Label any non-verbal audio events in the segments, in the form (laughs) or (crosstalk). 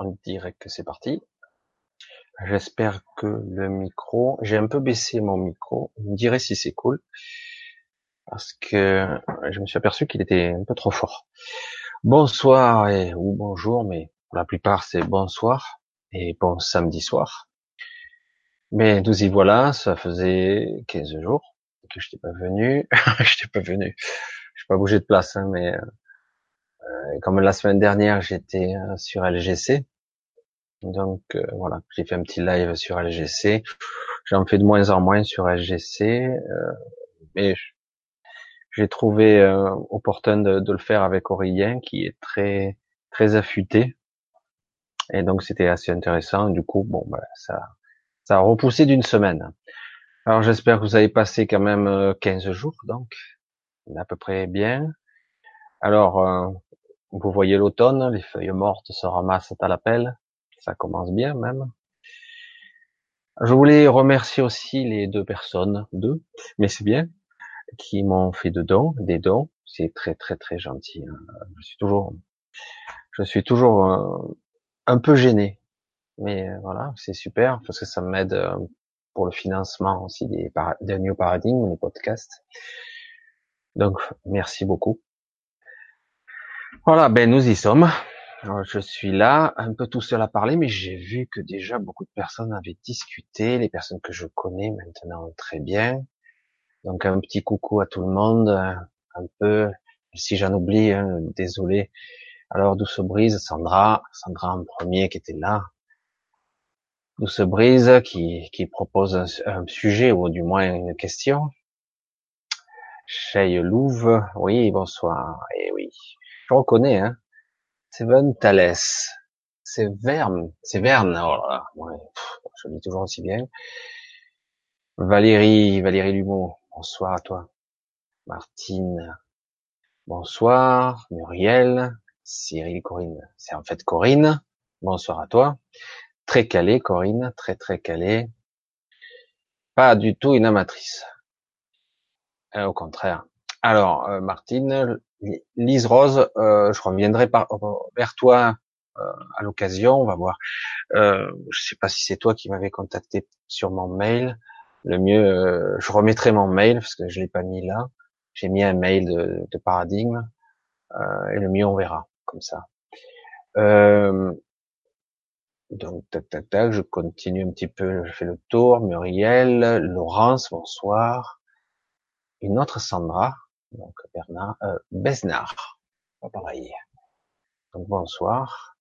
on dirait que c'est parti. J'espère que le micro, j'ai un peu baissé mon micro. Vous me direz si c'est cool. Parce que je me suis aperçu qu'il était un peu trop fort. Bonsoir et, ou bonjour, mais pour la plupart c'est bonsoir et bon samedi soir. Mais nous y voilà, ça faisait 15 jours que je n'étais pas venu. (laughs) je n'étais pas venu. Je n'ai pas bougé de place, hein, mais euh, comme la semaine dernière j'étais euh, sur LGC, donc euh, voilà, j'ai fait un petit live sur LGC. J'en fais de moins en moins sur LGC, euh, mais j'ai trouvé euh, opportun de, le faire avec Aurélien, qui est très très affûté, et donc c'était assez intéressant. Du coup, bon, bah, ça ça a repoussé d'une semaine. Alors j'espère que vous avez passé quand même 15 jours, donc à peu près bien. Alors vous voyez l'automne, les feuilles mortes se ramassent à la pelle ça commence bien même. Je voulais remercier aussi les deux personnes, deux, mais c'est bien, qui m'ont fait de dons, des dons. C'est très très très gentil. Hein. Je suis toujours, je suis toujours euh, un peu gêné, mais euh, voilà, c'est super parce que ça m'aide euh, pour le financement aussi des, des New Paradigm, les podcasts. Donc merci beaucoup. Voilà, ben nous y sommes je suis là, un peu tout seul à parler, mais j'ai vu que déjà beaucoup de personnes avaient discuté, les personnes que je connais maintenant très bien. Donc un petit coucou à tout le monde, un peu, si j'en oublie, hein, désolé. Alors Douce Brise, Sandra, Sandra en premier qui était là. Douce Brise qui, qui propose un, sujet ou du moins une question. Chey Louve, oui, bonsoir. Et eh oui, je reconnais, hein, Seven Thales. C'est Verne. C'est Verne. Oh là là. Je le dis toujours aussi bien. Valérie, Valérie Lumeau. Bonsoir à toi. Martine. Bonsoir. Muriel. Cyril, Corinne. C'est en fait Corinne. Bonsoir à toi. Très calé, Corinne. Très, très calé. Pas du tout une amatrice. Euh, au contraire. Alors, euh, Martine, Lise Rose, euh, je reviendrai par, vers toi euh, à l'occasion. On va voir. Euh, je sais pas si c'est toi qui m'avais contacté sur mon mail. Le mieux, euh, je remettrai mon mail parce que je l'ai pas mis là. J'ai mis un mail de, de paradigme et le mieux on verra comme ça. donc tac tac tac, je continue un petit peu, je fais le tour. Muriel, Laurence, bonsoir. Une autre Sandra, donc Bernard, euh, Besnard, pas pareil. Donc bonsoir.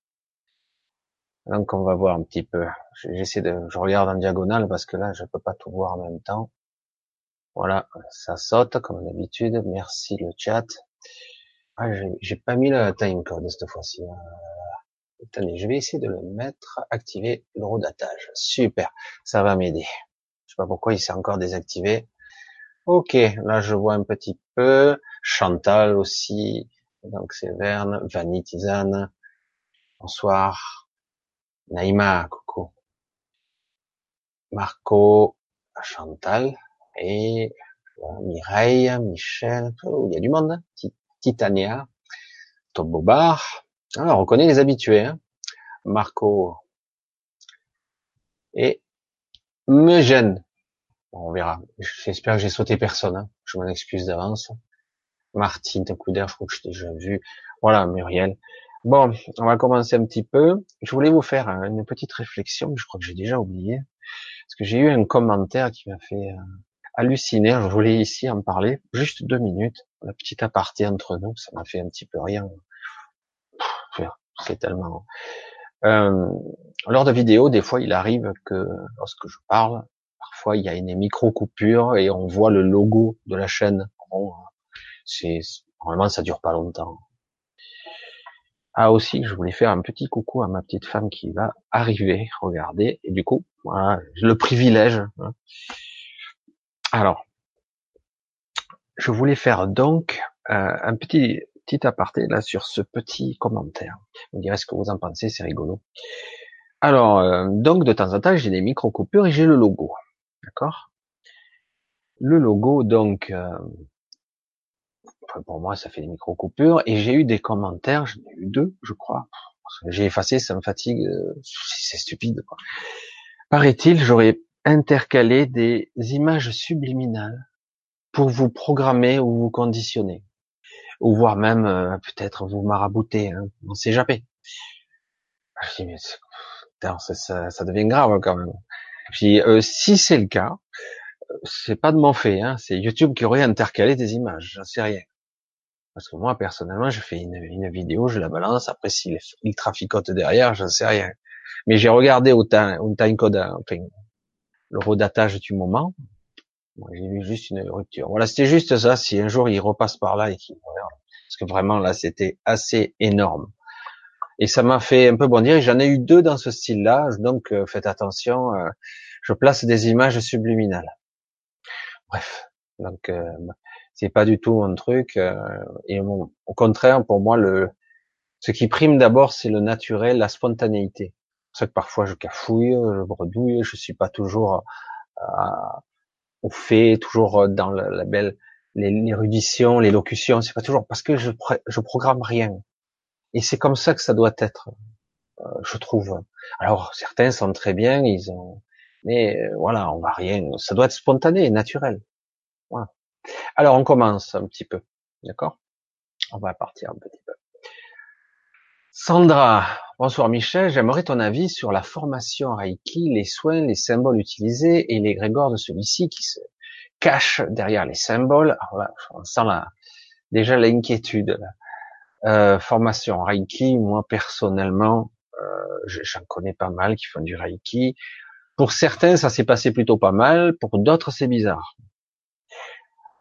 Donc on va voir un petit peu. J'essaie de, je regarde en diagonale parce que là je peux pas tout voir en même temps. Voilà, ça saute comme d'habitude. Merci le chat. Ah, j'ai pas mis le time code cette fois-ci. Attendez, je vais essayer de le mettre, activer le redatage. Super, ça va m'aider. Je sais pas pourquoi il s'est encore désactivé. Ok, là je vois un petit peu. Chantal aussi. Donc c'est Verne, Vanitizane. Bonsoir. Naïma, coucou. Marco, Chantal et Mireille, Michel. Oh, il y a du monde. Hein. Titania, Top Bobard. Alors on connaît les habitués. Hein. Marco et Meugène on verra. J'espère que j'ai sauté personne. Hein. Je m'en excuse d'avance. Martine, un coup d'air, je crois que je t'ai déjà vu. Voilà, Muriel. Bon, on va commencer un petit peu. Je voulais vous faire une petite réflexion, je crois que j'ai déjà oublié. Parce que j'ai eu un commentaire qui m'a fait euh, halluciner. Je voulais ici en parler. Juste deux minutes. La petite aparté entre nous, ça m'a fait un petit peu rien. C'est tellement... Euh, lors de vidéos, des fois, il arrive que lorsque je parle, Parfois, il y a une micro-coupure et on voit le logo de la chaîne. c'est, normalement, ça dure pas longtemps. Ah aussi, je voulais faire un petit coucou à ma petite femme qui va arriver, regardez, et du coup, voilà, le privilège. Hein. Alors, je voulais faire donc euh, un petit petit aparté là sur ce petit commentaire. Vous direz ce que vous en pensez, c'est rigolo. Alors, euh, donc de temps en temps, j'ai des micro coupures et j'ai le logo. D'accord Le logo, donc, euh, pour moi, ça fait des micro-coupures, et j'ai eu des commentaires, j'en ai eu deux, je crois, J'ai effacé, ça me fatigue. Euh, c'est stupide. Paraît-il, j'aurais intercalé des images subliminales pour vous programmer ou vous conditionner, ou voire même euh, peut-être vous marabouter. Hein. On sait jamais. Je dis, mais ça, ça, devient grave quand même. Puis euh, si c'est le cas, c'est pas de mon fait, hein, c'est YouTube qui aurait intercalé des images, j'en sais rien. Parce que moi, personnellement, je fais une, vidéo, je la balance, après s'il il traficote derrière, j'en sais rien. Mais j'ai regardé au time, au time code, enfin, le redatage du moment, j'ai vu juste une rupture. Voilà, c'était juste ça, si un jour il repasse par là et qu'il parce que vraiment là, c'était assez énorme. Et ça m'a fait un peu bondir, j'en ai eu deux dans ce style-là, donc euh, faites attention, euh, je place des images subliminales. Bref, donc euh, c'est pas du tout mon truc. Euh, et au contraire, pour moi, le ce qui prime d'abord, c'est le naturel, la spontanéité. C'est que parfois je cafouille, je bredouille, je suis pas toujours euh, au fait, toujours dans la, la belle l'érudition, l'élocution. C'est pas toujours parce que je je programme rien. Et c'est comme ça que ça doit être, euh, je trouve. Alors certains sont très bien, ils ont, mais euh, voilà, on va rien. Ça doit être spontané, naturel. Voilà. Alors on commence un petit peu, d'accord? On va partir un petit peu. Sandra, bonsoir Michel, j'aimerais ton avis sur la formation Reiki, les soins, les symboles utilisés et les grégores de celui-ci qui se cachent derrière les symboles. Alors on sent déjà l'inquiétude. Euh, formation Reiki, moi personnellement, euh, j'en connais pas mal qui font du Reiki. Pour certains, ça s'est passé plutôt pas mal. Pour d'autres, c'est bizarre.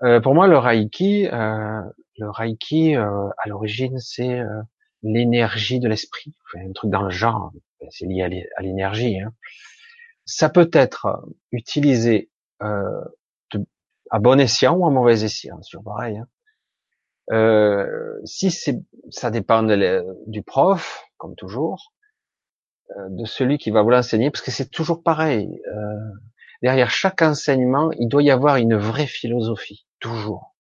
Euh, pour moi, le Reiki, euh, le Reiki, euh, à l'origine, c'est l'énergie de l'esprit. un truc dans le genre, c'est lié à l'énergie. Hein. Ça peut être utilisé à bon escient ou à mauvais escient, c'est pareil. Hein. Si c'est, ça dépend de du prof, comme toujours, de celui qui va vous l'enseigner, parce que c'est toujours pareil. derrière chaque enseignement, il doit y avoir une vraie philosophie toujours.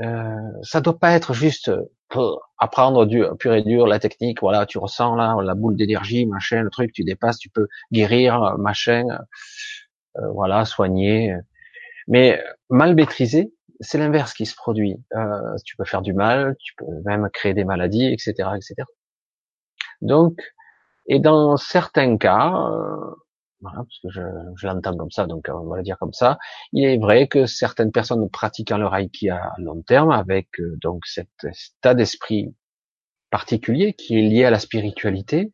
Euh, ça doit pas être juste pour apprendre du pur et dur la technique. Voilà, tu ressens là la boule d'énergie, machin, le truc, tu dépasses, tu peux guérir, machin, euh, voilà, soigner. Mais mal maîtrisé, c'est l'inverse qui se produit. Euh, tu peux faire du mal, tu peux même créer des maladies, etc., etc. Donc, et dans certains cas, euh, parce que je, l'entends comme ça, donc on va le dire comme ça. Il est vrai que certaines personnes pratiquant le Reiki à long terme, avec euh, donc cet état d'esprit particulier qui est lié à la spiritualité,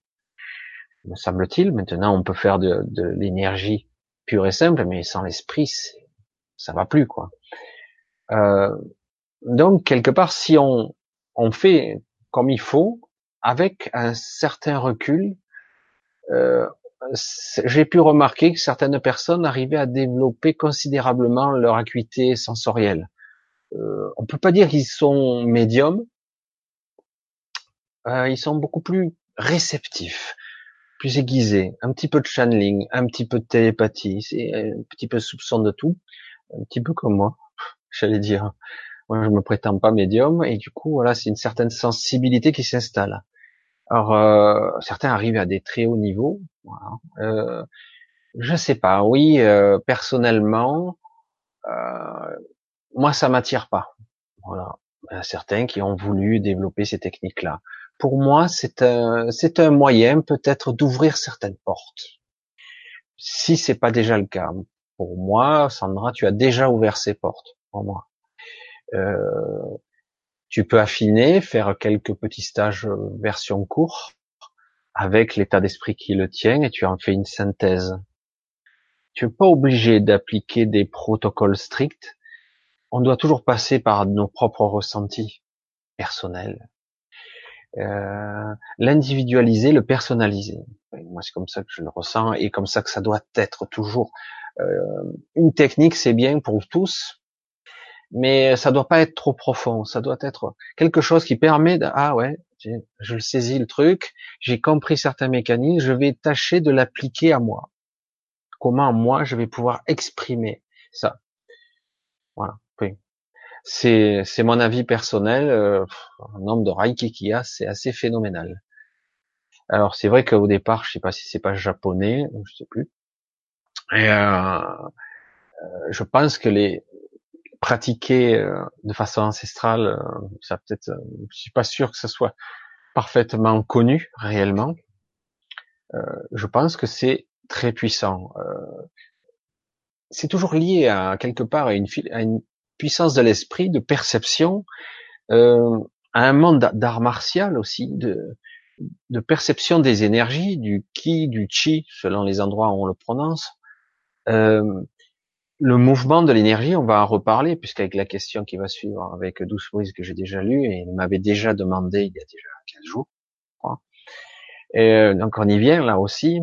me semble-t-il. Maintenant, on peut faire de, de l'énergie pure et simple, mais sans l'esprit, ça va plus, quoi. Euh, donc quelque part, si on, on fait comme il faut, avec un certain recul, euh, j'ai pu remarquer que certaines personnes arrivaient à développer considérablement leur acuité sensorielle. Euh, on peut pas dire qu'ils sont médiums, euh, ils sont beaucoup plus réceptifs, plus aiguisés, un petit peu de channeling, un petit peu de télépathie, c'est un petit peu soupçon de tout, un petit peu comme moi, j'allais dire. Moi, je me prétends pas médium, et du coup, voilà, c'est une certaine sensibilité qui s'installe. Alors, euh, certains arrivent à des très hauts niveaux. Voilà. Euh, je sais pas. Oui, euh, personnellement, euh, moi, ça m'attire pas. Voilà. Il y a certains qui ont voulu développer ces techniques-là. Pour moi, c'est un, c'est un moyen peut-être d'ouvrir certaines portes. Si c'est pas déjà le cas. Pour moi, Sandra, tu as déjà ouvert ces portes. Pour moi. Euh, tu peux affiner, faire quelques petits stages euh, version court avec l'état d'esprit qui le tient et tu en fais une synthèse. Tu n'es pas obligé d'appliquer des protocoles stricts. On doit toujours passer par nos propres ressentis personnels. Euh, l'individualiser, le personnaliser. Moi, c'est comme ça que je le ressens et comme ça que ça doit être toujours. Euh, une technique, c'est bien pour tous, mais ça doit pas être trop profond. Ça doit être quelque chose qui permet de, ah ouais, je saisis le truc, j'ai compris certains mécanismes, je vais tâcher de l'appliquer à moi. Comment moi je vais pouvoir exprimer ça. Voilà. C'est c'est mon avis personnel. Euh, un nombre de Reiki qu'il y a, c'est assez phénoménal. Alors c'est vrai qu'au départ, je sais pas si c'est pas japonais, je sais plus. Et euh, euh je pense que les pratiquer euh, de façon ancestrale, euh, ça peut-être, je suis pas sûr que ce soit parfaitement connu réellement. je pense que c'est très puissant. c'est toujours lié à quelque part à une, à une puissance de l'esprit, de perception, euh, à un monde d'art martial aussi, de, de perception des énergies, du ki, du chi, selon les endroits où on le prononce. Euh, le mouvement de l'énergie, on va en reparler, puisqu'avec la question qui va suivre avec Douce Brise que j'ai déjà lu, et il m'avait déjà demandé il y a déjà 15 jours. Et euh, donc on y vient là aussi.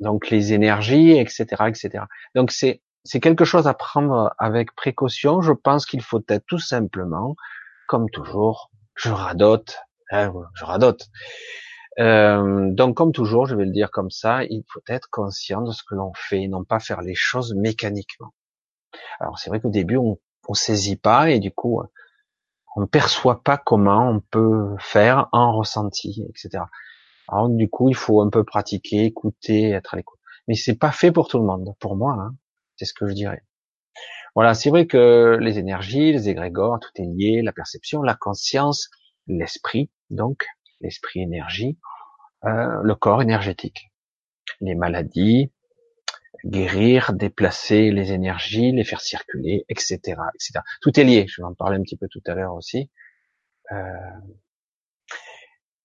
Donc les énergies, etc., etc. Donc c'est c'est quelque chose à prendre avec précaution. Je pense qu'il faut être tout simplement, comme toujours, je radote, hein, je radote. Euh, donc, comme toujours, je vais le dire comme ça, il faut être conscient de ce que l'on fait, non pas faire les choses mécaniquement. Alors, c'est vrai qu'au début, on, on saisit pas et du coup, on ne perçoit pas comment on peut faire en ressenti, etc. Alors, du coup, il faut un peu pratiquer, écouter, être à l'écoute. Mais c'est pas fait pour tout le monde. Pour moi, hein, c'est ce que je dirais. Voilà, c'est vrai que les énergies, les égrégores, tout est lié, la perception, la conscience, l'esprit, donc l'esprit énergie, euh, le corps énergétique, les maladies, guérir, déplacer les énergies, les faire circuler, etc., etc. Tout est lié. Je vais en parler un petit peu tout à l'heure aussi. Euh,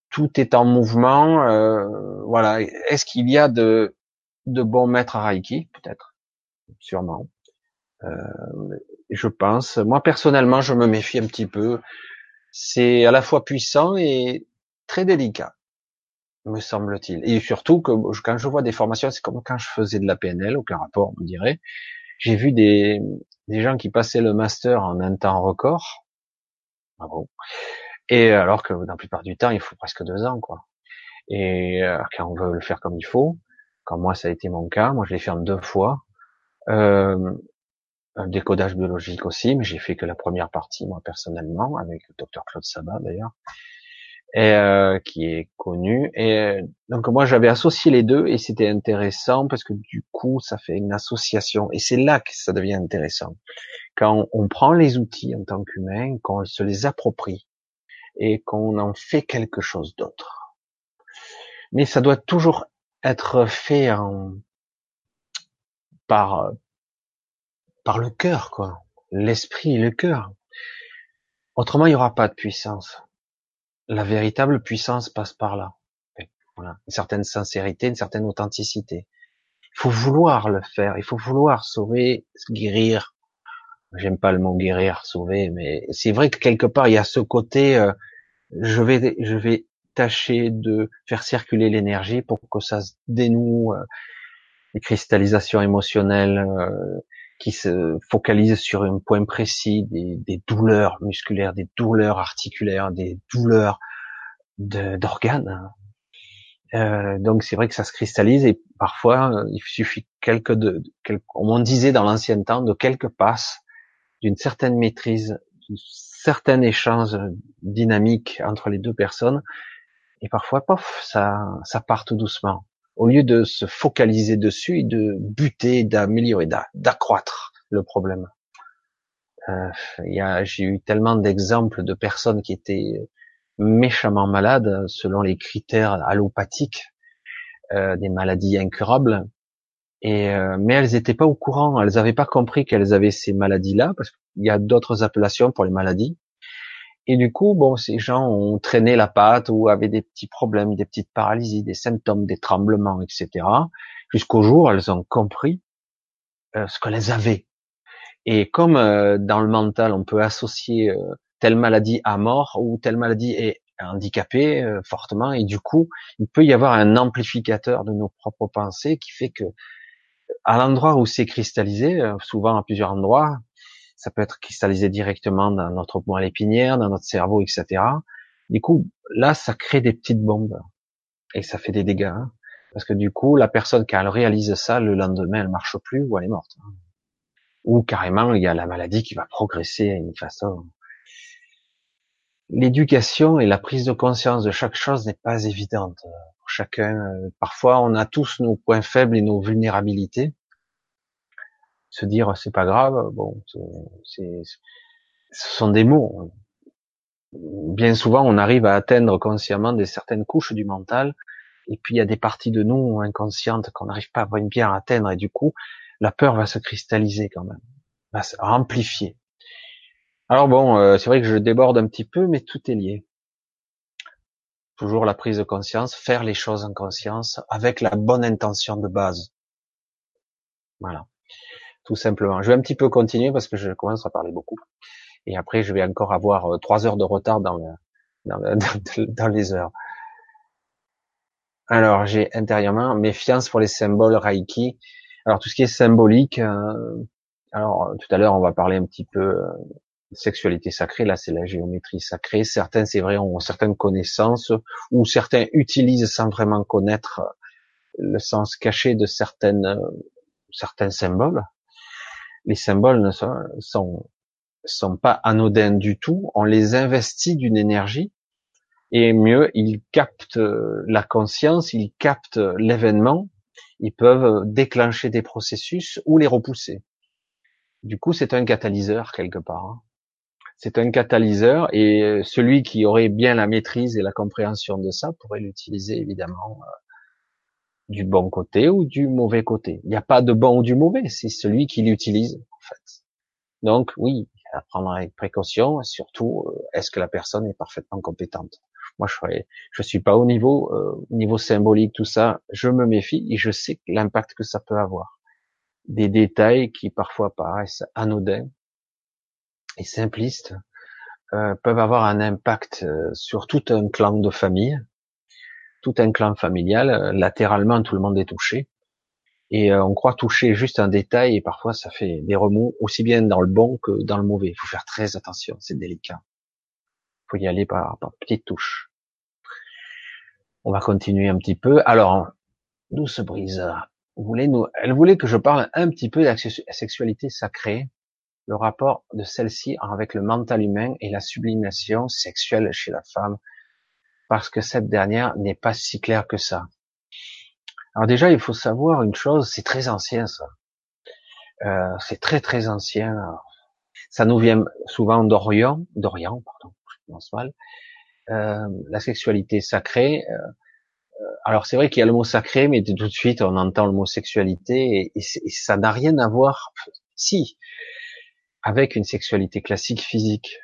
tout est en mouvement. Euh, voilà. Est-ce qu'il y a de, de bons maîtres à Reiki? Peut-être, sûrement. Je pense. Moi personnellement, je me méfie un petit peu. C'est à la fois puissant et très délicat me semble-t-il. Et surtout que quand je vois des formations, c'est comme quand je faisais de la PNL, aucun rapport, on dirait. J'ai vu des, gens qui passaient le master en un temps record. Ah bon? Et alors que dans la plupart du temps, il faut presque deux ans, quoi. Et euh, quand on veut le faire comme il faut, comme moi ça a été mon cas, moi je l'ai fait en deux fois. Euh, un décodage biologique aussi, mais j'ai fait que la première partie moi personnellement avec le docteur Claude Sabat d'ailleurs et, euh, qui est connu. Et euh, donc moi j'avais associé les deux et c'était intéressant parce que du coup ça fait une association et c'est là que ça devient intéressant. Quand on, prend les outils en tant qu'humain, qu'on se les approprie et qu'on en fait quelque chose d'autre. Mais ça doit toujours être fait en, par par le cœur quoi, l'esprit et le cœur. Autrement il n'y aura pas de puissance la véritable puissance passe par là. Une certaine sincérité, une certaine authenticité. Il faut vouloir le faire, il faut vouloir sauver, guérir. J'aime pas le mot guérir, sauver, mais c'est vrai que quelque part il y a ce côté, euh, je vais, je vais tâcher de faire circuler l'énergie pour que ça se dénoue, euh, les cristallisations émotionnelles euh, qui se focalisent sur un point précis, des, douleurs musculaires, des douleurs articulaires, des douleurs d'organes. Euh, donc c'est vrai que ça se cristallise et parfois il suffit quelques de, quelques, on disait dans l'ancien temps de quelques passes, d'une certaine maîtrise, d'un certain échange dynamique entre les deux personnes et parfois pof ça ça part tout doucement au lieu de se focaliser dessus et de buter, d'améliorer, d'accroître le problème. Euh, j'ai eu tellement d'exemples de personnes qui étaient méchamment malades selon les critères allopathiques, euh, des maladies incurables, et euh, mais elles n'étaient pas au courant, elles n'avaient pas compris qu'elles avaient ces maladies-là, parce qu'il y a d'autres appellations pour les maladies. Et du coup, bon, ces gens ont traîné la patte ou avaient des petits problèmes, des petites paralysies, des symptômes, des tremblements, etc. Jusqu'au jour elles ont compris euh, ce qu'elles avaient. Et comme euh, dans le mental, on peut associer euh, telle maladie à mort ou telle maladie est handicapée fortement, et du coup, il peut y avoir un amplificateur de nos propres pensées qui fait que à l'endroit où c'est cristallisé, souvent à plusieurs endroits, ça peut être cristallisé directement dans notre moelle épinière, dans notre cerveau, etc. Du coup, là, ça crée des petites bombes et ça fait des dégâts. Hein. parce que du coup, la personne, quand elle réalise ça, le lendemain, elle marche plus ou elle est morte. Hein. Ou carrément, il y a la maladie qui va progresser à une façon. L'éducation et la prise de conscience de chaque chose n'est pas évidente pour chacun. Euh, parfois, on a tous nos points faibles et nos vulnérabilités. Se dire c'est pas grave, bon, c'est, ce sont des mots. Bien souvent, on arrive à atteindre consciemment des certaines couches du mental, et puis il y a des parties de nous inconscientes qu'on n'arrive pas bien à atteindre, et du coup, la peur va se cristalliser quand même, va se amplifier. Alors bon, euh, c'est vrai que je déborde un petit peu, mais tout est lié. Toujours la prise de conscience, faire les choses en conscience, avec la bonne intention de base. Voilà, tout simplement. Je vais un petit peu continuer parce que je commence à parler beaucoup. Et après, je vais encore avoir euh, trois heures de retard dans, (laughs) dans, dans les heures. Alors, j'ai intérieurement méfiance pour les symboles Reiki. Alors, tout ce qui est symbolique, euh, alors tout à l'heure, on va parler un petit peu sexualité sacrée, là c'est la géométrie sacrée. Certains, c'est vrai, ont certaines connaissances, ou certains utilisent sans vraiment connaître le sens caché de certaines, certains symboles. Les symboles ne sont, pas anodins du tout. On les investit d'une énergie, et mieux, ils captent la conscience, ils captent l'événement, ils peuvent déclencher des processus ou les repousser. Du coup, c'est un catalyseur quelque part. Hein c'est un catalyseur et euh, celui qui aurait bien la maîtrise et la compréhension de ça pourrait l'utiliser évidemment euh, du bon côté ou du mauvais côté. Il n'y a pas de bon ou du mauvais, c'est celui qui l'utilise en fait. Donc oui, à prendre avec précaution, surtout euh, est-ce que la personne est parfaitement compétente? Moi, je ne suis pas au niveau niveau symbolique tout ça, je me méfie et je sais l'impact que ça peut avoir. Des détails qui parfois paraissent anodins et simplistes euh, peuvent avoir un impact euh, sur tout un clan de famille, tout un clan familial. Euh, latéralement, tout le monde est touché. Et on croit toucher juste un détail et parfois ça fait des remous aussi bien dans le bon que dans le mauvais. Il faut faire très attention, c'est délicat. Il faut y aller par, par petites touches. On va continuer un petit peu. Alors, douce brise, voulait nous, elle voulait que je parle un petit peu de la sexualité sacrée le rapport de celle-ci avec le mental humain et la sublimation sexuelle chez la femme, parce que cette dernière n'est pas si claire que ça. Alors déjà, il faut savoir une chose, c'est très ancien ça. Euh, c'est très très ancien. Ça nous vient souvent d'Orient, d'Orient, pardon, je pense mal. Euh, la sexualité sacrée. Euh, alors c'est vrai qu'il y a le mot sacré, mais tout de suite on entend le mot sexualité et, et ça n'a rien à voir. Si, avec une sexualité classique physique.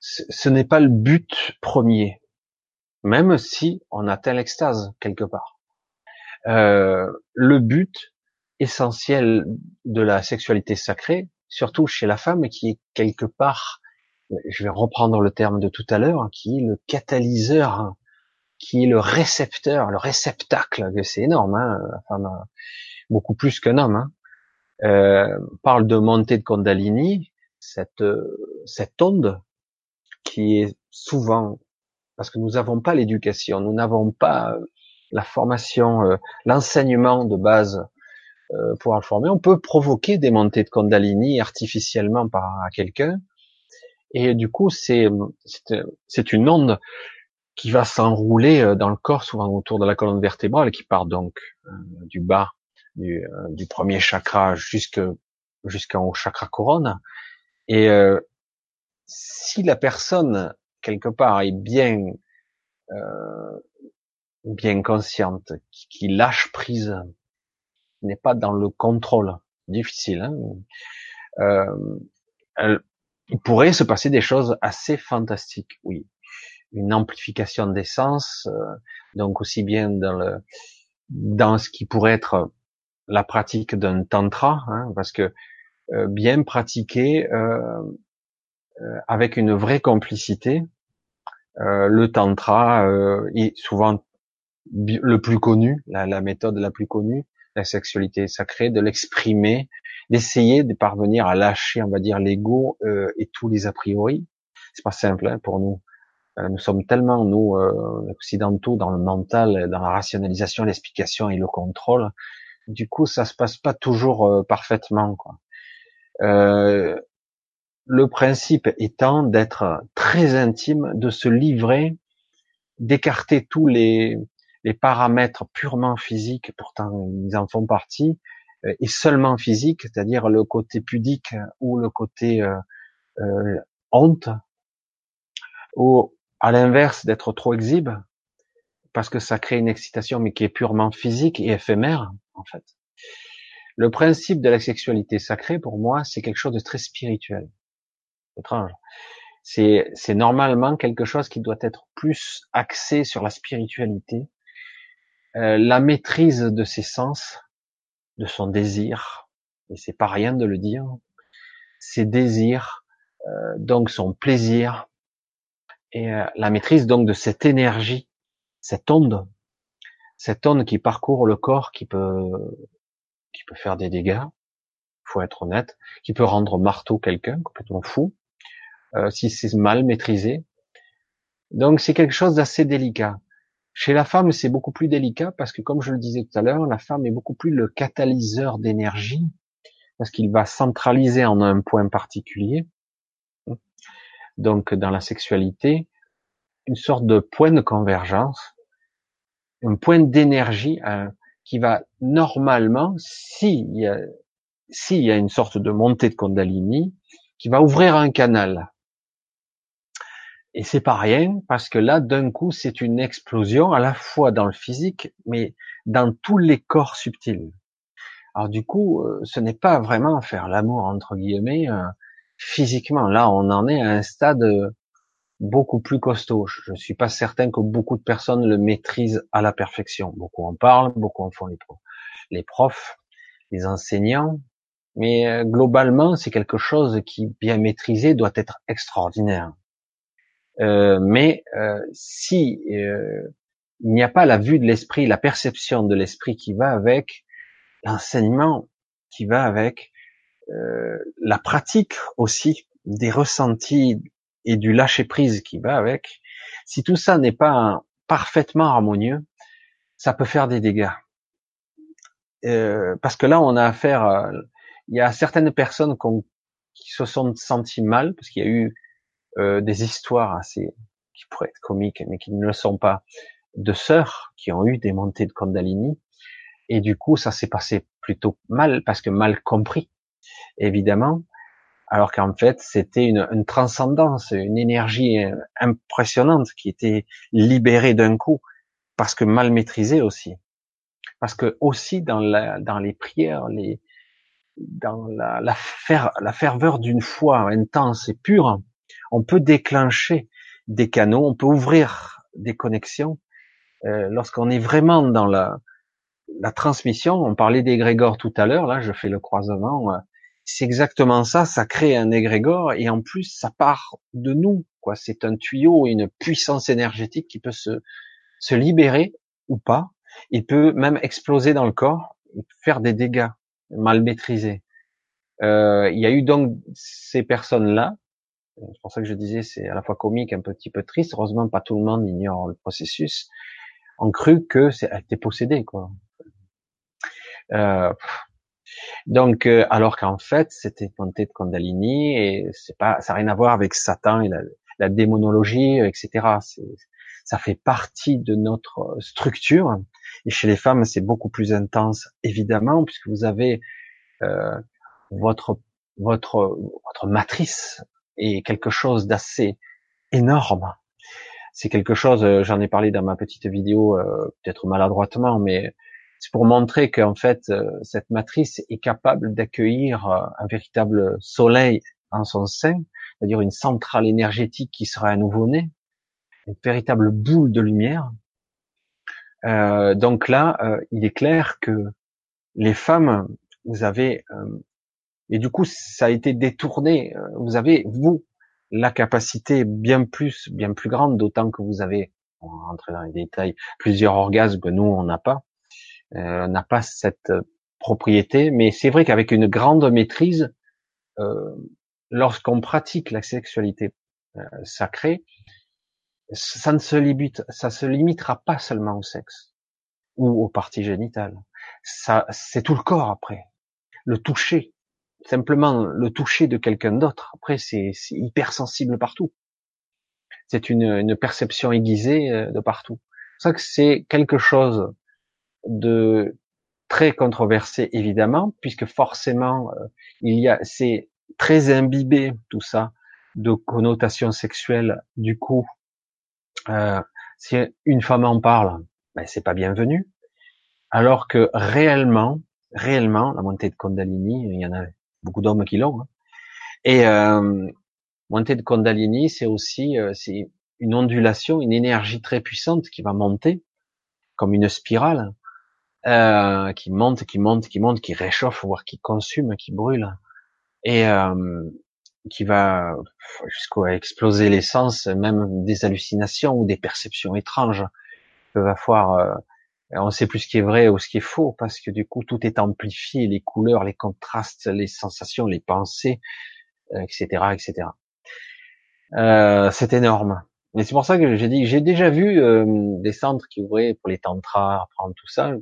Ce n'est pas le but premier, même si on atteint l'extase quelque part. Euh, le but essentiel de la sexualité sacrée, surtout chez la femme, qui est quelque part, je vais reprendre le terme de tout à l'heure, qui est le catalyseur, qui est le récepteur, le réceptacle, c'est énorme, hein, la femme, beaucoup plus qu'un homme. Hein. Euh, parle de montée de Kundalini, cette, cette onde qui est souvent, parce que nous n'avons pas l'éducation, nous n'avons pas la formation, euh, l'enseignement de base euh, pour en former, on peut provoquer des montées de Kundalini artificiellement par quelqu'un, et du coup c'est c'est une onde qui va s'enrouler dans le corps, souvent autour de la colonne vertébrale, qui part donc du bas du, euh, du premier chakra jusque jusqu'en chakra couronne. Et euh, si la personne quelque part est bien euh, bien consciente, qui lâche prise, n'est pas dans le contrôle, difficile. Hein euh, il pourrait se passer des choses assez fantastiques, oui. Une amplification des sens, donc aussi bien dans le dans ce qui pourrait être la pratique d'un tantra, hein, parce que euh, bien pratiquer euh, euh, avec une vraie complicité, le tantra est souvent le plus connu, la, la, méthode la plus connue, la sexualité sacrée, de l'exprimer, d'essayer de parvenir à lâcher, on va dire, l'ego et tous les a priori. C'est pas simple hein, pour nous. nous sommes tellement nous occidentaux dans le mental, dans la rationalisation, l'explication et le contrôle du coup, ça se passe pas toujours euh, parfaitement. Quoi. Le principe étant d'être très intime, de se livrer, d'écarter tous les, les paramètres purement physiques, pourtant ils en font partie, euh, et seulement physique, c'est-à-dire le côté pudique ou le côté euh, euh, honte, ou à l'inverse d'être trop exhibe, parce que ça crée une excitation, mais qui est purement physique et éphémère, en fait. Le principe de la sexualité sacrée, pour moi, c'est quelque chose de très spirituel. Étrange. C'est, c'est normalement quelque chose qui doit être plus axé sur la spiritualité, euh, la maîtrise de ses sens, de son désir, et c'est pas rien de le dire, ses désirs, euh, donc son plaisir, et euh, la maîtrise donc de cette énergie, cette onde, cette onde qui parcourt le corps, qui peut, qui peut faire des dégâts, faut être honnête, qui peut rendre marteau quelqu'un complètement fou, euh, si c'est mal maîtrisé. Donc c'est quelque chose d'assez délicat. Chez la femme, c'est beaucoup plus délicat parce que, comme je le disais tout à l'heure, la femme est beaucoup plus le catalyseur d'énergie parce qu'il va centraliser en un point particulier. Donc, dans la sexualité, une sorte de point de convergence, un point d'énergie euh, qui va normalement, s'il y a, y a une sorte de montée de Kundalini, qui va ouvrir un canal. Et c'est pas rien parce que là, d'un coup, c'est une explosion à la fois dans le physique, mais dans tous les corps subtils. Alors du coup, euh, ce n'est pas vraiment faire l'amour entre guillemets euh, physiquement. Là, on en est à un stade euh, beaucoup plus costaud. Je suis pas certain que beaucoup de personnes le maîtrisent à la perfection. Beaucoup en parlent, beaucoup en font les profs, les enseignants. Mais globalement, c'est quelque chose qui, bien maîtrisé, doit être extraordinaire. Euh, mais euh, si euh, il n'y a pas la vue de l'esprit, la perception de l'esprit qui va avec, l'enseignement qui va avec, la pratique aussi des ressentis et du lâcher prise qui va avec, si tout ça n'est pas parfaitement harmonieux, ça peut faire des dégâts. parce que là, on a affaire, il y a certaines personnes qui se sont senties mal parce qu'il y a eu euh, des histoires assez qui pourraient être comiques, mais qui ne le sont pas, de sœurs qui ont eu des montées de Kundalini, et du coup ça s'est passé plutôt mal parce que mal compris, évidemment, alors qu'en fait c'était une, une, transcendance, une énergie impressionnante qui était libérée d'un coup parce que mal maîtrisée aussi, parce que aussi dans, la, dans les prières, les, dans la, la ferveur d'une foi intense et pure, on peut déclencher des canaux, on peut ouvrir des connexions. Euh, lorsqu'on est vraiment dans la, la transmission, on parlait d'égrégore tout à l'heure, là je fais le croisement, euh, c'est exactement ça, ça crée un égrégore et en plus ça part de nous, quoi. C'est un tuyau, une puissance énergétique qui peut se, se libérer ou pas, il peut même exploser dans le corps, faire des dégâts mal maîtrisés. Euh, il y a eu donc ces personnes-là c'est pour ça que je disais, c'est à la fois comique, un petit peu triste. Heureusement, pas tout le monde ignore le processus. On cru que été possédé, quoi. Euh, donc, euh, alors qu'en fait, c'était montée de Kundalini et c'est pas, ça n'a rien à voir avec Satan et la, démonologie, etc. Ça fait partie de notre structure. Et chez les femmes, c'est beaucoup plus intense, évidemment, puisque vous avez euh, votre votre votre matrice est quelque chose d'assez énorme. C'est quelque chose, euh, j'en ai parlé dans ma petite vidéo, euh, peut-être maladroitement, mais c'est pour montrer qu'en fait, euh, cette matrice est capable d'accueillir un véritable soleil en son sein, c'est-à-dire une centrale énergétique qui sera un nouveau-né, une véritable boule de lumière. Euh, donc là, il est clair que les femmes, vous avez et du coup, ça a été détourné. Euh, vous avez, vous, la capacité bien plus, bien plus grande, d'autant que vous avez, on va rentrer dans les détails, plusieurs orgasmes nous, on n'a pas. Euh, on n'a pas cette propriété, mais c'est vrai qu'avec une grande maîtrise, euh, lorsqu'on pratique la sexualité euh, sacrée, ça ne se limite, ça se limitera pas seulement au sexe ou aux parties génitales. Ça, c'est tout le corps après. Le toucher, simplement le toucher de quelqu'un d'autre, après c'est hyper sensible partout. C'est une, une, perception aiguisée euh, de partout. pour ça que c'est quelque chose de très controversé évidemment, puisque forcément euh, il y a, c'est très imbibé tout ça de connotations sexuelles. Du coup, euh, si une femme en parle, ben c'est pas bienvenu. Alors que réellement, réellement, la montée de Kundalini, il y en a beaucoup d'hommes qui l'ont. Hein. Et euh, montée de Kundalini, c'est aussi euh, c'est une ondulation, une énergie très puissante qui va monter comme une spirale, euh, qui monte, qui monte, qui monte, qui réchauffe, voire qui consume, qui brûle, et euh, qui va jusqu'à exploser l'essence, même des hallucinations ou des perceptions étranges peuvent avoir. On ne sait plus ce qui est vrai ou ce qui est faux parce que du coup tout est amplifié, les couleurs, les contrastes, les sensations, les pensées, etc., euh, etc. Euh, c'est énorme. Mais c'est pour ça que j'ai dit, j'ai déjà vu euh, des centres qui ouvraient pour les tantras, apprendre tout ça.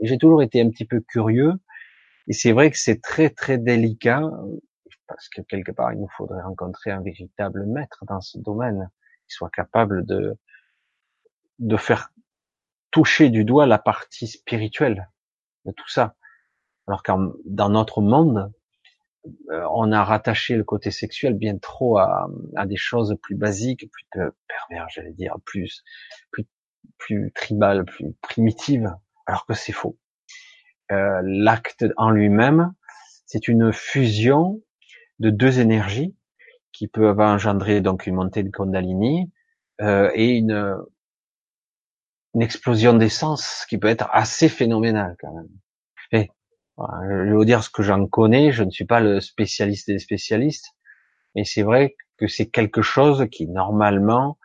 J'ai toujours été un petit peu curieux. Et c'est vrai que c'est très très délicat parce que quelque part il nous faudrait rencontrer un véritable maître dans ce domaine qui soit capable de de faire toucher du doigt la partie spirituelle de tout ça. Alors que dans notre monde, euh, on a rattaché le côté sexuel bien trop à, à des choses plus basiques, plus pervers, j'allais dire, plus, plus, plus tribales, plus primitives, alors que c'est faux. Euh, L'acte en lui-même, c'est une fusion de deux énergies qui peuvent engendrer donc une montée de Kundalini euh, et une, une explosion d'essence qui peut être assez phénoménale quand même. Et je vais vous dire ce que j'en connais, je ne suis pas le spécialiste des spécialistes, mais c'est vrai que c'est quelque chose qui normalement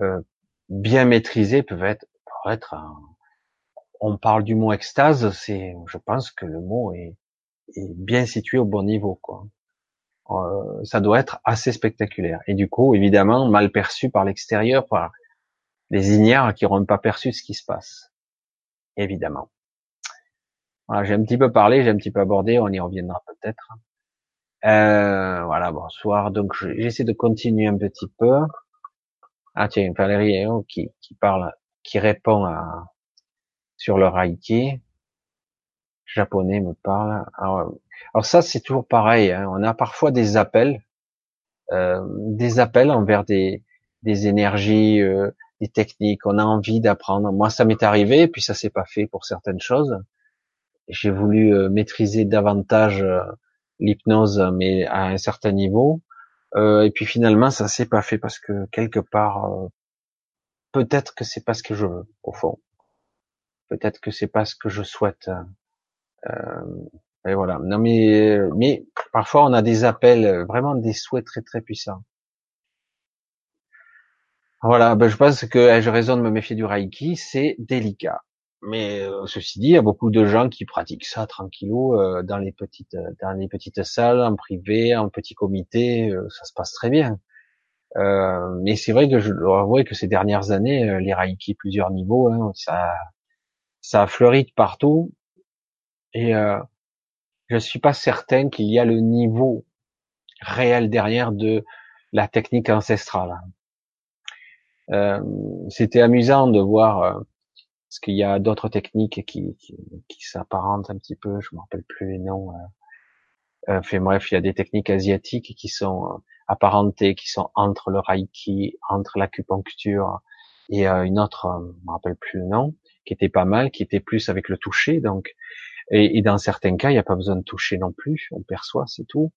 euh, bien maîtrisé peut être, peut être un... on parle du mot extase, c'est, je pense que le mot est, est bien situé au bon niveau, quoi. Euh, ça doit être assez spectaculaire. Et du coup, évidemment, mal perçu par l'extérieur, par les ignares qui n'auront pas perçu ce qui se passe. Évidemment. Voilà, j'ai un petit peu parlé, j'ai un petit peu abordé, on y reviendra peut-être. Euh, voilà, bonsoir. Donc j'essaie de continuer un petit peu. Ah tiens, Valérie qui, qui parle, qui répond à sur le Reiki. Japonais me parle. Alors, alors ça, c'est toujours pareil. Hein. On a parfois des appels, euh, des appels envers des, des énergies, euh, des techniques. On a envie d'apprendre. Moi, ça m'est arrivé, puis ça s'est pas fait pour certaines choses j'ai voulu euh, maîtriser davantage euh, l'hypnose, mais à un certain niveau. Euh, et puis finalement, ça s'est pas fait parce que quelque part, peut-être que c'est pas ce que je veux au fond. Peut-être que c'est pas ce que je souhaite. et voilà. Non mais, mais parfois on a des appels, vraiment des souhaits très très puissants. Voilà, ben je pense que je raison de me méfier du Reiki, c'est délicat. Mais euh, ceci dit, il y a beaucoup de gens qui pratiquent ça tranquillou euh, dans les petites euh, dans les petites salles, en privé, en petit comité, ça se passe très bien. mais c'est vrai que je dois avouer que ces dernières années, les Reiki plusieurs niveaux, hein, ça ça a fleuri de partout. Et je suis pas certain qu'il y a le niveau réel derrière de la technique ancestrale. C'était amusant de voir parce qu'il y a d'autres techniques qui, qui, qui s'apparentent un petit peu, je me rappelle plus les noms. Euh, enfin bref, il y a des techniques asiatiques qui sont euh, apparentées, qui sont entre le reiki, entre l'acupuncture et euh, une autre, euh, je me rappelle plus le nom, qui était pas mal, qui était plus avec le toucher. Donc, et, et dans certains cas, il n'y a pas besoin de toucher non plus, on perçoit, c'est tout.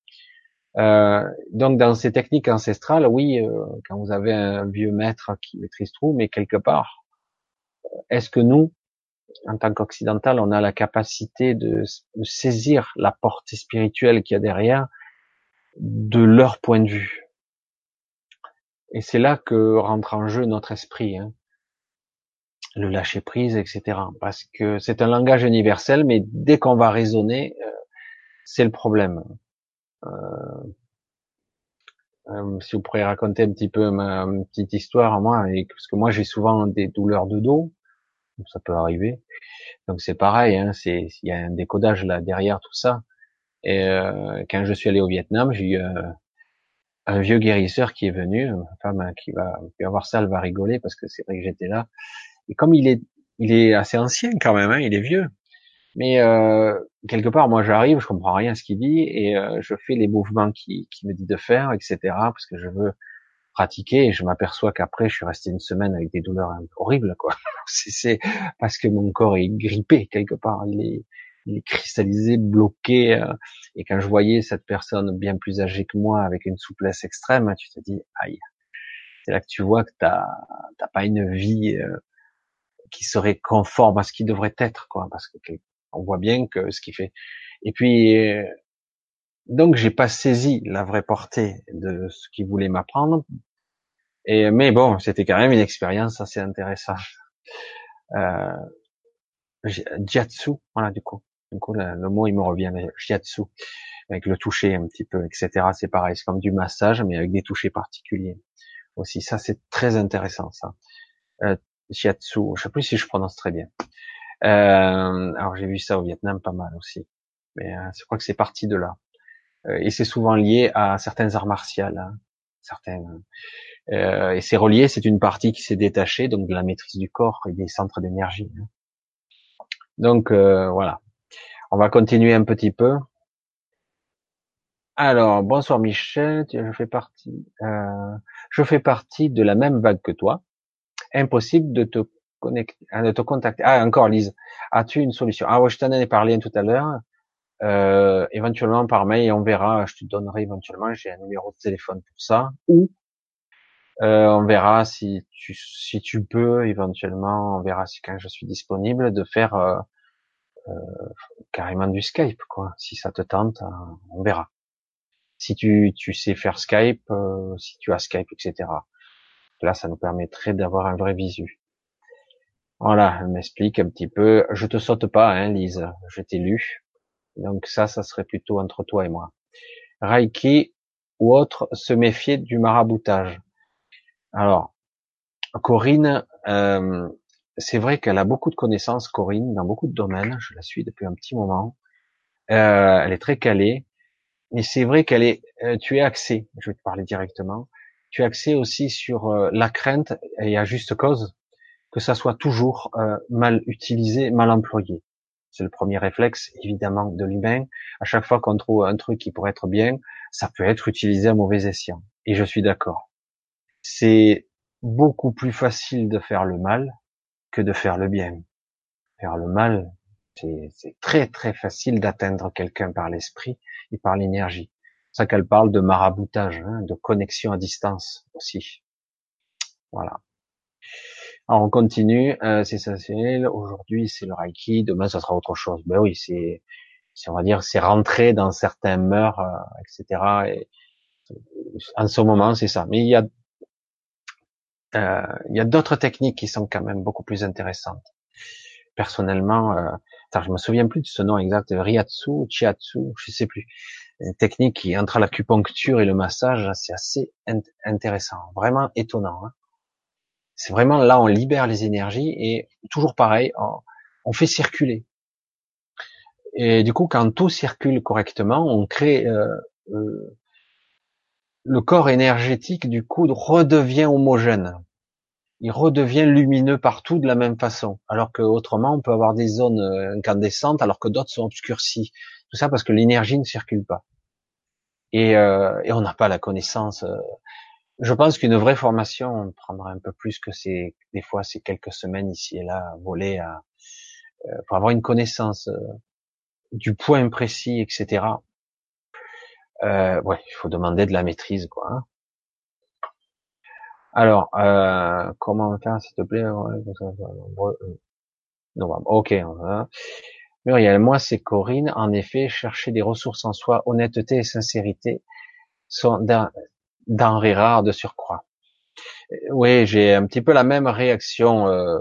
Euh, donc dans ces techniques ancestrales, oui, euh, quand vous avez un vieux maître qui maîtrise tout, mais quelque part, est-ce que nous, en tant qu'occidental, on a la capacité de, saisir la portée spirituelle qu'il y a derrière de leur point de vue? Et c'est là que rentre en jeu notre esprit, hein. le lâcher prise, etc. Parce que c'est un langage universel, mais dès qu'on va raisonner, euh, c'est le problème. Euh, euh, si vous pourriez raconter un petit peu ma, petite histoire moi, et, parce que moi j'ai souvent des douleurs de dos, ça peut arriver. Donc c'est pareil, hein, c'est il y a un décodage là derrière tout ça. Et euh, quand je suis allé au Vietnam, j'ai eu euh, un vieux guérisseur qui est venu, ma femme hein, qui va, qui va voir ça, elle va rigoler parce que c'est vrai que j'étais là. Et comme il est, il est assez ancien quand même, hein, il est vieux. Mais euh, quelque part, moi j'arrive, je comprends rien à ce qu'il dit et euh, je fais les mouvements qu'il qui me dit de faire, etc. Parce que je veux pratiquer et je m'aperçois qu'après je suis resté une semaine avec des douleurs horribles quoi. (laughs) C'est parce que mon corps est grippé quelque part, il est, il est cristallisé, bloqué. Euh, et quand je voyais cette personne bien plus âgée que moi avec une souplesse extrême, tu te dis aïe. C'est là que tu vois que t'as pas une vie euh, qui serait conforme à ce qui devrait être quoi, parce que on voit bien que ce qui fait. Et puis euh, donc j'ai pas saisi la vraie portée de ce qu'il voulait m'apprendre. Et mais bon, c'était quand même une expérience assez intéressante. Euh, jiatsu, voilà du coup. Du coup, le, mot il me revient, jiatsu, avec le toucher un petit peu, etc. C'est pareil, c'est comme du massage, mais avec des touchés particuliers. Aussi, ça c'est très intéressant ça. Euh, jiatsu, je sais plus si je prononce très bien. Euh, alors j'ai vu ça au Vietnam pas mal aussi, mais euh, je crois que c'est parti de là. Euh, et c'est souvent lié à certains arts martiaux, hein, certaines. Et c'est relié, c'est une partie qui s'est détachée donc de la maîtrise du corps et des centres d'énergie. Hein. Donc voilà, on va continuer un petit peu. Alors bonsoir Michel, je fais partie, euh, je fais partie de la même vague que toi. Impossible de te connecter, de te contacter. Ah encore Lise, as-tu une solution? Ah ouais, je t'en ai parlé tout à l'heure. Euh, éventuellement par mail, on verra. Je te donnerai éventuellement. J'ai un numéro de téléphone pour ça. Ou euh, on verra si tu si tu peux éventuellement. On verra si quand je suis disponible de faire euh, euh carrément du Skype quoi. Si ça te tente, on verra. Si tu tu sais faire Skype, euh, si tu as Skype, etc. Là, ça nous permettrait d'avoir un vrai visu. Voilà, elle m'explique un petit peu. Je te saute pas, hein, Lise. Je t'ai lu. Donc ça, ça serait plutôt entre toi et moi. Reiki ou autre, se méfier du maraboutage. Alors, Corinne, euh, c'est vrai qu'elle a beaucoup de connaissances, Corinne, dans beaucoup de domaines. Je la suis depuis un petit moment. Euh, elle est très calée, mais c'est vrai qu'elle est. Euh, tu es axé. Je vais te parler directement. Tu es axé aussi sur la crainte et à juste cause que ça soit toujours mal utilisé, mal employé. C'est le premier réflexe, évidemment, de l'humain. À chaque fois qu'on trouve un truc qui pourrait être bien, ça peut être utilisé à mauvais escient. Et je suis d'accord. C'est beaucoup plus facile de faire le mal que de faire le bien. Faire le mal, c'est très très facile d'atteindre quelqu'un par l'esprit et par l'énergie. C'est ça qu'elle parle de maraboutage, hein, de connexion à distance aussi. Voilà. Alors on continue, euh, c'est essentiel. Aujourd'hui c'est le Reiki, demain ça sera autre chose. Ben oui, c'est, on va dire, c'est rentré dans certains mœurs, euh, etc. Et en ce moment c'est ça. Mais il y a, euh, il y a d'autres techniques qui sont quand même beaucoup plus intéressantes. Personnellement, euh, je me souviens plus de ce nom exact, Ryatsu, Chiatsu, je sais plus. Une technique qui entre l'acupuncture et le massage, c'est assez intéressant, vraiment étonnant. Hein. C'est vraiment là, on libère les énergies et toujours pareil, on, fait circuler. Et du coup, quand tout circule correctement, on crée euh, euh, le corps énergétique du coup redevient homogène. Il redevient lumineux partout de la même façon. Alors que autrement, on peut avoir des zones euh, incandescentes alors que d'autres sont obscurcies. Tout ça parce que l'énergie ne circule pas. Et, et on n'a pas la connaissance je pense qu'une vraie formation prendra un peu plus que ces, des fois, ces quelques semaines ici et là, voler à, euh, pour avoir une connaissance euh, du point précis, etc. Euh, ouais, il faut demander de la maîtrise, quoi. Hein. Alors, euh, comment faire, s'il te plaît? Novembre. Ok. Muriel, moi c'est Corinne. En effet, chercher des ressources en soi, honnêteté et sincérité sont denrées rares de surcroît. Oui, j'ai un petit peu la même réaction. Euh...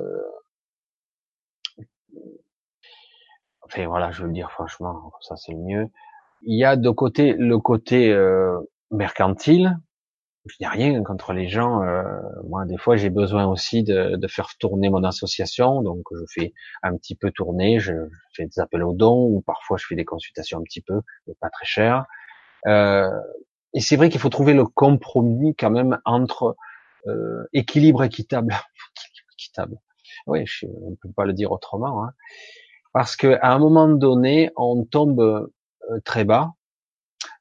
Enfin voilà, je veux dire franchement, ça c'est le mieux. Il y a de côté le côté euh, mercantile. Je n'ai rien contre les gens. Euh, moi, des fois, j'ai besoin aussi de, de, faire tourner mon association, donc je fais un petit peu tourner. Je, fais des appels aux dons ou parfois je fais des consultations un petit peu, mais pas très cher. Euh, et c'est vrai qu'il faut trouver le compromis quand même entre euh, équilibre équitable, (laughs) équitable, Oui, je, on ne peut pas le dire autrement. Hein. Parce que à un moment donné, on tombe euh, très bas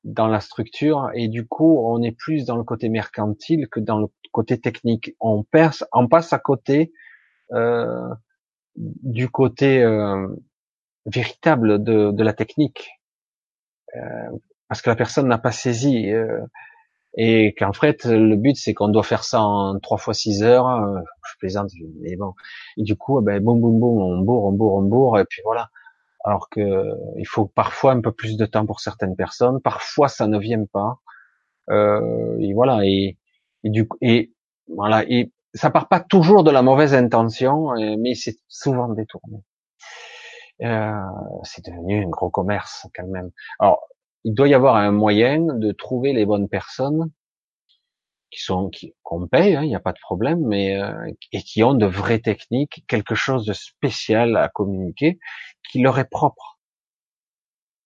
dans la structure et du coup, on est plus dans le côté mercantile que dans le côté technique. On perce, on passe à côté euh, du côté euh, véritable de, de, la technique, euh, parce que la personne n'a pas saisi. Euh, et qu'en fait, le but, c'est qu'on doit faire ça en trois fois six heures. Euh, je plaisante, mais bon. Et du coup, ben, boum, boum, boum, on bourre, on bourre, on bourre, et puis voilà. Alors que il faut parfois un peu plus de temps pour certaines personnes. Parfois, ça ne vient pas. Euh, et voilà. Et, et du et voilà. Et ça part pas toujours de la mauvaise intention, euh, mais c'est souvent détourné. Euh, c'est devenu un gros commerce quand même. Alors, il doit y avoir un moyen de trouver les bonnes personnes qui sont qui qu'on paye, hein, il n'y a pas de problème, mais euh, et qui ont de vraies techniques, quelque chose de spécial à communiquer, qui leur est propre.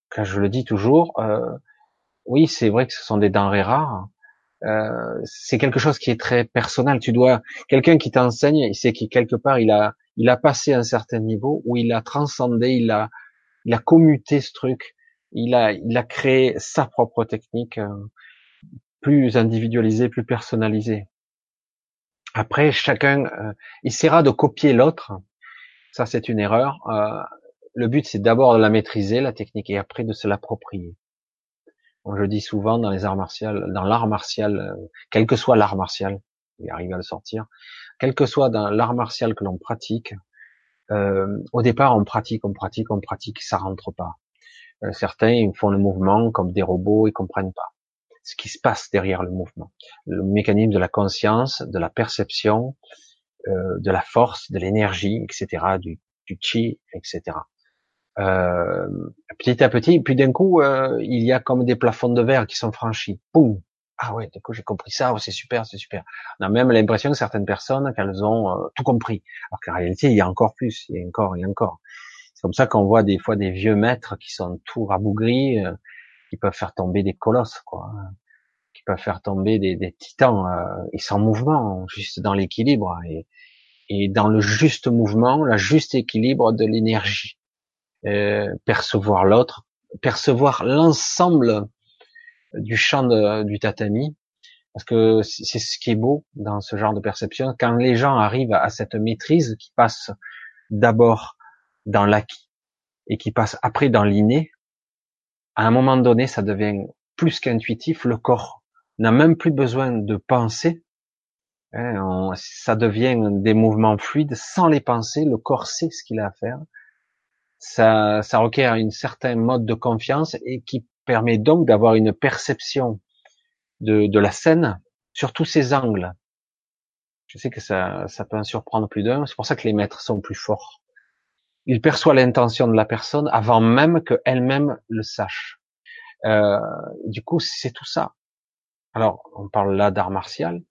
Quand je le dis toujours, euh, oui, c'est vrai que ce sont des denrées rares. Euh, c'est quelque chose qui est très personnel. Tu dois quelqu'un qui t'enseigne, il sait qu'il quelque part il a il a passé un certain niveau où il a transcendé, il a il a commuté ce truc il a, il a créé sa propre technique, euh, plus individualisée, plus personnalisée. Après, chacun euh, essaiera de copier l'autre. Ça, c'est une erreur. Euh, le but, c'est d'abord de la maîtriser, la technique, et après de se l'approprier. je dis souvent dans les arts martiaux, dans l'art martial, quel que soit l'art martial, il arrive à le sortir, quel que soit dans l'art martial que l'on pratique, au départ, on pratique, on pratique, on pratique, ça rentre pas. Euh, certains ils font le mouvement comme des robots, ils comprennent pas ce qui se passe derrière le mouvement, le mécanisme de la conscience, de la perception, euh, de la force, de l'énergie, etc., du, du chi, etc. Euh, petit à petit, puis d'un coup, euh, il y a comme des plafonds de verre qui sont franchis. Boum Ah ouais, du coup j'ai compris ça, oh, c'est super, c'est super. On a même l'impression que certaines personnes, qu'elles ont euh, tout compris, alors qu'en réalité, il y a encore plus, il y a encore, il y a encore. C'est comme ça qu'on voit des fois des vieux maîtres qui sont tout rabougris, euh, qui peuvent faire tomber des colosses, quoi, hein, qui peuvent faire tomber des, des titans, euh, et sans mouvement, juste dans l'équilibre et, et dans le juste mouvement, le juste équilibre de l'énergie, euh, percevoir l'autre, percevoir l'ensemble du champ de, du tatami, parce que c'est ce qui est beau dans ce genre de perception, quand les gens arrivent à cette maîtrise qui passe d'abord dans l'acquis et qui passe après dans l'inné, à un moment donné, ça devient plus qu'intuitif. Le corps n'a même plus besoin de penser. Hein, ça devient des mouvements fluides sans les penser. Le corps sait ce qu'il a à faire. Ça, ça requiert une certaine mode de confiance et qui permet donc d'avoir une perception de, de la scène sur tous ses angles. Je sais que ça, ça peut en surprendre plus d'un. C'est pour ça que les maîtres sont plus forts il perçoit l'intention de la personne avant même qu'elle-même le sache. Euh, du coup, c'est tout ça. Alors, on parle là d'art martial,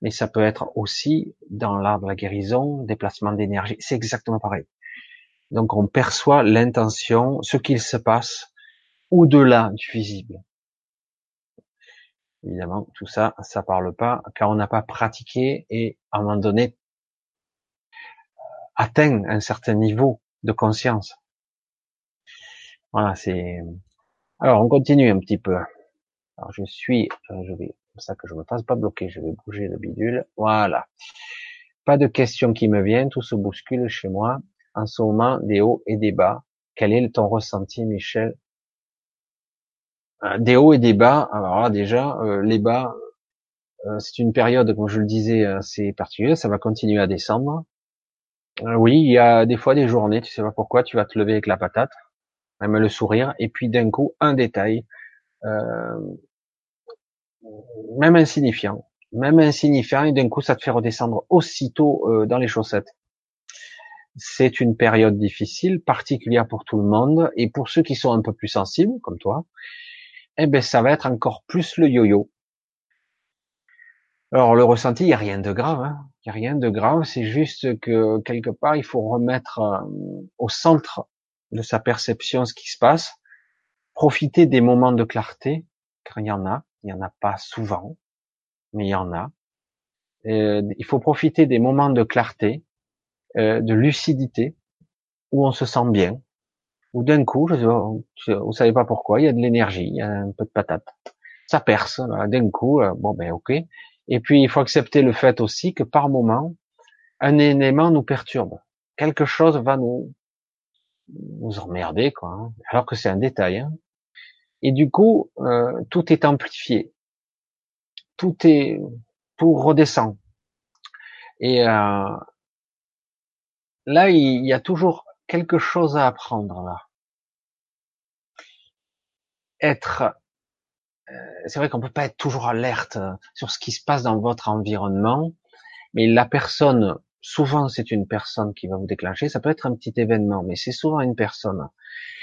mais ça peut être aussi dans l'art de la guérison, déplacement d'énergie. C'est exactement pareil. Donc, on perçoit l'intention, ce qu'il se passe au-delà du visible. Évidemment, tout ça, ça parle pas car on n'a pas pratiqué et à un moment donné atteint un certain niveau de conscience. Voilà, c'est. Alors, on continue un petit peu. Alors, je suis, euh, je vais, ça que je me fasse pas bloquer, je vais bouger le bidule. Voilà. Pas de questions qui me viennent, tout se bouscule chez moi. En ce moment, des hauts et des bas. Quel est ton ressenti, Michel? Euh, Des hauts et des bas. Alors là, déjà, euh, les bas, c'est une période, comme je le disais, assez particulière. Ça va continuer à descendre. Euh, oui, il y a des fois des journées, tu sais pas pourquoi, tu vas te lever avec la patate, même le sourire, et puis d'un coup, un détail, euh, même insignifiant, même insignifiant, et d'un coup, ça te fait redescendre aussitôt euh, dans les chaussettes. C'est une période difficile, particulière pour tout le monde, et pour ceux qui sont un peu plus sensibles, comme toi, eh ben, ça va être encore plus le yo-yo. Alors le ressenti, il n'y a rien de grave, hein. il n'y a rien de grave, c'est juste que quelque part, il faut remettre euh, au centre de sa perception ce qui se passe, profiter des moments de clarté, car il y en a, il n'y en a pas souvent, mais il y en a. il faut profiter des moments de clarté, euh, de lucidité, où on se sent bien, où d'un coup, je, vous savez pas pourquoi, il y a de l'énergie, il y a un peu de patate, ça perce, d'un coup, euh, bon ben ok. Et puis il faut accepter le fait aussi que par moment, un élément nous perturbe, quelque chose va nous nous emmerder, quoi, hein. alors que c'est un détail. Hein. Et du coup, euh, tout est amplifié, tout est, tout redescend. Et euh, là, il y a toujours quelque chose à apprendre là. Être, c'est vrai qu'on peut pas être toujours alerte sur ce qui se passe dans votre environnement, mais la personne, souvent c'est une personne qui va vous déclencher. Ça peut être un petit événement, mais c'est souvent une personne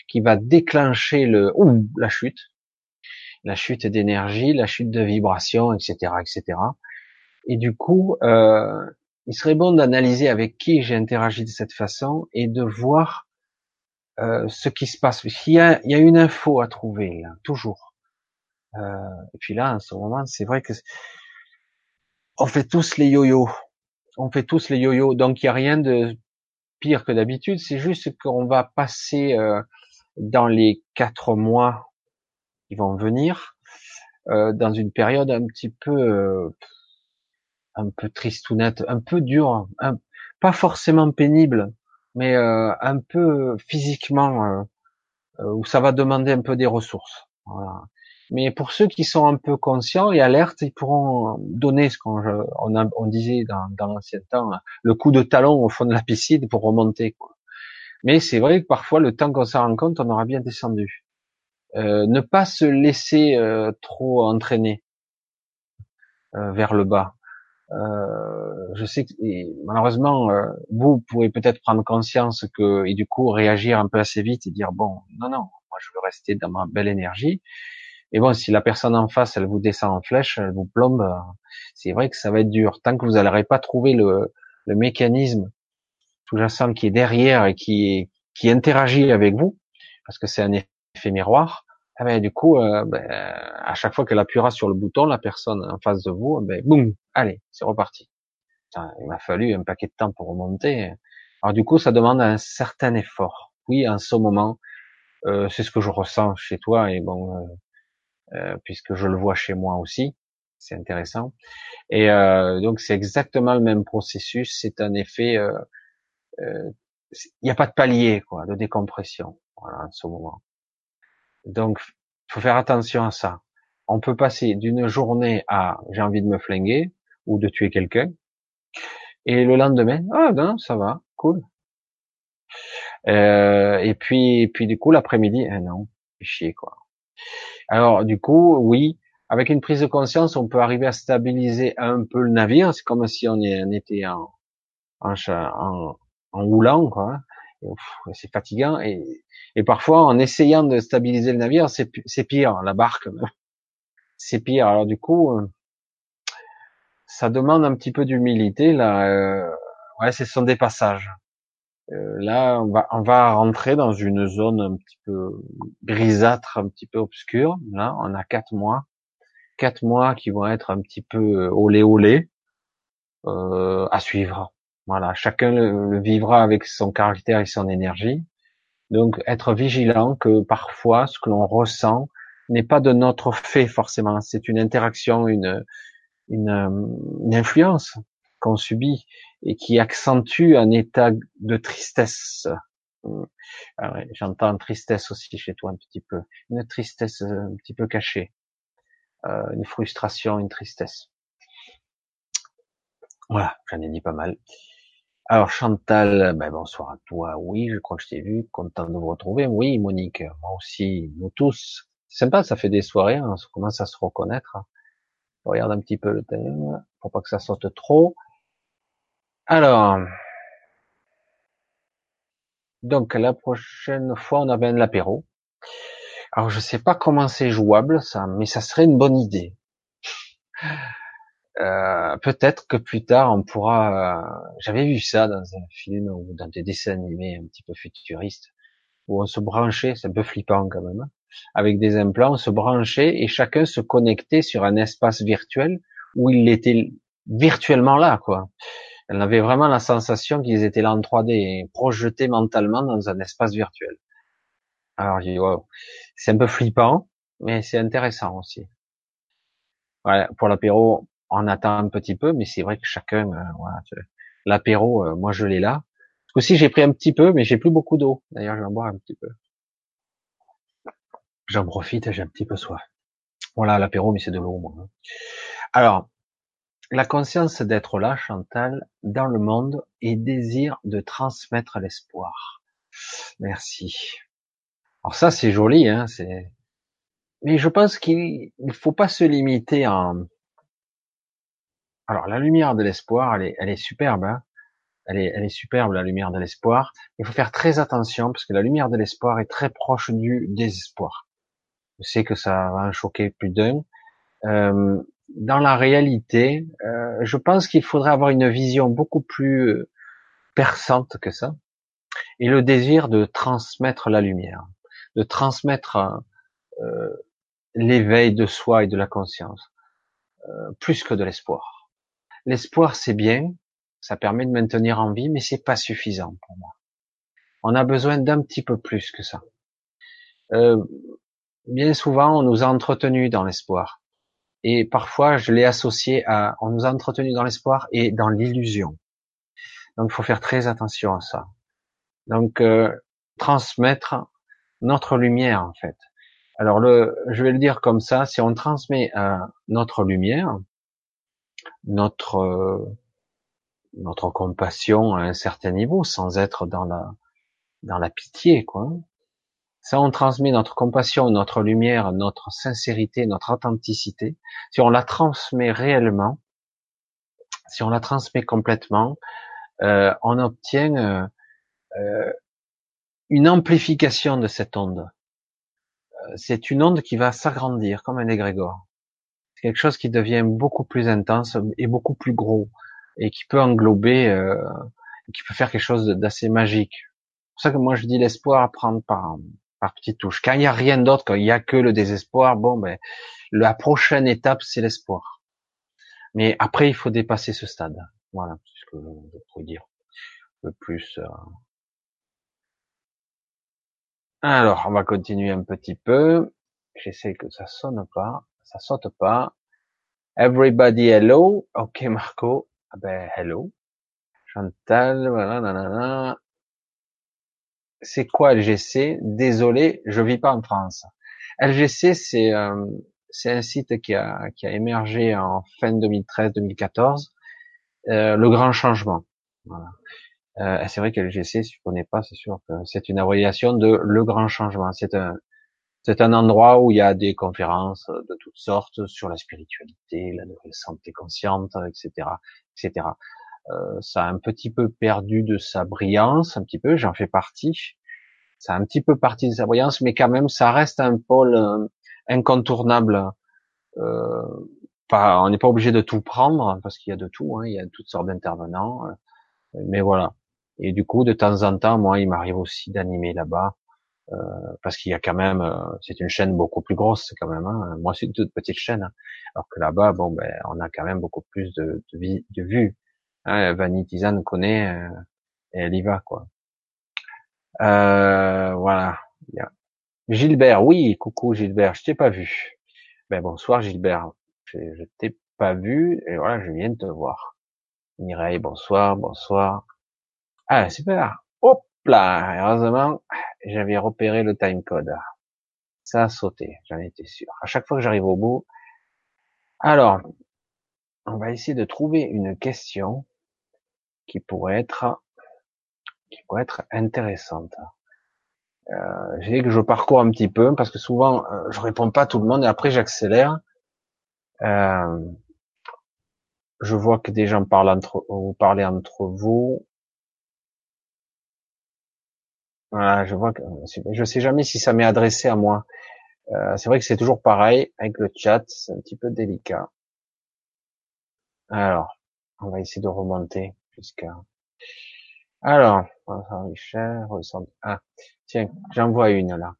qui va déclencher le ou la chute, la chute d'énergie, la chute de vibration, etc., etc. Et du coup, euh, il serait bon d'analyser avec qui j'ai interagi de cette façon et de voir euh, ce qui se passe. Il y a, il y a une info à trouver là, toujours. Euh, et puis là, en ce moment, c'est vrai que on fait tous les yo-yo. On fait tous les yo-yo. Donc il n'y a rien de pire que d'habitude. C'est juste qu'on va passer euh, dans les quatre mois qui vont venir euh, dans une période un petit peu euh, un peu tristounette, un peu dur, un, pas forcément pénible, mais un peu physiquement où ça va demander un peu des ressources. Mais pour ceux qui sont un peu conscients et alertes, ils pourront donner ce qu'on on, on, disait dans, dans l'ancien temps, le coup de talon au fond de la piscine pour remonter. Quoi. Mais c'est vrai que parfois, le temps qu'on s'en rend compte, on aura bien descendu. Euh, ne pas se laisser euh, trop entraîner euh, vers le bas. Euh, je sais que malheureusement, euh, vous pouvez peut-être prendre conscience que et du coup réagir un peu assez vite et dire bon, non, non, moi je veux rester dans ma belle énergie. Et bon, si la personne en face, elle vous descend en flèche, elle vous plombe, c'est vrai que ça va être dur. Tant que vous n'aurez pas trouvé le, le mécanisme sous-jacent qui est derrière et qui, qui interagit avec vous, parce que c'est un effet miroir, ah ben, du coup, euh, ben, à chaque fois qu'elle appuiera sur le bouton, la personne en face de vous, ben, boum, allez, c'est reparti. il m'a fallu un paquet de temps pour remonter. Alors du coup, ça demande un certain effort. Oui, en ce moment, euh, c'est ce que je ressens chez toi et bon, euh, euh puisque je le vois chez moi aussi, c'est intéressant. Et euh, donc c'est exactement le même processus. C'est un effet. Il n'y a pas de palier quoi, de décompression voilà, en ce moment. Donc, faut faire attention à ça. On peut passer d'une journée à j'ai envie de me flinguer ou de tuer quelqu'un, et le lendemain, ah ben ça va, cool. Euh, et puis, puis du coup l'après-midi, eh non, chier quoi. Alors du coup, oui, avec une prise de conscience, on peut arriver à stabiliser un peu le navire. C'est comme si on était en, en, en, roulant, quoi c'est fatigant et, et parfois en essayant de stabiliser le navire, c'est pire, la barque, c'est pire. Alors du coup, euh, ça demande un petit peu d'humilité là. Euh, ouais, ce sont des. Euh, là, on va, on va rentrer dans une zone un petit peu grisâtre, un petit peu obscure. Là, on a quatre mois, quatre mois qui vont être un petit peu olé olé euh, à suivre. Voilà, chacun le, vivra avec son caractère et son énergie. Donc, être vigilant que parfois, ce que l'on ressent n'est pas de notre fait forcément. C'est une interaction, une, une, une influence qu'on subit et qui accentue un état de tristesse. Ah J'entends tristesse aussi chez toi un petit peu, une tristesse un petit peu cachée, euh, une frustration, une tristesse. Voilà, j'en ai dit pas mal. Alors Chantal, ben bonsoir à toi. Oui, je crois que je t'ai vu. Content de vous retrouver. Oui, Monique, moi aussi, nous tous. C'est sympa, ça fait des soirées, hein, on commence à se reconnaître. Je regarde un petit peu le thème, pour pas que ça saute trop. Alors, donc la prochaine fois, on amène l'apéro. Alors je sais pas comment c'est jouable ça, mais ça serait une bonne idée. Euh, peut-être que plus tard on pourra. Euh, j'avais vu ça dans un film ou dans des dessins animés un petit peu futuristes où on se branchait, c'est un peu flippant quand même, avec des implants, on se branchait et chacun se connectait sur un espace virtuel où il était virtuellement là, quoi. Elle avait vraiment la sensation qu'ils étaient là en 3D, projetés mentalement dans un espace virtuel. Alors, j'ai dit, wow, c'est un peu flippant, mais c'est intéressant aussi. Ouais, pour l'apéro, on attend un petit peu, mais c'est vrai que chacun, euh, voilà, l'apéro, euh, moi je l'ai là. Aussi, j'ai pris un petit peu, mais j'ai plus beaucoup d'eau. D'ailleurs, je vais en boire un petit peu. J'en profite, j'ai un petit peu soif. Voilà, l'apéro, mais c'est de l'eau, moi. Hein. Alors, la conscience d'être là, Chantal, dans le monde et désir de transmettre l'espoir. Merci. Alors ça, c'est joli, hein, c'est. Mais je pense qu'il ne faut pas se limiter en. Alors la lumière de l'espoir, elle est, elle est superbe, hein elle est, elle est superbe la lumière de l'espoir. Il faut faire très attention parce que la lumière de l'espoir est très proche du désespoir. Je sais que ça va en choquer plus d'un. Euh, dans la réalité, euh, je pense qu'il faudrait avoir une vision beaucoup plus euh, perçante que ça, et le désir de transmettre la lumière, de transmettre euh, l'éveil de soi et de la conscience, euh, plus que de l'espoir. L'espoir, c'est bien, ça permet de maintenir en vie, mais c'est pas suffisant pour moi. On a besoin d'un petit peu plus que ça. Euh, bien souvent, on nous a entretenus dans l'espoir. Et parfois, je l'ai associé à, on nous a entretenus dans l'espoir et dans l'illusion. Donc, il faut faire très attention à ça. Donc, euh, transmettre notre lumière, en fait. Alors, le, je vais le dire comme ça, si on transmet euh, notre lumière, notre euh, notre compassion à un certain niveau, sans être dans la dans la pitié, quoi. Ça, on transmet notre compassion, notre lumière, notre sincérité, notre authenticité. Si on la transmet réellement, si on la transmet complètement, euh, on obtient euh, euh, une amplification de cette onde. C'est une onde qui va s'agrandir comme un égrégore. C'est quelque chose qui devient beaucoup plus intense et beaucoup plus gros et qui peut englober, qui peut faire quelque chose d'assez magique. C'est pour ça que moi je dis l'espoir à prendre par, par petites touches. Quand il n'y a rien d'autre, quand il n'y a que le désespoir, bon, ben, la prochaine étape, c'est l'espoir. Mais après, il faut dépasser ce stade. Voilà, c'est ce que je pourrais dire. Le plus. Euh. Alors, on va continuer un petit peu. J'essaie que ça sonne pas, ça saute pas. Everybody hello. Ok, Marco. Ah ben, hello. Chantal, voilà, nanana c'est quoi LGC Désolé, je vis pas en France. LGC, c'est euh, c'est un site qui a, qui a émergé en fin 2013-2014, euh, le grand changement. Voilà. Euh, c'est vrai que LGC, si tu connais pas, c'est sûr que c'est une abréviation de le grand changement. C'est un c'est un endroit où il y a des conférences de toutes sortes sur la spiritualité, la nouvelle santé consciente, etc., etc. Euh, ça a un petit peu perdu de sa brillance, un petit peu, j'en fais partie. Ça a un petit peu parti de sa brillance, mais quand même, ça reste un pôle euh, incontournable. Euh, pas, on n'est pas obligé de tout prendre parce qu'il y a de tout, hein, il y a toutes sortes d'intervenants. mais voilà. Et du coup, de temps en temps, moi, il m'arrive aussi d'animer là-bas. Euh, parce qu'il y a quand même, c'est une chaîne beaucoup plus grosse quand même. Hein. Moi, c'est une toute petite chaîne, hein. alors que là-bas, bon, ben, on a quand même beaucoup plus de, de, de vues. Hein, Vanity Zan connaît euh, elle y va quoi. Euh, voilà. Gilbert, oui, coucou Gilbert, je t'ai pas vu. Ben bonsoir Gilbert, je, je t'ai pas vu et voilà, je viens de te voir. Mireille, bonsoir, bonsoir. Ah super. Hop là, heureusement, j'avais repéré le timecode. Ça a sauté, j'en étais sûr. À chaque fois que j'arrive au bout. Alors, on va essayer de trouver une question qui pourrait être qui pourrait être intéressante. Euh, j'ai que je parcours un petit peu parce que souvent euh, je réponds pas à tout le monde et après j'accélère. Euh, je vois que des gens parlent entre vous parlez entre vous. Voilà, je vois que je sais jamais si ça m'est adressé à moi. Euh, c'est vrai que c'est toujours pareil avec le chat, c'est un petit peu délicat. Alors, on va essayer de remonter jusqu'à. Alors, Michel, ah, tiens, j'en vois une là.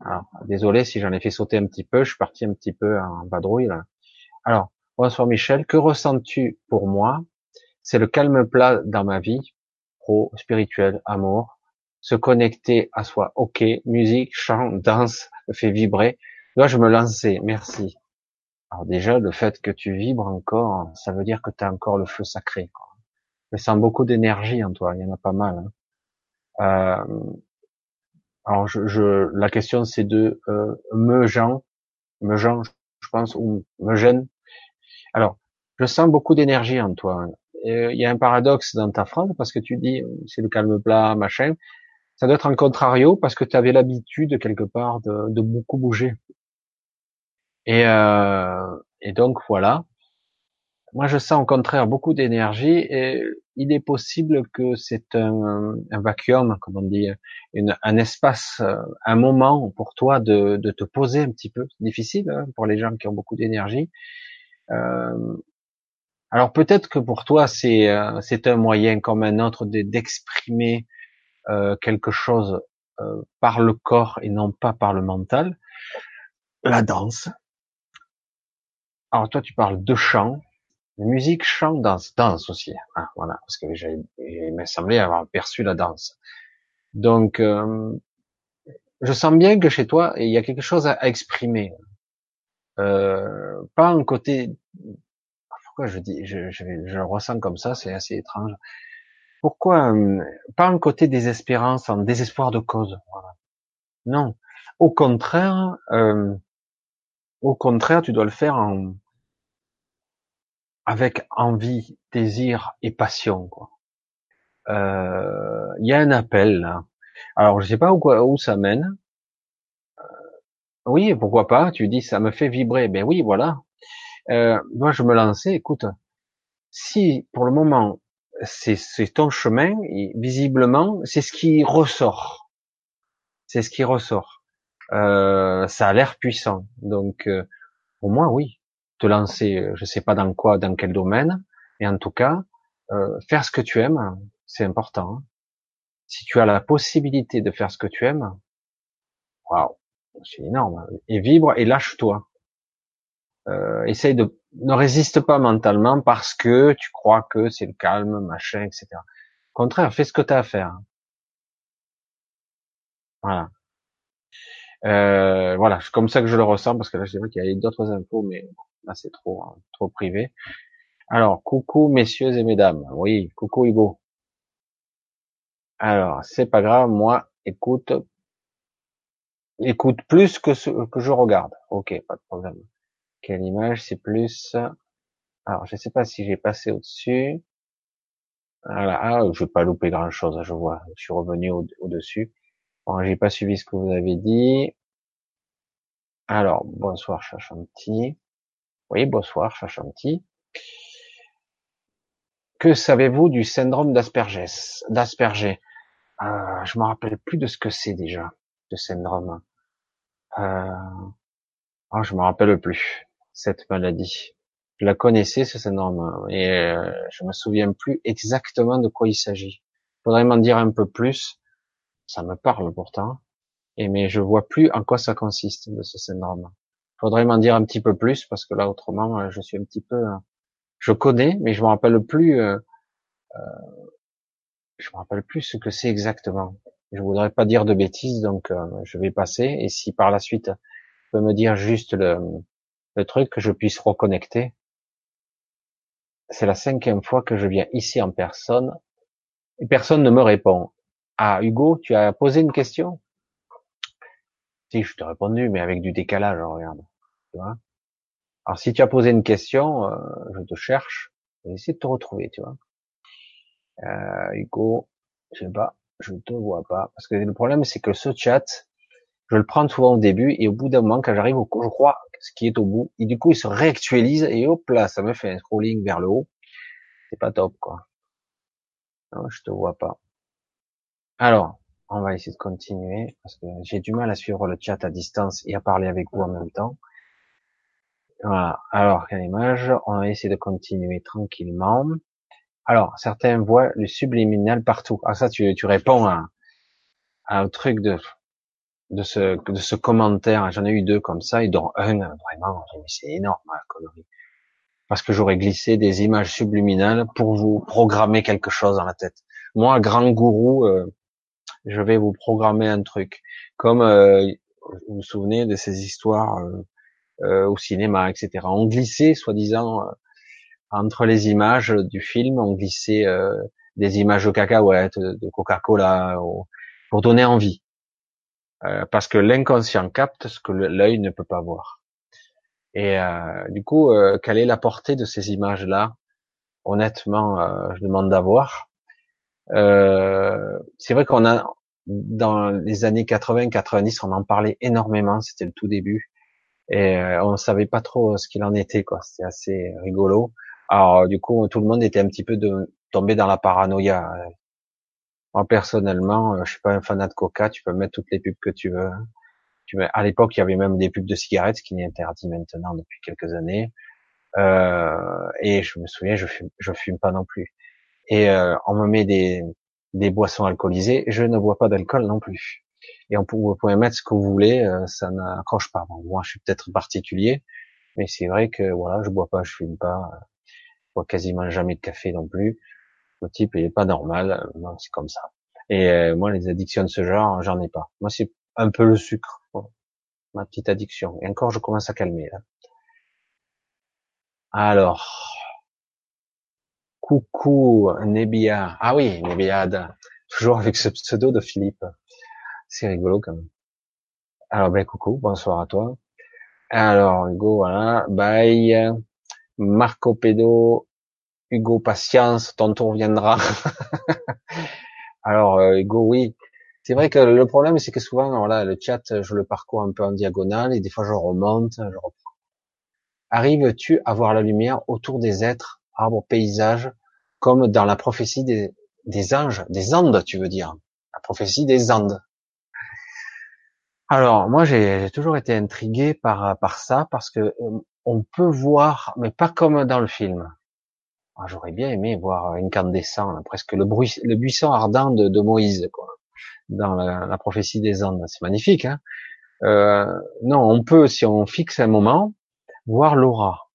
Alors, désolé si j'en ai fait sauter un petit peu, je suis parti un petit peu en vadrouille là. Alors, bonsoir Michel, que ressens-tu pour moi? C'est le calme plat dans ma vie, pro, spirituel, amour, se connecter à soi. Ok, musique, chant, danse, fait vibrer. Là, je me lancer? Merci. Alors déjà, le fait que tu vibres encore, ça veut dire que tu as encore le feu sacré. Quoi. Je sens beaucoup d'énergie en toi. Il y en a pas mal. Hein. Euh, alors, je, je, la question c'est de euh, me Jean, me Jean, je pense, ou me gêne. Alors, je sens beaucoup d'énergie en toi. il y a un paradoxe dans ta phrase parce que tu dis c'est le calme plat, machin. Ça doit être un contrario parce que tu avais l'habitude quelque part de, de, beaucoup bouger. Et, euh, et donc voilà. Moi, je sens au contraire beaucoup d'énergie et il est possible que c'est un, un, vacuum, comme on dit, un espace, un moment pour toi de, te poser un petit peu. Difficile hein, pour les gens qui ont beaucoup d'énergie. Euh, alors peut-être que pour toi c'est euh, c'est un moyen comme un autre d'exprimer euh, quelque chose euh, par le corps et non pas par le mental. La danse. Alors toi tu parles de chant, musique, chant, danse, danse aussi. Ah, voilà, parce que j'ai, il m'a semblé avoir perçu la danse. Donc, euh, je sens bien que chez toi, il y a quelque chose à, exprimer. Euh, pas un côté. Pourquoi je dis, je, je, je le ressens comme ça, c'est assez étrange. Pourquoi euh, pas un côté désespérance, en désespoir de cause. Non, au contraire, euh, au contraire, tu dois le faire avec envie, désir et passion. Euh, il y a un appel. Alors je sais pas où, ça mène. Euh, oui, pourquoi pas Tu dis ça me fait vibrer. Ben oui, voilà. Euh, moi je me lançais. Écoute, si pour le moment c'est ton chemin, visiblement c'est ce qui ressort. C'est ce qui ressort. Euh, ça a l'air puissant. Donc pour moi oui te lancer, euh, je sais pas dans quoi, dans quel domaine, mais en tout cas, euh, faire ce que tu aimes, c'est important. Hein. Si tu as la possibilité de faire ce que tu aimes, waouh, c'est énorme. Et vibre et lâche-toi. Euh, essaye de ne résiste pas mentalement parce que tu crois que c'est le calme, machin, etc. Au contraire, fais ce que tu as à faire. Voilà. Euh, voilà, c'est comme ça que je le ressens parce que là, je dirais qu'il y a d'autres infos, mais Là, c'est trop, hein, trop privé. Alors, coucou messieurs et mesdames. Oui, coucou Hugo. Alors, c'est pas grave, moi, écoute, écoute plus que ce que je regarde. Ok, pas de problème. Quelle image, c'est plus. Alors, je sais pas si j'ai passé au-dessus. Voilà, ah, je vais pas louper grand chose, je vois. Je suis revenu au-dessus. Bon, j'ai pas suivi ce que vous avez dit. Alors, bonsoir, Chachanti. Oui, bonsoir, Chachanti. Que savez-vous du syndrome d'Asperger D'Asperger. Euh, je me rappelle plus de ce que c'est déjà, ce syndrome. Euh, oh, je me rappelle plus cette maladie. Je la connaissais ce syndrome et euh, je me souviens plus exactement de quoi il s'agit. Faudrait m'en dire un peu plus. Ça me parle pourtant. Et mais je vois plus en quoi ça consiste de ce syndrome. Faudrait m'en dire un petit peu plus parce que là autrement euh, je suis un petit peu euh, je connais mais je me rappelle plus euh, euh, je me rappelle plus ce que c'est exactement. Je voudrais pas dire de bêtises donc je vais passer et si par la suite tu peux me dire juste le, le truc que je puisse reconnecter. C'est la cinquième fois que je viens ici en personne. Et personne ne me répond ah Hugo tu as posé une question? Si je t'ai répondu mais avec du décalage regarde alors si tu as posé une question, euh, je te cherche, je vais essayer de te retrouver, tu vois? Euh, Hugo, je sais pas, je te vois pas, parce que le problème c'est que ce chat, je le prends souvent au début et au bout d'un moment, quand j'arrive au, je crois, ce qui est au bout, et du coup il se réactualise et hop là, ça me fait un scrolling vers le haut. C'est pas top quoi. Non, je te vois pas. Alors, on va essayer de continuer parce que j'ai du mal à suivre le chat à distance et à parler avec vous en même temps. Voilà. Alors, quelle image? On va essayer de continuer tranquillement. Alors, certains voient le subliminal partout. Ah, ça, tu, réponds à, à un truc de, de ce, de ce commentaire. J'en ai eu deux comme ça, et dont un, vraiment, c'est énorme, la connerie. parce que j'aurais glissé des images subliminales pour vous programmer quelque chose dans la tête. Moi, grand gourou, euh, je vais vous programmer un truc. Comme euh, vous vous souvenez de ces histoires euh, euh au cinéma, etc. On glissait, soi-disant, euh, entre les images du film, on glissait des images de cacahuètes, de Coca-Cola, pour donner envie. parce que l'inconscient capte ce que l'œil ne peut pas voir. Et du coup, quelle est la portée de ces images-là? Honnêtement, je demande d'avoir. C'est vrai qu'on a dans les années 80-90, on en parlait énormément. C'était le tout début, et on savait pas trop ce qu'il en était. quoi. C'était assez rigolo. Alors du coup, tout le monde était un petit peu tombé dans la paranoïa. Moi personnellement, je suis pas un fanat de Coca. Tu peux mettre toutes les pubs que tu veux à l'époque, il y avait même des pubs de cigarettes, ce qui est interdit maintenant depuis quelques années. Euh, et je me souviens, je fume, je fume pas non plus. Et euh, on me met des, boissons alcoolisées, je ne bois pas d'alcool non plus. Et on peut, vous pouvez mettre ce que vous voulez, euh, ça n'accroche pas. moi, je suis peut-être particulier, mais c'est vrai que voilà, je bois pas, je fume pas, je bois quasiment jamais de café non plus. Le type est pas normal, c'est comme ça. Et euh, moi, les addictions de ce genre, j'en ai pas. Moi, c'est un peu le sucre, ma petite addiction. Et encore, je commence à calmer là. Alors, coucou Nebia. Ah oui, Nebiad, toujours avec ce pseudo de Philippe. C'est rigolo quand même. Alors ben coucou, bonsoir à toi. Alors Hugo, voilà, bye. Marco Pedo, Hugo, patience, ton tour viendra. (laughs) Alors euh, Hugo, oui, c'est vrai que le problème, c'est que souvent, voilà, le chat, je le parcours un peu en diagonale et des fois je remonte. Arrives-tu à voir la lumière autour des êtres, arbres, paysages, comme dans la prophétie des, des anges, des Andes, tu veux dire, la prophétie des Andes. Alors, moi, j'ai toujours été intrigué par par ça parce que euh, on peut voir, mais pas comme dans le film. J'aurais bien aimé voir incandescent, presque le, bruit, le buisson ardent de, de Moïse, quoi dans la, prophétie des Andes. C'est magnifique. Hein euh, non, on peut, si on fixe un moment, voir l'aura.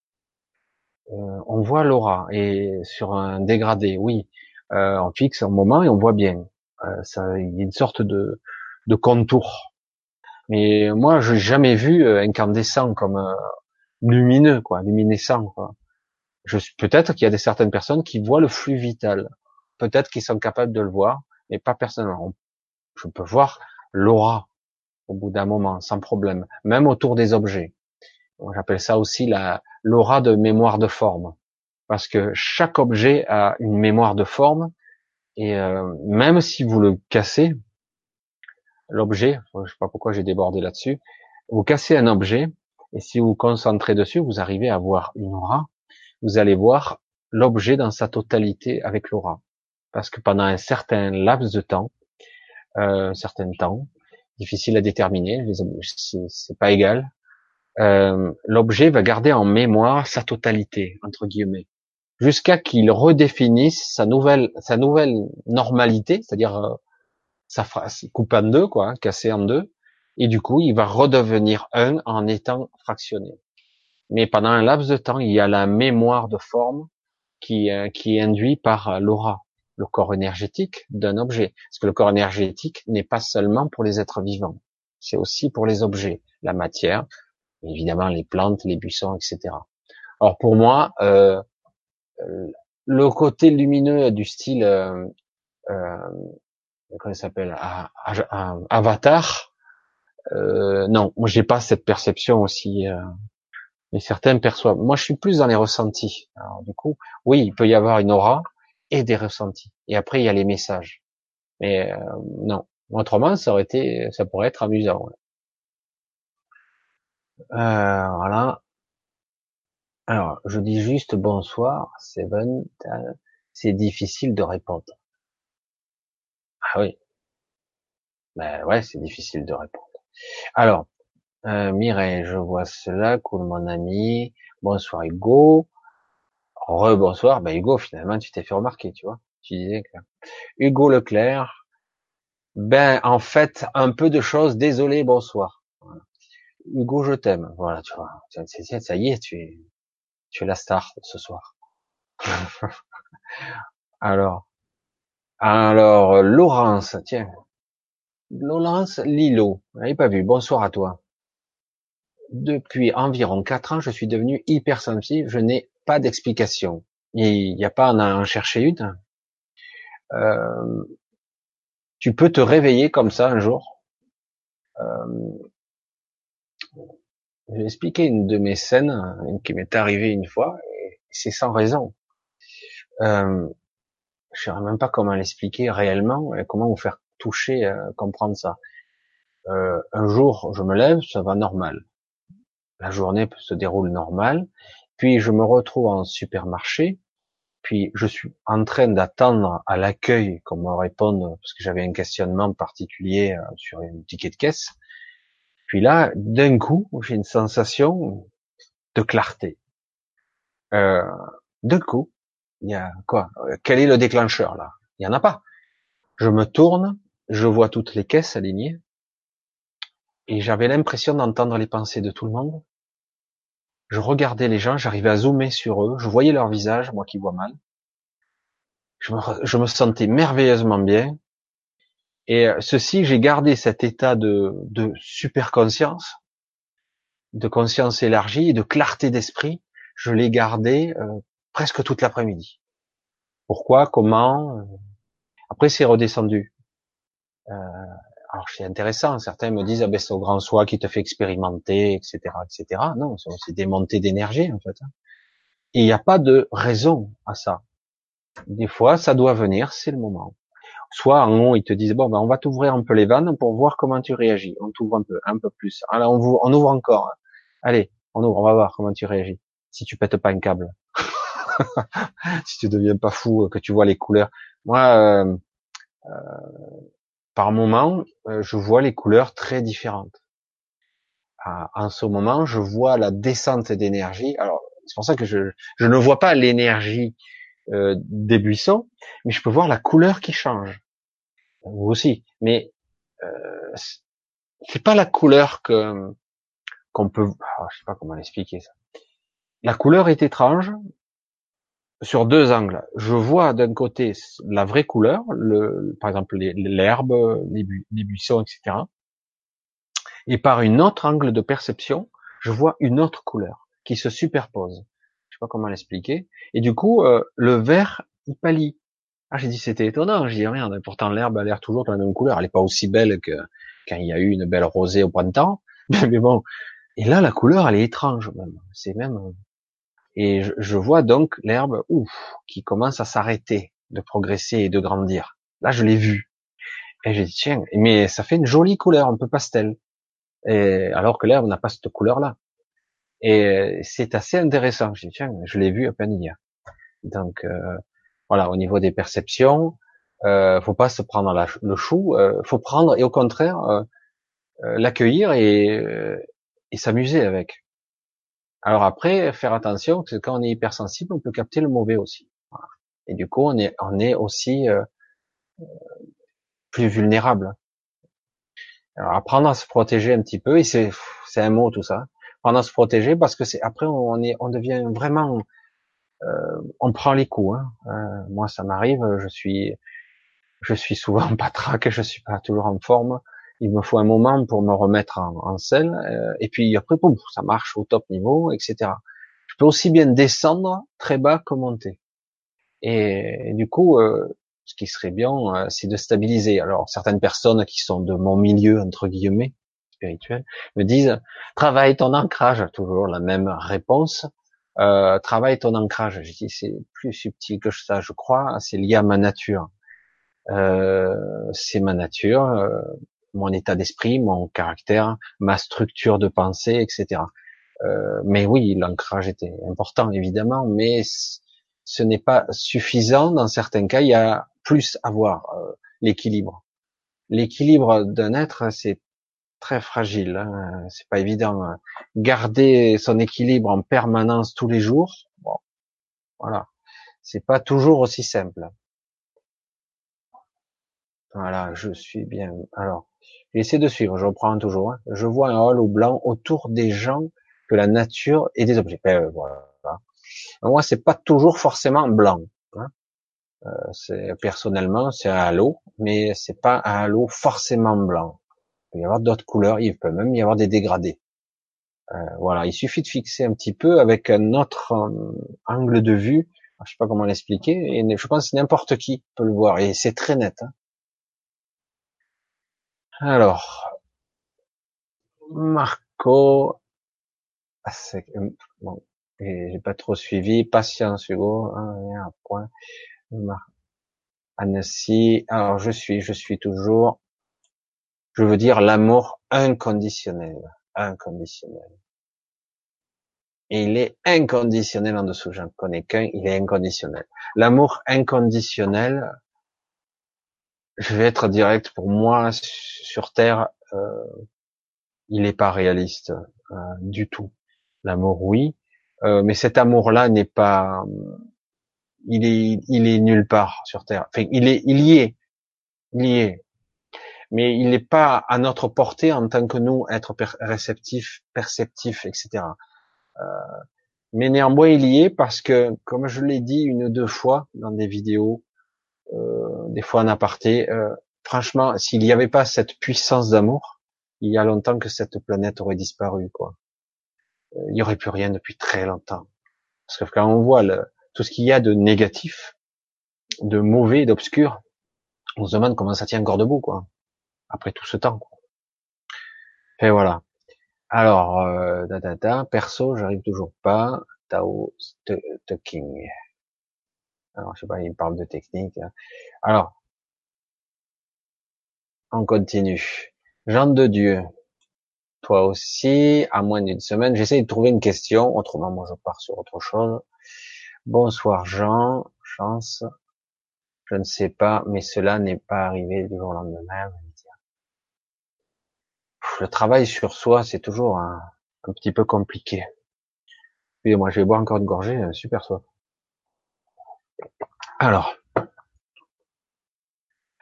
Euh, on voit l'aura et sur un dégradé, oui, euh, on fixe un moment et on voit bien. Euh, ça, il y a une sorte de, de contour. Mais moi, je n'ai jamais vu incandescent comme lumineux, quoi, luminescent. Quoi. Peut-être qu'il y a des certaines personnes qui voient le flux vital. Peut-être qu'ils sont capables de le voir, mais pas personnellement je peux voir l'aura au bout d'un moment, sans problème, même autour des objets. J'appelle ça aussi la l'aura de mémoire de forme, parce que chaque objet a une mémoire de forme, et euh, même si vous le cassez, l'objet, je sais pas pourquoi j'ai débordé là-dessus, vous cassez un objet, et si vous vous concentrez dessus, vous arrivez à voir une aura, vous allez voir l'objet dans sa totalité avec l'aura. Parce que pendant un certain laps de temps, euh, certain temps, difficile à déterminer, c'est pas égal. Euh, L'objet va garder en mémoire sa totalité entre guillemets, jusqu'à qu'il redéfinisse sa nouvelle sa nouvelle normalité, c'est-à-dire euh, sa phrase coupée en deux, quoi, hein, cassée en deux, et du coup il va redevenir un en étant fractionné. Mais pendant un laps de temps, il y a la mémoire de forme qui, euh, qui est induite par l'aura le corps énergétique d'un objet. Parce que le corps énergétique n'est pas seulement pour les êtres vivants, c'est aussi pour les objets, la matière, évidemment les plantes, les buissons, etc. Alors pour moi, euh, le côté lumineux du style, euh, euh, comment ça s'appelle, Avatar, euh, non, moi j'ai pas cette perception aussi. Euh, mais certains perçoivent. Moi, je suis plus dans les ressentis. Alors, du coup, oui, il peut y avoir une aura, et des ressentis. Et après, il y a les messages. Mais euh, non, autrement, ça aurait été, ça pourrait être amusant. Voilà. Alors, je dis juste bonsoir, Seven. C'est difficile de répondre. Ah oui. Ben ouais, c'est difficile de répondre. Alors, euh, Mireille, je vois cela, cool mon ami. Bonsoir Hugo. Rebonsoir, bah Hugo, finalement, tu t'es fait remarquer, tu vois. Tu disais que Hugo Leclerc, ben en fait, un peu de choses, désolé, bonsoir. Hugo, je t'aime. Voilà, tu vois. Ça y est, tu, Tu es la star ce soir. (laughs) alors, alors, Laurence, tiens. Laurence Lilo, je pas vu. Bonsoir à toi. Depuis environ quatre ans, je suis devenu hypersensible. Je n'ai pas d'explication. Il n'y a pas à en chercher une. Euh, tu peux te réveiller comme ça un jour. Euh, j'ai expliqué une de mes scènes une qui m'est arrivée une fois, et c'est sans raison. Euh, je ne sais même pas comment l'expliquer réellement, et comment vous faire toucher, euh, comprendre ça. Euh, un jour, je me lève, ça va normal. La journée se déroule normal, puis je me retrouve en supermarché, puis je suis en train d'attendre à l'accueil qu'on me réponde, parce que j'avais un questionnement particulier euh, sur une ticket de caisse. Puis là, d'un coup, j'ai une sensation de clarté. Euh, d'un coup, il y a quoi? Quel est le déclencheur là? Il y en a pas. Je me tourne, je vois toutes les caisses alignées, et j'avais l'impression d'entendre les pensées de tout le monde. Je regardais les gens, j'arrivais à zoomer sur eux, je voyais leur visage, moi qui vois mal. Je me sentais merveilleusement bien. Et euh, ceci, j'ai gardé cet état de, de super conscience, de conscience élargie de clarté d'esprit. Je l'ai gardé euh, presque toute l'après-midi. Pourquoi? Comment? Après, c'est redescendu. Euh, alors, c'est intéressant. Certains me disent, ah ben, c'est au grand soi qui te fait expérimenter, etc., etc. Non, c'est des d'énergie, en fait. Et il n'y a pas de raison à ça. Des fois, ça doit venir, c'est le moment. Soit en haut, ils te disent bon, ben on va t'ouvrir un peu les vannes pour voir comment tu réagis. On t'ouvre un peu, un peu plus. Alors on, ouvre, on ouvre encore. Allez, on ouvre, on va voir comment tu réagis. Si tu pètes pas un câble, (laughs) si tu deviens pas fou, que tu vois les couleurs. Moi, euh, euh, par moment, euh, je vois les couleurs très différentes. en ce moment, je vois la descente d'énergie. Alors, c'est pour ça que je, je ne vois pas l'énergie euh, des buissons, mais je peux voir la couleur qui change. Vous aussi. Mais euh, c'est pas la couleur que qu'on peut. Ah, je sais pas comment l'expliquer ça. La couleur est étrange sur deux angles. Je vois d'un côté la vraie couleur, le, par exemple l'herbe, les, les buissons, etc. Et par une autre angle de perception, je vois une autre couleur qui se superpose sais pas comment l'expliquer. Et du coup, euh, le vert, il pâlit. Ah, j'ai dit c'était étonnant. J'ai dit rien. Pourtant l'herbe a l'air toujours de la même couleur. Elle est pas aussi belle que quand il y a eu une belle rosée au printemps. (laughs) Mais bon. Et là, la couleur, elle est étrange même. C'est même. Et je, vois donc l'herbe, ouf, qui commence à s'arrêter, de progresser et de grandir. Là, je l'ai vu. Et j'ai dit tiens, mais ça fait une jolie couleur, un peu pastel. Et alors que l'herbe n'a pas cette couleur-là. Et euh, c'est assez intéressant. Je dis, tiens, je l'ai vu à peine hier. Donc euh, voilà, au niveau des perceptions, euh, faut pas se prendre le chou, euh, faut prendre et au contraire euh, l'accueillir et, et s'amuser avec. Alors après, faire attention, parce que quand on est hypersensible, on peut capter le mauvais aussi. Et du coup, on est, on est aussi plus vulnérable. Alors apprendre à se protéger un petit peu, et c'est un mot tout ça pendant se protéger parce que c'est après on est on devient vraiment euh, on prend les coups. Hein. Euh, moi ça m'arrive, je suis je suis souvent (laughs) patraque, je suis pas toujours en forme. Il me faut un moment pour me remettre en, en selle euh, et puis après boum, ça marche au top niveau, etc. Je peux aussi bien descendre très bas que monter. Et, du coup, euh, ce qui serait bien, euh, c'est de stabiliser. Alors certaines personnes qui sont de mon milieu entre guillemets me disent travaille ton ancrage, toujours la même réponse. Euh, travaille ton ancrage. Je dis c'est plus subtil que ça, je crois. C'est lié à ma nature. Euh, c'est ma nature, euh, mon état d'esprit, mon caractère, ma structure de pensée, etc. Euh, mais oui, l'ancrage était important évidemment, mais ce n'est pas suffisant. Dans certains cas, il y a plus à voir euh, l'équilibre. L'équilibre d'un être, c'est fragile. Hein. C'est pas évident. Hein. Garder son équilibre en permanence tous les jours, bon, voilà, c'est pas toujours aussi simple. Voilà, je suis bien. Alors, j'essaie de suivre. Je reprends toujours. Hein. Je vois un hall au blanc autour des gens, de la nature et des objets. Ben, voilà. Moi, c'est pas toujours forcément blanc. Euh, personnellement, c'est un halo, mais c'est pas un halo forcément blanc. Il peut y avoir d'autres couleurs, il peut même y avoir des dégradés. Euh, voilà, il suffit de fixer un petit peu avec un autre euh, angle de vue. Je sais pas comment l'expliquer, et je pense que n'importe qui peut le voir, et c'est très net. Hein. Alors, Marco, ah, bon, j'ai pas trop suivi. Patience, Hugo. un point. Annecy. Alors, je suis, je suis toujours. Je veux dire l'amour inconditionnel, inconditionnel. Et il est inconditionnel en dessous. J'en connais qu'un. Il est inconditionnel. L'amour inconditionnel. Je vais être direct. Pour moi, sur Terre, euh, il n'est pas réaliste euh, du tout. L'amour, oui, euh, mais cet amour-là n'est pas, il est, il est nulle part sur Terre. Enfin, il est, il y est, il y est, mais il n'est pas à notre portée en tant que nous, être réceptif, perceptif, etc. Euh, mais néanmoins, il y est parce que, comme je l'ai dit une ou deux fois dans des vidéos, euh, des fois en aparté, euh, franchement, s'il n'y avait pas cette puissance d'amour, il y a longtemps que cette planète aurait disparu, quoi. Euh, il n'y aurait plus rien depuis très longtemps. Parce que quand on voit le, tout ce qu'il y a de négatif, de mauvais, d'obscur, on se demande comment ça tient encore debout, quoi. Après tout ce temps. Quoi. Et voilà. Alors, euh, da, da, da, perso, j'arrive toujours pas. Tao King. Alors, je sais pas, il parle de technique. Hein. Alors, on continue. Jean de Dieu, toi aussi, à moins d'une semaine, j'essaie de trouver une question, autrement moi je pars sur autre chose. Bonsoir Jean, chance, je ne sais pas, mais cela n'est pas arrivé du jour au lendemain. Le travail sur soi, c'est toujours un, petit peu compliqué. Puis moi, je vais boire encore une gorgée, euh, super soif. Alors,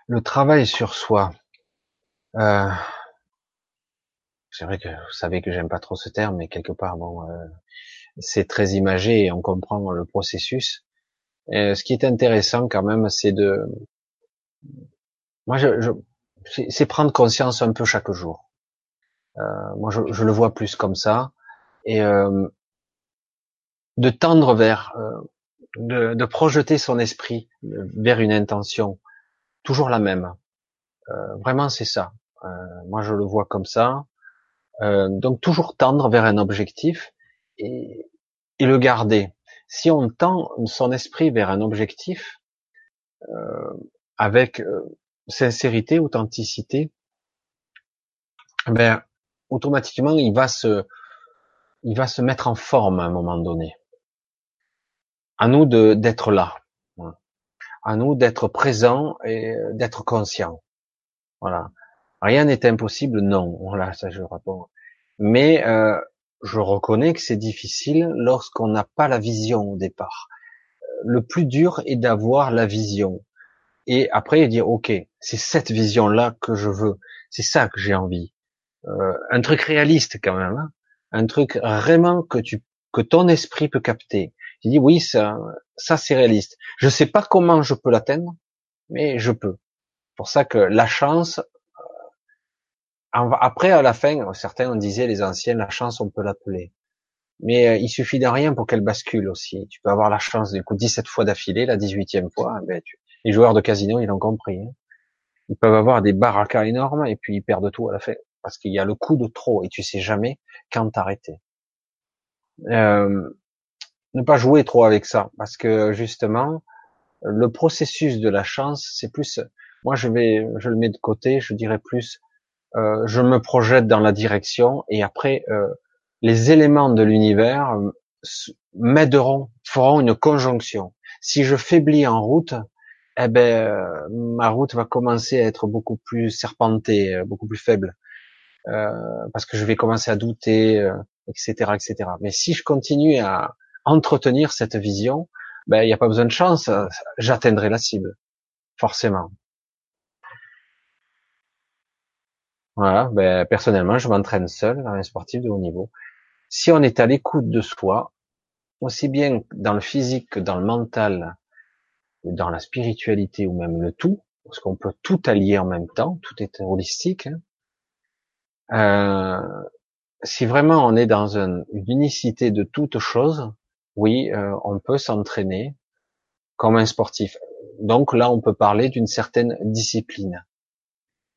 le travail sur soi. Euh, c'est vrai que vous savez que j'aime pas trop ce terme, mais quelque part, bon, euh, c'est très imagé et on comprend le processus. Ce qui est intéressant quand même, c'est de, moi, je c'est prendre conscience un peu chaque jour. Euh, moi, je, je, le vois plus comme ça et euh, de tendre vers, euh, de, de, projeter son esprit vers une intention, toujours la même. Vraiment, c'est ça. moi, je le vois comme ça. Donc toujours tendre vers un objectif et, et, le garder. Si on tend son esprit vers un objectif euh, avec euh, sincérité, authenticité, ben automatiquement il va se il va se mettre en forme à un moment donné. À nous de d'être là. À nous d'être présent et d'être conscient. Voilà. Rien n'est impossible, non. Voilà, ça je réponds. Mais euh, je reconnais que c'est difficile lorsqu'on n'a pas la vision au départ. Le plus dur est d'avoir la vision. Et après dire, ok, c'est cette vision-là que je veux. C'est ça que j'ai envie. Euh, un truc réaliste quand même. Hein. un truc vraiment que tu que ton esprit peut capter. Tu dis oui, ça, ça c'est réaliste. Je sais pas comment je peux l'atteindre, mais je peux. Pour ça que la chance, après, à la fin, certains on disait, les anciens, la chance, on peut l'appeler. Mais euh, il suffit de rien pour qu'elle bascule aussi. Tu peux avoir la chance, du coup, 17 fois d'affilée, la 18e fois, ben, les joueurs de casino, ils l'ont compris. Hein. Ils peuvent avoir des barakas énormes et puis ils perdent tout à la fin. Parce qu'il y a le coup de trop et tu sais jamais quand t'arrêter. Euh, ne pas jouer trop avec ça. Parce que justement, le processus de la chance, c'est plus, moi je vais, je le mets de côté, je dirais plus euh, je me projette dans la direction et après euh, les éléments de l'univers euh, m'aideront, feront une conjonction. Si je faiblis en route, eh ben ma route va commencer à être beaucoup plus serpentée, beaucoup plus faible, parce que je vais commencer à douter, etc., etc. Mais si je continue à entretenir cette vision, ben il n'y a pas besoin de chance, j'atteindrai la cible, forcément. Voilà, ben, personnellement, je m'entraîne seul dans un sportif de haut niveau. Si on est à l'écoute de soi, aussi bien dans le physique que dans le mental, dans la spiritualité ou même le tout, parce qu'on peut tout allier en même temps, tout est holistique. Hein. Euh, si vraiment on est dans une, unicité de toutes choses, oui, euh, on peut s'entraîner comme un sportif. Donc là, on peut parler d'une certaine discipline,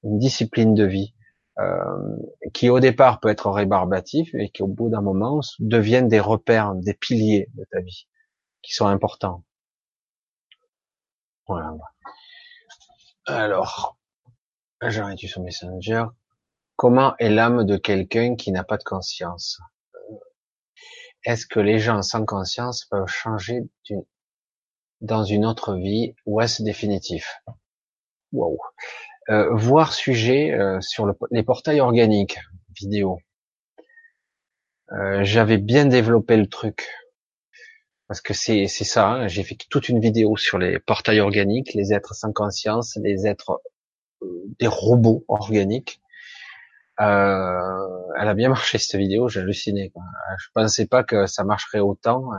une discipline de vie euh, qui au départ peut être rébarbatif et qui au bout d'un moment deviennent des repères, des piliers de ta vie, qui sont importants. Voilà. Alors, j'arrête sur Messenger? Comment est l'âme de quelqu'un qui n'a pas de conscience? Est-ce que les gens sans conscience peuvent changer dans une autre vie ou est-ce définitif? Wow. Euh, voir sujet euh, sur les portails organiques vidéo. Euh, j'avais bien développé le truc parce que c'est c'est ça. Hein. J'ai fait toute une vidéo sur les portails organiques, les êtres sans conscience, les êtres des robots organiques. Elle a bien marché cette vidéo, j'ai halluciné. Quoi. Je pensais pas que ça marcherait autant.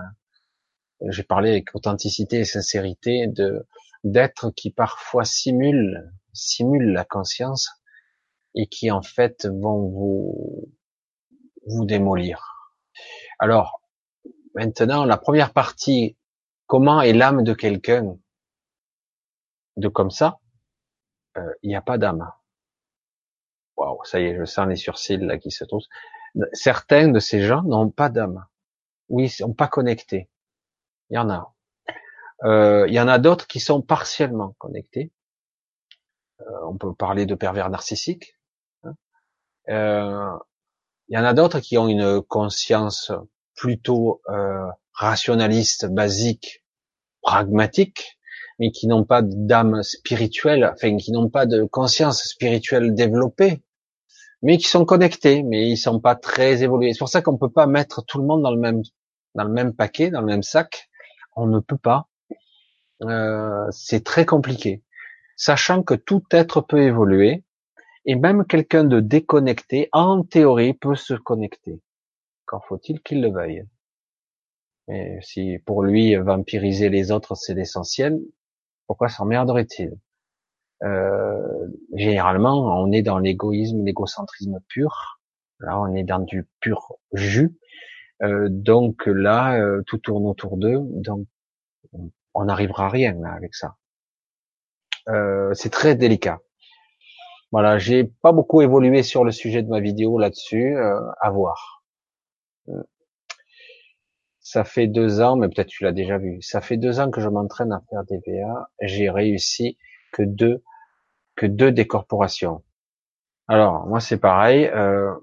J'ai parlé avec authenticité et sincérité de d'êtres qui parfois simulent simulent la conscience et qui en fait vont vous vous démolir. Alors maintenant la première partie, comment est l'âme de quelqu'un? De comme ça euh, Il n'y a pas d'âme. Ça y est, je sens les sourcils là qui se trouvent. Certains de ces gens n'ont pas d'âme. Oui, ils sont pas connectés. Il y en a. Euh, il y en a d'autres qui sont partiellement connectés. Euh, on peut parler de pervers narcissiques. Hein. Euh, il y en a d'autres qui ont une conscience plutôt euh, rationaliste, basique, pragmatique, mais qui n'ont pas d'âme spirituelle, enfin qui n'ont pas de conscience spirituelle développée, mais qui sont connectés, mais ils sont pas très évolués. C'est pour ça qu'on peut pas mettre tout le monde dans le même dans le même paquet, dans le même sac. On ne peut pas. Euh, c'est très compliqué sachant que tout être peut évoluer, et même quelqu'un de déconnecté, en théorie, peut se connecter. Quand faut-il qu'il le veuille Et si pour lui, vampiriser les autres, c'est l'essentiel, pourquoi s'emmerderait-il? Euh, Généralement, on est dans l'égoïsme, l'égocentrisme pur. Là, on est dans du pur jus. Euh, donc là, euh, tout tourne autour d'eux. Donc, on n'arrivera à rien là, avec ça. Euh, c'est très délicat. Voilà, j'ai pas beaucoup évolué sur le sujet de ma vidéo là-dessus, euh, à voir. Euh, ça fait deux ans, mais peut-être tu l'as déjà vu. Ça fait deux ans que je m'entraîne à faire des VA. J'ai réussi que deux, que deux décorporations. Alors moi c'est pareil. Euh,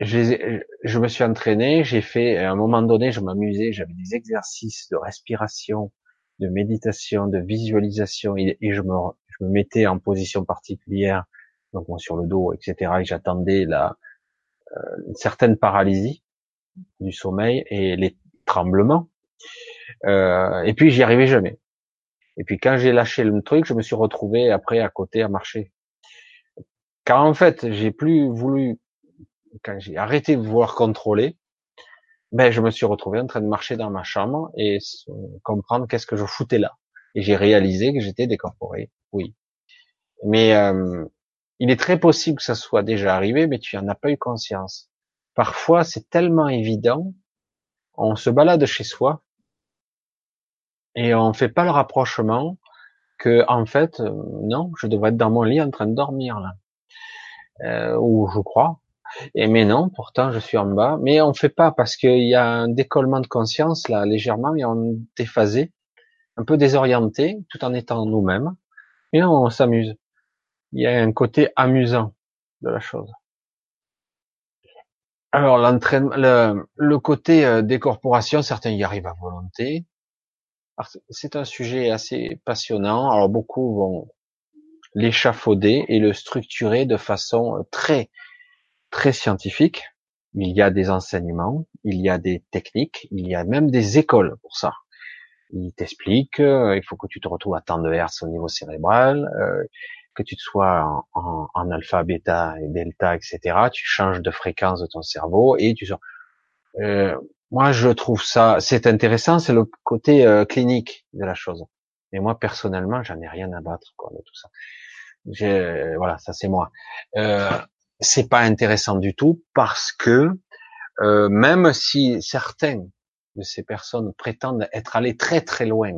je me suis entraîné, j'ai fait à un moment donné, je m'amusais, j'avais des exercices de respiration, de méditation, de visualisation, et, je, me, je, me, mettais en position particulière, donc sur le dos, etc. Et j'attendais la euh, une certaine paralysie du sommeil et les tremblements. Euh, et puis j'y arrivais jamais. Et puis quand j'ai lâché le truc, je me suis retrouvé après à côté à marcher. Car en fait, j'ai plus voulu, quand j'ai arrêté de vouloir contrôler, ben je me suis retrouvé en train de marcher dans ma chambre et comprendre qu'est-ce que je foutais là. Et j'ai réalisé que j'étais décorporé. Oui. Mais euh, il est très possible que ça soit déjà arrivé, mais tu en as pas eu conscience. Parfois, c'est tellement évident, on se balade chez soi et on fait pas le rapprochement que en fait, euh, non, je devrais être dans mon lit en train de dormir là. Euh, ou je crois, et mais non, pourtant je suis en bas. Mais on fait pas parce qu'il y a un décollement de conscience là légèrement, et on est déphasé, un peu désorienté, tout en étant nous-mêmes. Et on s'amuse. Il y a un côté amusant de la chose. Alors l'entraînement, le, le, côté euh, décorporation, certains y arrivent à volonté. C'est un sujet assez passionnant. Alors beaucoup vont l'échafauder et le structurer de façon très très scientifique. Il y a des enseignements, il y a des techniques, il y a même des écoles pour ça. Il t'explique, euh, il faut que tu te retrouves à tant de hertz au niveau cérébral, euh, que tu te sois en, en, alpha, bêta et delta, etc. Tu changes de fréquence de ton cerveau et tu sors. Euh, Moi, je trouve ça, c'est intéressant, c'est le côté euh, clinique de la chose. Mais moi, personnellement, j'en ai rien à battre quoi, de tout ça. Voilà, ça c'est moi. Euh, c'est pas intéressant du tout parce que euh, même si certains de ces personnes prétendent être allés très très loin,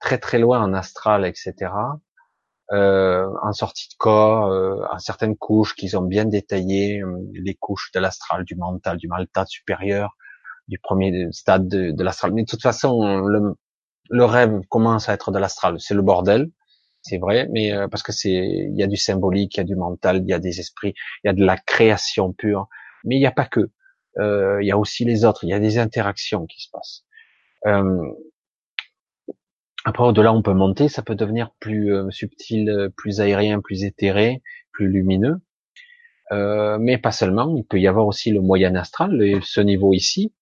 très très loin en astral, etc., euh, en sortie de corps, euh, en certaines couches qu'ils ont bien détaillées, euh, les couches de l'astral, du mental, du maltat supérieur, du premier stade de, de l'astral. Mais de toute façon, le, le rêve commence à être de l'astral. C'est le bordel, c'est vrai, mais euh, parce que c'est, il y a du symbolique, il y a du mental, il y a des esprits, il y a de la création pure, mais il n'y a pas que. Euh, il y a aussi les autres, il y a des interactions qui se passent. Euh, après, au-delà, on peut monter, ça peut devenir plus euh, subtil, plus aérien, plus éthéré, plus lumineux. Euh, mais pas seulement, il peut y avoir aussi le moyen astral, ce niveau ici,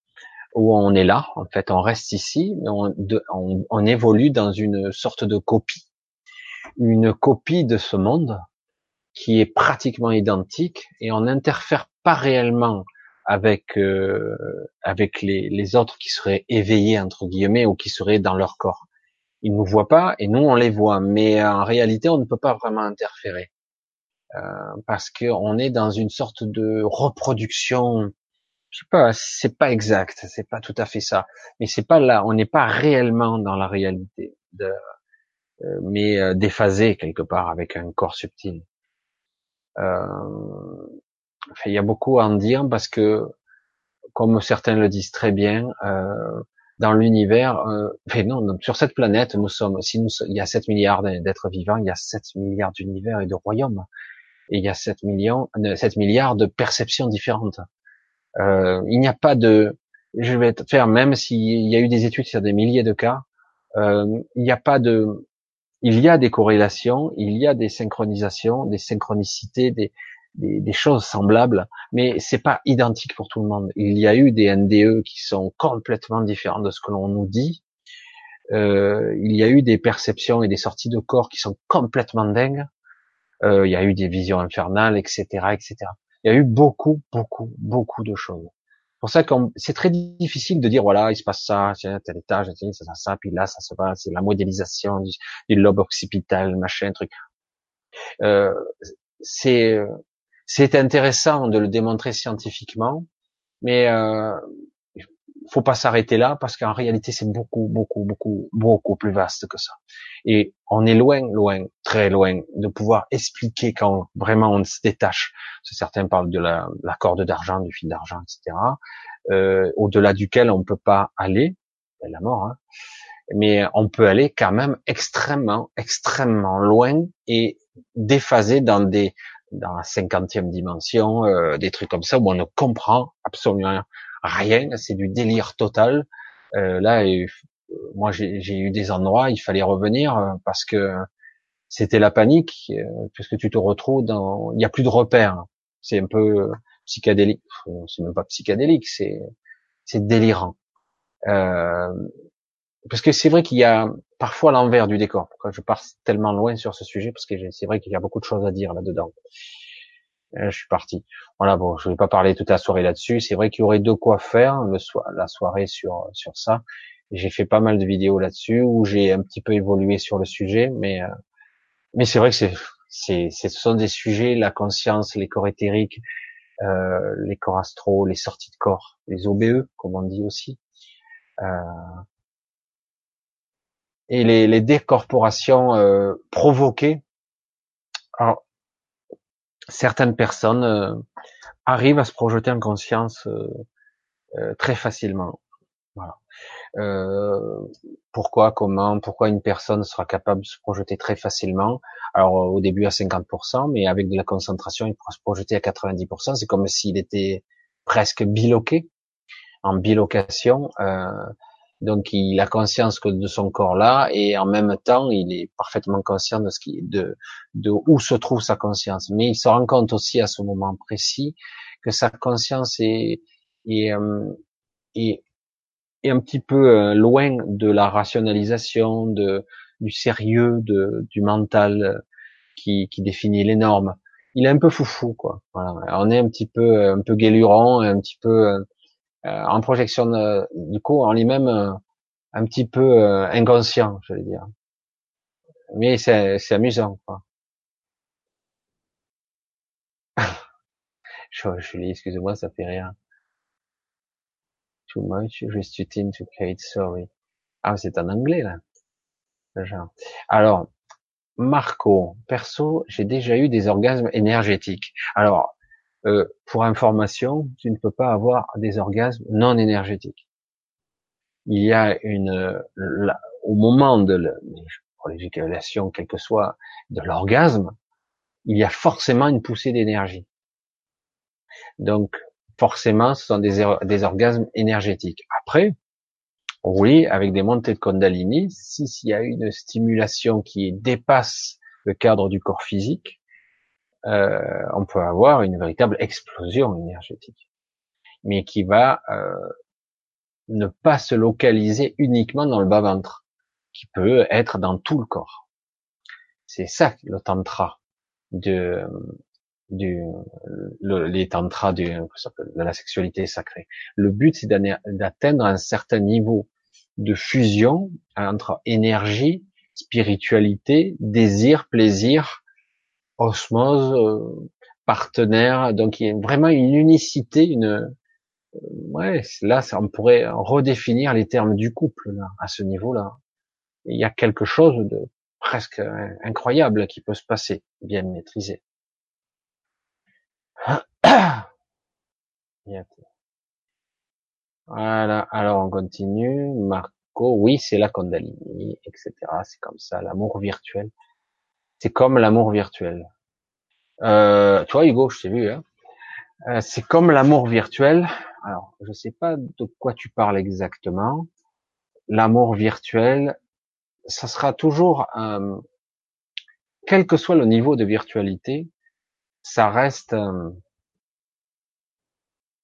où on est là, en fait, on reste ici, mais on, évolue dans une sorte de copie, une copie de ce monde qui est pratiquement identique, et on n'interfère pas réellement avec euh, avec les, les, autres qui seraient éveillés entre guillemets ou qui seraient dans leur corps. Ils nous voient pas et nous on les voit, mais en réalité on ne peut pas vraiment interférer euh, parce qu'on est dans une sorte de reproduction. Je sais pas, c'est pas exact, c'est pas tout à fait ça, mais c'est pas là, on n'est pas réellement dans la réalité, de, euh, mais euh, déphasé quelque part avec un corps subtil. Euh, il y a beaucoup à en dire parce que, comme certains le disent très bien, euh, dans l'univers, euh, enfin non, sur cette planète, nous sommes, si nous, il y a 7 milliards d'êtres vivants, il y a 7 milliards d'univers et de royaumes, et il y a 7 millions, 7 milliards de perceptions différentes. Euh, il n'y a pas de, je vais faire, même s'il y a eu des études sur des milliers de cas, euh, il n'y a pas de, il y a des corrélations, il y a des synchronisations, des synchronicités, des, des, choses semblables, mais c'est pas identique pour tout le monde. Il y a eu des NDE qui sont complètement différents de ce que l'on nous dit. Euh, il y a eu des perceptions et des sorties de corps qui sont complètement dingues. Euh, il y a eu des visions infernales, etc., etc. Il y a eu beaucoup, beaucoup, beaucoup de choses. Pour ça c'est très difficile de dire voilà il se passe ça, tel étage, ça, ça, ça, puis là ça se passe, c'est la modélisation du, du, lobe occipital, machin, truc. Euh, c'est c'est intéressant de le démontrer scientifiquement, mais euh, faut pas s'arrêter là parce qu'en réalité c'est beaucoup, beaucoup, beaucoup, beaucoup plus vaste que ça. Et on est loin, loin, très loin de pouvoir expliquer quand vraiment on se détache. Certains parlent de la, la corde d'argent, du fil d'argent, etc. Euh, au-delà duquel on peut pas aller, la mort. Hein. Mais on peut aller quand même extrêmement, extrêmement loin et déphaser dans des dans la cinquantième dimension, euh, des trucs comme ça où on ne comprend absolument rien, c'est du délire total. Euh, là, moi j'ai eu des endroits, il fallait revenir euh, parce que c'était la panique, puisque tu te retrouves dans, il n'y a plus de repères. C'est un peu psychédélique, c'est même pas psychédélique, c'est c'est délirant. Euh, parce que c'est vrai qu'il y a parfois l'envers du décor. Pourquoi je pars tellement loin sur ce sujet? Parce que c'est vrai qu'il y a beaucoup de choses à dire là-dedans. Euh, je suis parti. Voilà, bon, je vais pas parler toute la soirée là-dessus. C'est vrai qu'il y aurait de quoi faire le la soirée sur sur ça. J'ai fait pas mal de vidéos là-dessus où j'ai un petit peu évolué sur le sujet, mais euh, mais c'est vrai que c'est c'est ce sont des sujets, la conscience, les corps éthériques, euh, les corps astraux, les sorties de corps, les OBE, comme on dit aussi. Euh, et les, les décorporations euh, provoquées. Alors, certaines personnes euh, arrivent à se projeter en conscience euh, très facilement. Voilà. pourquoi, comment, pourquoi une personne sera capable de se projeter très facilement? Alors au début à 50%, mais avec de la concentration, il pourra se projeter à 90%. C'est comme s'il était presque biloqué, en bilocation. Donc il a conscience que de son corps là et en même temps il est parfaitement conscient de ce qui de de où se trouve sa conscience. Mais il se rend compte aussi à ce moment précis que sa conscience est est, euh, est, est un petit peu euh, loin de la rationalisation, de du sérieux, de du mental euh, qui, qui définit les normes. Il est un peu foufou quoi. Voilà. On est un petit peu un peu guéluron, un petit peu en projection, de, du coup, on est même euh, un petit peu euh, inconscient, je veux dire. Mais c'est, c'est amusant, quoi. (laughs) Julie, excusez-moi, ça fait rien. Too much restricting to Kate, sorry. Ah, c'est en anglais, là. Alors, Marco, perso, j'ai déjà eu des orgasmes énergétiques. Alors, euh, pour information, tu ne peux pas avoir des orgasmes non énergétiques. Il y a une, au moment de l'éjaculation, quel que soit de l'orgasme, il y a forcément une poussée d'énergie. Donc, forcément, ce sont des, des orgasmes énergétiques. Après, oui, avec des montées de Kundalini, s'il y a une stimulation qui dépasse le cadre du corps physique, euh, on peut avoir une véritable explosion énergétique, mais qui va euh, ne pas se localiser uniquement dans le bas-ventre, qui peut être dans tout le corps. C'est ça le tantra de le, les tantras de la sexualité sacrée. Le but c'est d'atteindre un certain niveau de fusion entre énergie, spiritualité, désir, plaisir, osmose, euh, partenaire. Donc il y a vraiment une unicité, une euh, ouais, là ça, on pourrait redéfinir les termes du couple là, à ce niveau-là. Il y a quelque chose de presque incroyable qui peut se passer, bien maîtrisé. (coughs) Voilà, alors on continue. Marco, oui, c'est la Kundalini, etc. C'est comme ça, l'amour virtuel. C'est comme l'amour virtuel. Euh, tu Hugo, je t'ai vu. Hein euh, c'est comme l'amour virtuel. Alors, je sais pas de quoi tu parles exactement. L'amour virtuel, ça sera toujours, euh, quel que soit le niveau de virtualité, ça reste euh,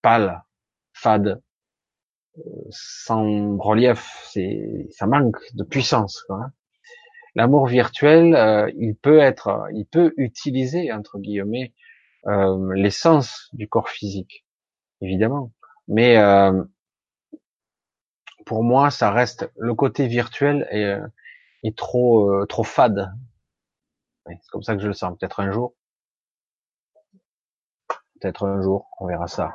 pâle, fade, sans relief, c'est ça manque de puissance. Quoi. L'amour virtuel, euh, il peut être, il peut utiliser entre guillemets euh, l'essence du corps physique, évidemment. Mais euh, pour moi, ça reste le côté virtuel est, euh, est trop euh, trop fade. c'est comme ça que je le sens. Peut-être un jour, peut-être un jour, on verra ça.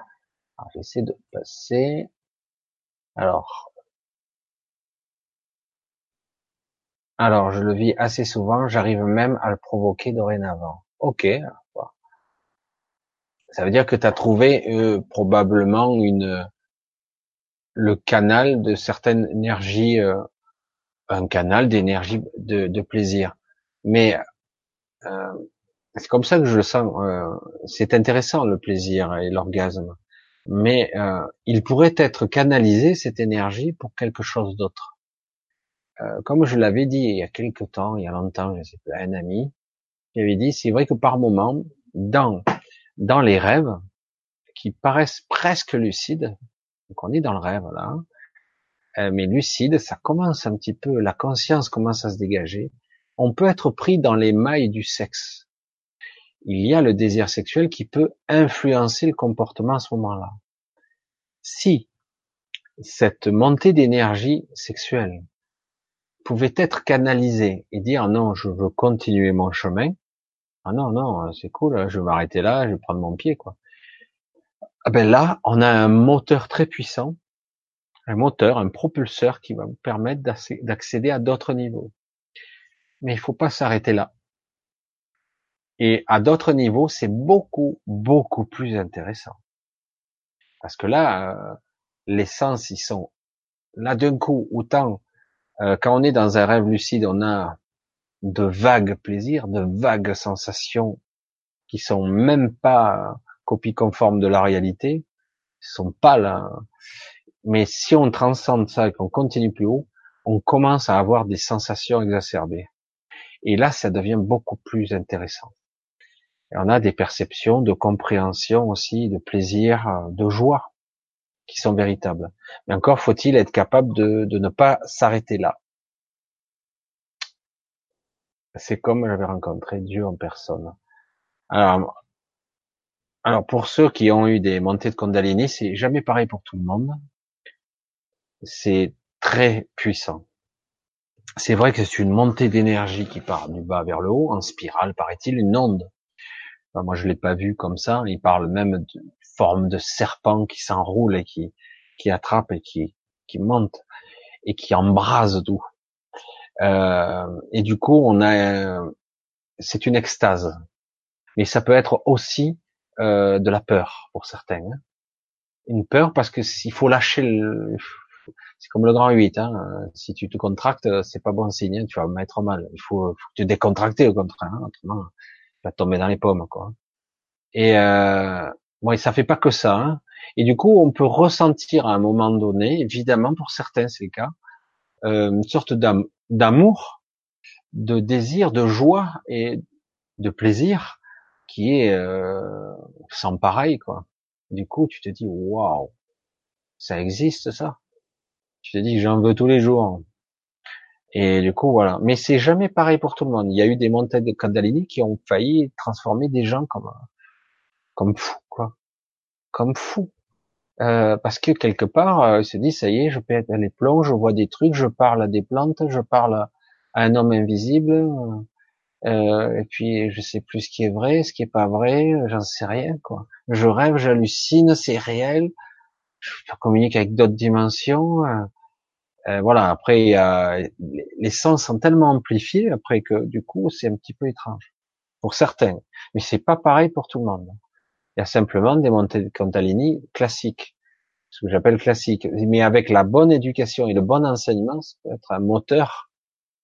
J'essaie de passer. Alors, alors je le vis assez souvent, j'arrive même à le provoquer dorénavant. Ok, ça veut dire que tu as trouvé euh, probablement une le canal de certaines énergies, euh, un canal d'énergie de, plaisir. Mais euh, c'est comme ça que je le sens. C'est intéressant le plaisir et l'orgasme mais il pourrait être canalisé cette énergie pour quelque chose d'autre. Euh, comme je l'avais dit il y a quelque temps, il y a longtemps, je sais pas, un ami, j'avais dit, c'est vrai que par moment, dans dans les rêves qui paraissent presque lucides, donc on est dans le rêve là, euh, mais lucide, ça commence un petit peu, la conscience commence à se dégager. On peut être pris dans les mailles du sexe il y a le désir sexuel qui peut influencer le comportement à ce moment-là. Si cette montée d'énergie sexuelle pouvait être canalisée et dire non, je veux continuer mon chemin, ah non, non, c'est cool, je vais m'arrêter là, je vais prendre mon pied, quoi. Ah ben là, on a un moteur très puissant, un moteur, un propulseur qui va vous permettre d'accéder à d'autres niveaux. Mais il faut pas s'arrêter là. Et à d'autres niveaux, c'est beaucoup, beaucoup plus intéressant. Parce que là, euh, les sens, ils sont là d'un coup, autant quand on est dans un rêve lucide, on a de vagues plaisirs, de vagues sensations qui sont même pas copie conforme de la réalité, sont pas là. Mais si on transcende ça et qu'on continue plus haut, on commence à avoir des sensations exacerbées. Et là, ça devient beaucoup plus intéressant on a des perceptions de compréhension aussi, de plaisir, euh, de joie qui sont véritables. Mais encore faut-il être capable de, ne pas s'arrêter là. C'est comme j'avais rencontré Dieu en personne. Alors, Alors pour ceux qui ont eu des montées de Kundalini, c'est jamais pareil pour tout le monde. C'est très puissant. C'est vrai que c'est une montée d'énergie qui part du bas vers le haut, en spirale, paraît-il, une onde. moi, je l'ai pas vu comme ça. Il parle même de forme de serpent qui s'enroule et qui, qui attrape et qui, qui monte et qui embrase tout. Euh, et du coup, on a, c'est une extase. Mais ça peut être aussi euh, de la peur pour certains. Hein. Une peur parce que s'il faut lâcher le, c'est comme le grand 8. Hein. Si tu te contractes, c'est pas bon signe. Hein. Tu vas mettre mal. Il faut, faut te décontracter au contraire. Hein. Autrement, tu vas tomber dans les pommes, quoi. Et euh, bon, ça fait pas que ça. Hein. Et du coup, on peut ressentir à un moment donné, évidemment pour certains c'est le cas, euh, une sorte d'amour, de désir, de joie et de plaisir qui est euh, sans pareil quoi. Du coup, tu te dis waouh, ça existe ça. Tu te dis j'en veux tous les jours. Et du coup voilà. Mais c'est jamais pareil pour tout le monde. Il y a eu des montagnes de Kandalini qui ont failli transformer des gens comme comme fous comme fous. Euh, parce que quelque part, euh, il se dit ça y est, je être les plombs, je vois des trucs, je parle à des plantes, je parle à, un homme invisible, euh, et puis je sais plus ce qui est vrai, ce qui est pas vrai, j'en sais rien quoi. Je rêve, j'hallucine, c'est réel. Je communique avec d'autres dimensions. Euh, euh voilà. Après, les sens sont tellement amplifiés après que du coup, c'est un petit peu étrange pour certains, mais c'est pas pareil pour tout le monde. Il y a simplement des montées de Cantalini classiques, ce que j'appelle classiques, mais avec la bonne éducation et le bon enseignement, ça peut être un moteur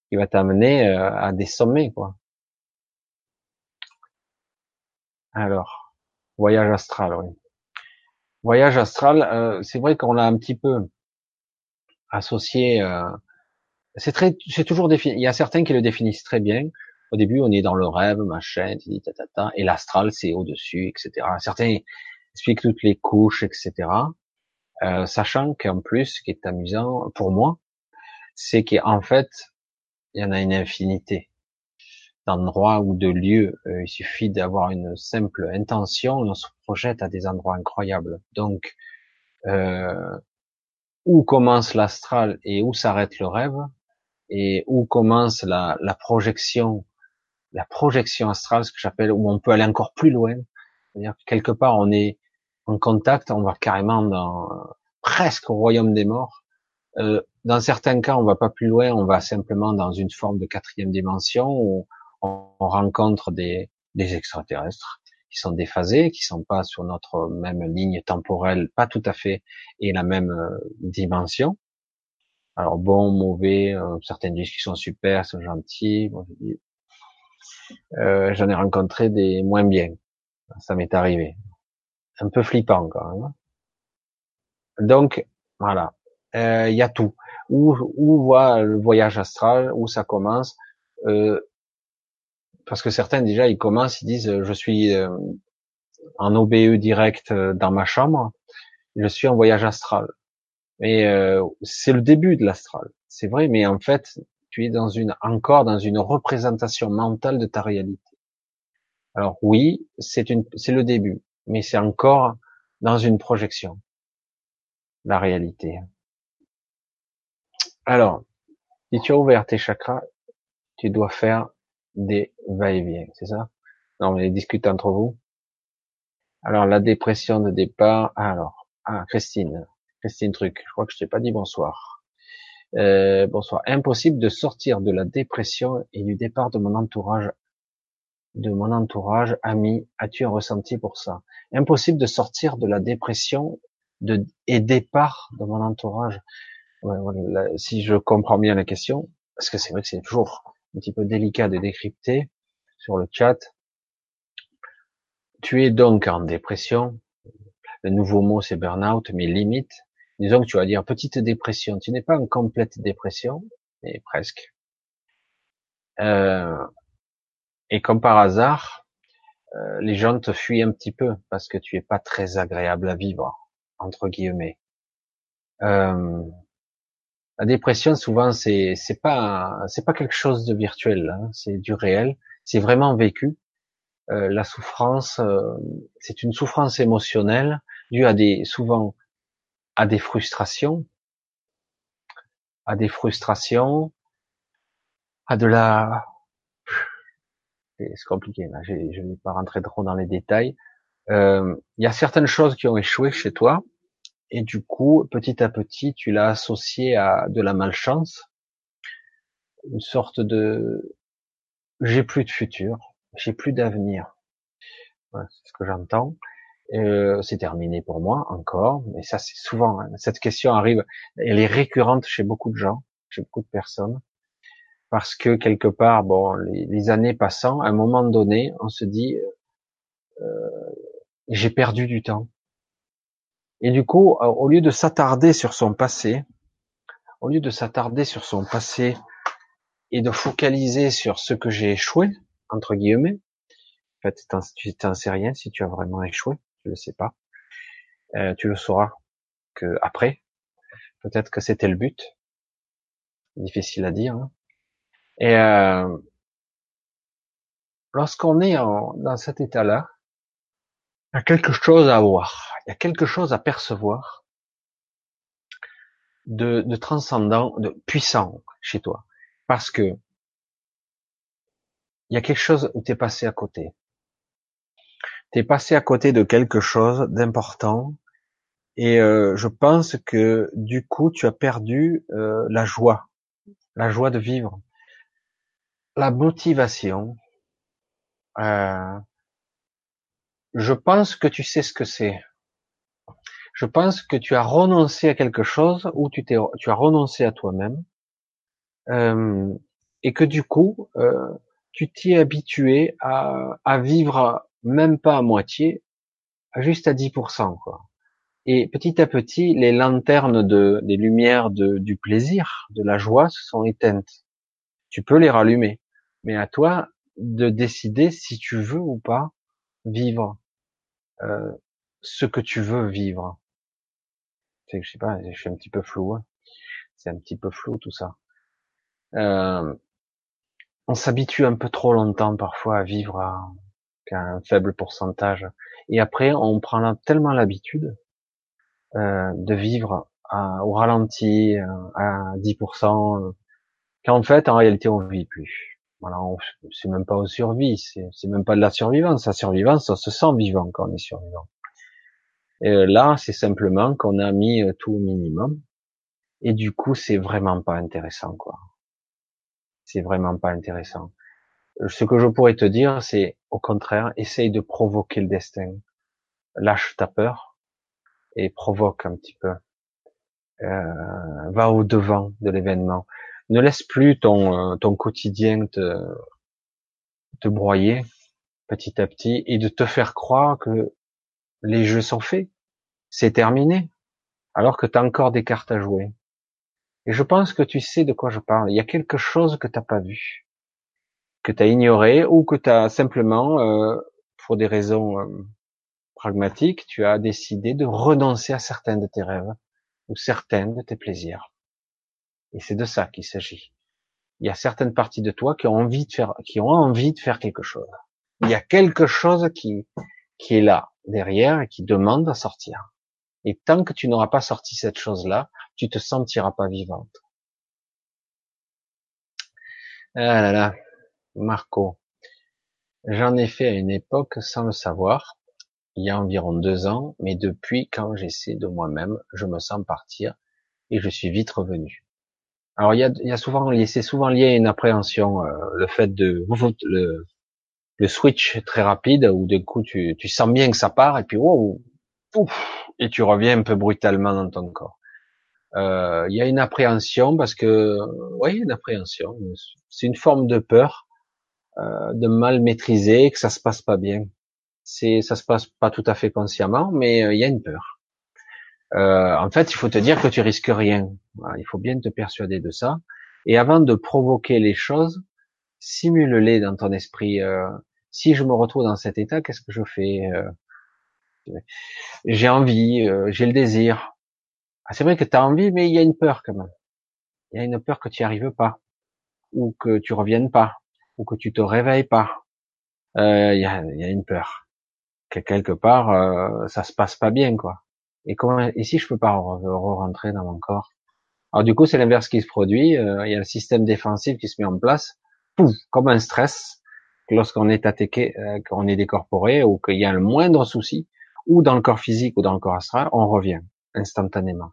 qui va t'amener euh, à des sommets, quoi. Alors, voyage astral, oui. Voyage astral, euh, c'est vrai qu'on l'a un petit peu associé. Euh, c'est très, c'est toujours défini. Il y a certains qui le définissent très bien. Au début, on est dans le rêve, machin, et l'astral, c'est au-dessus, etc. Certains expliquent toutes les couches, etc. Euh, sachant qu'en plus, ce qui est amusant pour moi, c'est qu'en fait, il y en a une infinité d'endroits ou de lieux. Euh, il suffit d'avoir une simple intention, on se projette à des endroits incroyables. Donc, euh, où commence l'astral et où s'arrête le rêve, et où commence la, la projection la projection astrale, ce que j'appelle, où on peut aller encore plus loin. C'est-à-dire que quelque part, on est en contact, on va carrément dans presque au royaume des morts. Euh, dans certains cas, on va pas plus loin, on va simplement dans une forme de quatrième dimension où on, rencontre des, des extraterrestres qui sont déphasés, qui sont pas sur notre même ligne temporelle, pas tout à fait, et la même euh, dimension. Alors bon, mauvais, euh, certains disent qu'ils sont super, sont gentils. Euh, j'en ai rencontré des moins bien. Ça m'est arrivé. Un peu flippant quand même. Donc voilà, euh, il y a tout. Où, où voit le voyage astral, où ça commence? Euh, Parce que certains déjà ils commencent, ils disent je suis en OBE direct dans ma chambre, je suis en voyage astral. Mais c'est le début de l'astral, c'est vrai. Mais en fait, tu es dans une, encore dans une représentation mentale de ta réalité. Alors oui, c'est le début, mais c'est encore dans une projection, la réalité. Alors, si tu as ouvert tes chakras, tu dois faire des va-et-vient, c'est ça? Non, mais discutez entre vous. Alors, la dépression de départ, alors, ah, Christine, Christine Truc, je crois que je t'ai pas dit bonsoir. Euh, bonsoir. Impossible de sortir de la dépression et du départ de mon entourage, de mon entourage ami. As-tu un ressenti pour ça? Impossible de sortir de la dépression et départ de mon entourage. si je comprends bien la question, parce que c'est vrai que c'est toujours un petit peu délicat de décrypter sur le chat. Tu es donc en dépression. Le nouveau mot c'est burn-out, mais limite disons que tu vas dire petite dépression, tu n'es pas en complète dépression, mais presque. Euh, et comme par hasard, euh, les gens te fuient un petit peu parce que tu es pas très agréable à vivre, entre guillemets. Euh, la dépression, souvent, c'est c'est pas c'est pas quelque chose de virtuel, hein, c'est du réel, c'est vraiment vécu. euh, la souffrance, euh, c'est une souffrance émotionnelle due à des, souvent, à des frustrations, à des frustrations, à de la, c'est compliqué là, je ne vais pas rentrer trop dans les détails. Euh, il y a certaines choses qui ont échoué chez toi, et du coup, petit à petit, tu l'as associé à de la malchance, une sorte de j'ai plus de futur, j'ai plus d'avenir. c'est ce que j'entends. Euh, c'est terminé pour moi encore, mais ça c'est souvent. Hein, cette question arrive, elle est récurrente chez beaucoup de gens, chez beaucoup de personnes, parce que quelque part, bon, les, années passant, à un moment donné, on se dit, euh, j'ai perdu du temps. Et du coup, au lieu de s'attarder sur son passé, au lieu de s'attarder sur son passé et de focaliser sur ce que j'ai échoué, entre guillemets, en fait, tu t'en sais rien si tu as vraiment échoué, tu le sais pas. Euh, tu le sauras que après. Peut-être que c'était le but. Difficile à dire. Hein. Et euh, lorsqu'on est dans cet état-là, il y a quelque chose à voir, il y a quelque chose à percevoir de, de transcendant, de puissant chez toi. Parce que il y a quelque chose où tu es passé à côté. Tu es passé à côté de quelque chose d'important et euh, je pense que du coup tu as perdu euh, la joie, la joie de vivre, la motivation. Euh, je pense que tu sais ce que c'est. Je pense que tu as renoncé à quelque chose ou tu, t'es, tu as renoncé à toi-même euh, et que du coup, euh, tu t'y es habitué à, à, vivre même pas à moitié, juste à 10%. Quoi. Et petit à petit, les lanternes de, des lumières de, du plaisir, de la joie, se sont éteintes. Tu peux les rallumer, mais à toi de décider si tu veux ou pas vivre euh, ce que tu veux vivre. C'est je sais pas, je suis un petit peu flou. Hein. C'est un petit peu flou tout ça. Euh, on s'habitue un peu trop longtemps parfois à vivre à, un faible pourcentage. Et après, on prend tellement l'habitude euh, de vivre à, au ralenti, à 10%, qu'en fait, en réalité, on vit plus. Voilà, c'est même pas au survie, c'est même pas de la survivance. La survivance, on se sent vivant quand on est survivant. Et là, c'est simplement qu'on a mis euh, tout au minimum. Et du coup, c'est vraiment pas intéressant, quoi c'est vraiment pas intéressant. Ce que je pourrais te dire, c'est au contraire, essaye de provoquer le destin. Lâche ta peur et provoque un petit peu. Euh, va au devant de l'événement. Ne laisse plus ton euh, ton quotidien te te broyer petit à petit et de te faire croire que les jeux sont faits, c'est terminé, alors que tu as encore des cartes à jouer. Et je pense que tu sais de quoi je parle. Il y a quelque chose que tu n'as pas vu, que tu as ignoré ou que tu as simplement, euh, pour des raisons euh, pragmatiques, tu as décidé de renoncer à certains de tes rêves ou certains de tes plaisirs. Et c'est de ça qu'il s'agit. Il y a certaines parties de toi qui ont envie de faire, qui ont envie de faire quelque chose. Il y a quelque chose qui, qui est là, derrière, et qui demande à sortir. Et tant que tu n'auras pas sorti cette chose-là, tu te sentiras pas vivante. Ah là là, Marco. J'en ai fait à une époque sans le savoir, il y a environ deux ans, mais depuis quand j'essaie de moi-même, je me sens partir et je suis vite revenu. Alors il y a, il y a souvent, c'est souvent lié à une appréhension, euh, le fait de le, le switch très rapide où d'un coup tu, tu sens bien que ça part et puis wow, ouf, et tu reviens un peu brutalement dans ton corps. Euh, il y a une appréhension parce que, oui, une appréhension. C'est une forme de peur, de mal maîtriser, que ça se passe pas bien. C'est, ça se passe pas tout à fait consciemment, mais euh, il y a une peur. en fait, il faut te dire que tu risques rien. il faut bien te persuader de ça. Et avant de provoquer les choses, simule-les dans ton esprit. si je me retrouve dans cet état, qu'est-ce que je fais J'ai envie, j'ai le désir. Ah, c'est vrai que tu as envie, mais il y a une peur quand même. Il y a une peur que tu n'y arrives pas, ou que tu reviennes pas, ou que tu te réveilles pas. euh, il y, a, y, a, une peur que quelque part euh, ça se passe pas bien quoi. Et comment et si je peux pas re-rentrer dans mon corps? Alors du coup c'est l'inverse qui se produit. Euh, il y a le système défensif qui se met en place, pouf, comme un stress lorsqu'on est attaqué, euh, qu'on est décorporé ou qu'il y a le moindre souci, ou dans le corps physique ou dans le corps astral, on revient instantanément.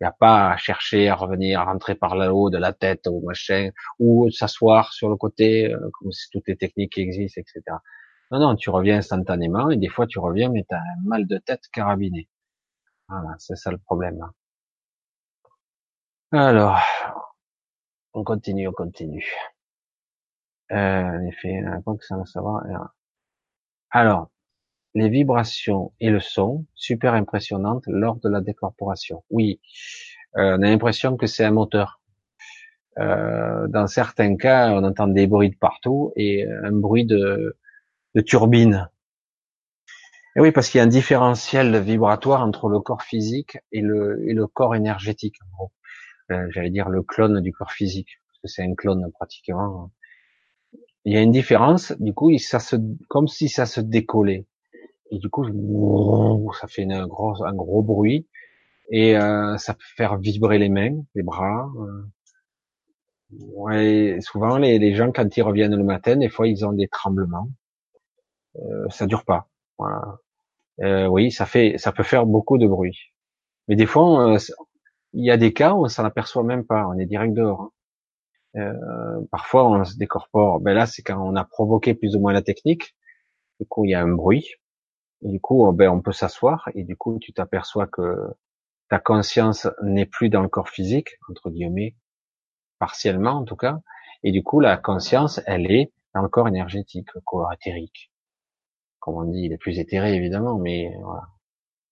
Il n'y a pas à chercher à revenir, à rentrer par là-haut de la tête ou machin, ou s'asseoir sur le côté, euh, comme si toutes les techniques qui existent, etc. Non, non, tu reviens instantanément, et des fois tu reviens, mais tu as un mal de tête carabiné. Voilà, c'est ça le problème. Alors, on continue, on continue. Euh, en effet, un ça va savoir. Alors, les vibrations et le son, super impressionnantes lors de la décorporation. Oui, euh, on a l'impression que c'est un moteur. Euh, dans certains cas, on entend des bruits de partout et un bruit de, de turbine. Et oui, parce qu'il y a un différentiel vibratoire entre le corps physique et le, et le corps énergétique. Euh, J'allais dire le clone du corps physique, parce que c'est un clone pratiquement. Il y a une différence, du coup, ça se, comme si ça se décollait. Et du coup, ça fait une grosse, un gros bruit et euh, ça peut faire vibrer les mains, les bras. Euh. Ouais, souvent les, les, gens quand ils reviennent le matin, des fois ils ont des tremblements. Euh, ça dure pas. Voilà. Euh, oui, ça fait, ça peut faire beaucoup de bruit. Mais des fois, il y a des cas où on s'en aperçoit même pas. On est direct dehors. Hein. parfois, on se décorpore. Ben là, c'est quand on a provoqué plus ou moins la technique. Du coup, il y a un bruit. Et du coup, ben, on peut s'asseoir et du coup, tu t'aperçois que ta conscience n'est plus dans le corps physique, entre guillemets, partiellement en tout cas. Et du coup, la conscience, elle est dans le corps énergétique, le corps éthérique. Comme on dit, il est plus éthéré évidemment, mais voilà.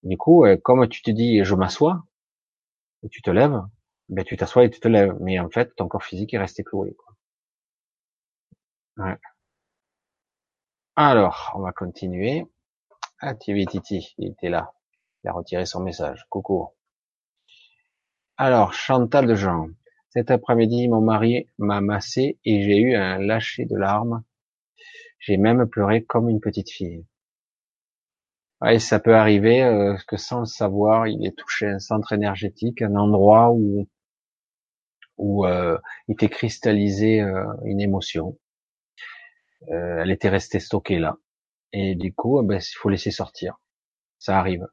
Du coup, euh, comme tu te dis, je m'assois, et tu te lèves, ben tu t'assois et tu te lèves. Mais en fait, ton corps physique est resté cloué. Quoi. Ouais. Alors, on va continuer. Ah, Titi, il était là. Il a retiré son message. Coucou. Alors, Chantal de Jean. Cet après-midi, mon mari m'a massé et j'ai eu un lâcher de larmes. J'ai même pleuré comme une petite fille. Ouais, ça peut arriver euh, que sans le savoir, il ait touché un centre énergétique, un endroit où où euh, il euh, une émotion. elle était restée stockée là. Et du coup, eh ben, il faut laisser sortir. Ça arrive.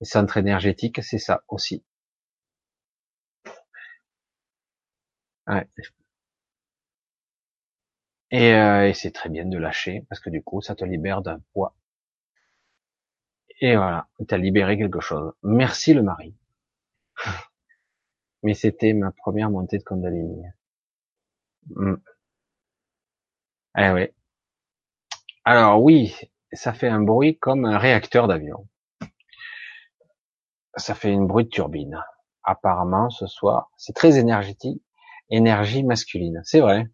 Les centres énergétiques, c'est ça aussi. Ouais. Et, euh, c'est très bien de lâcher, parce que du coup, ça te libère d'un poids. Et voilà, tu as libéré quelque chose. Merci le mari. (laughs) Mais c'était ma première montée de Kundalini. Mm. Eh oui. Alors oui, ça fait un bruit comme un réacteur d'avion. Ça fait une bruit de turbine. Apparemment, ce soir, c'est très énergétique, énergie masculine. C'est vrai.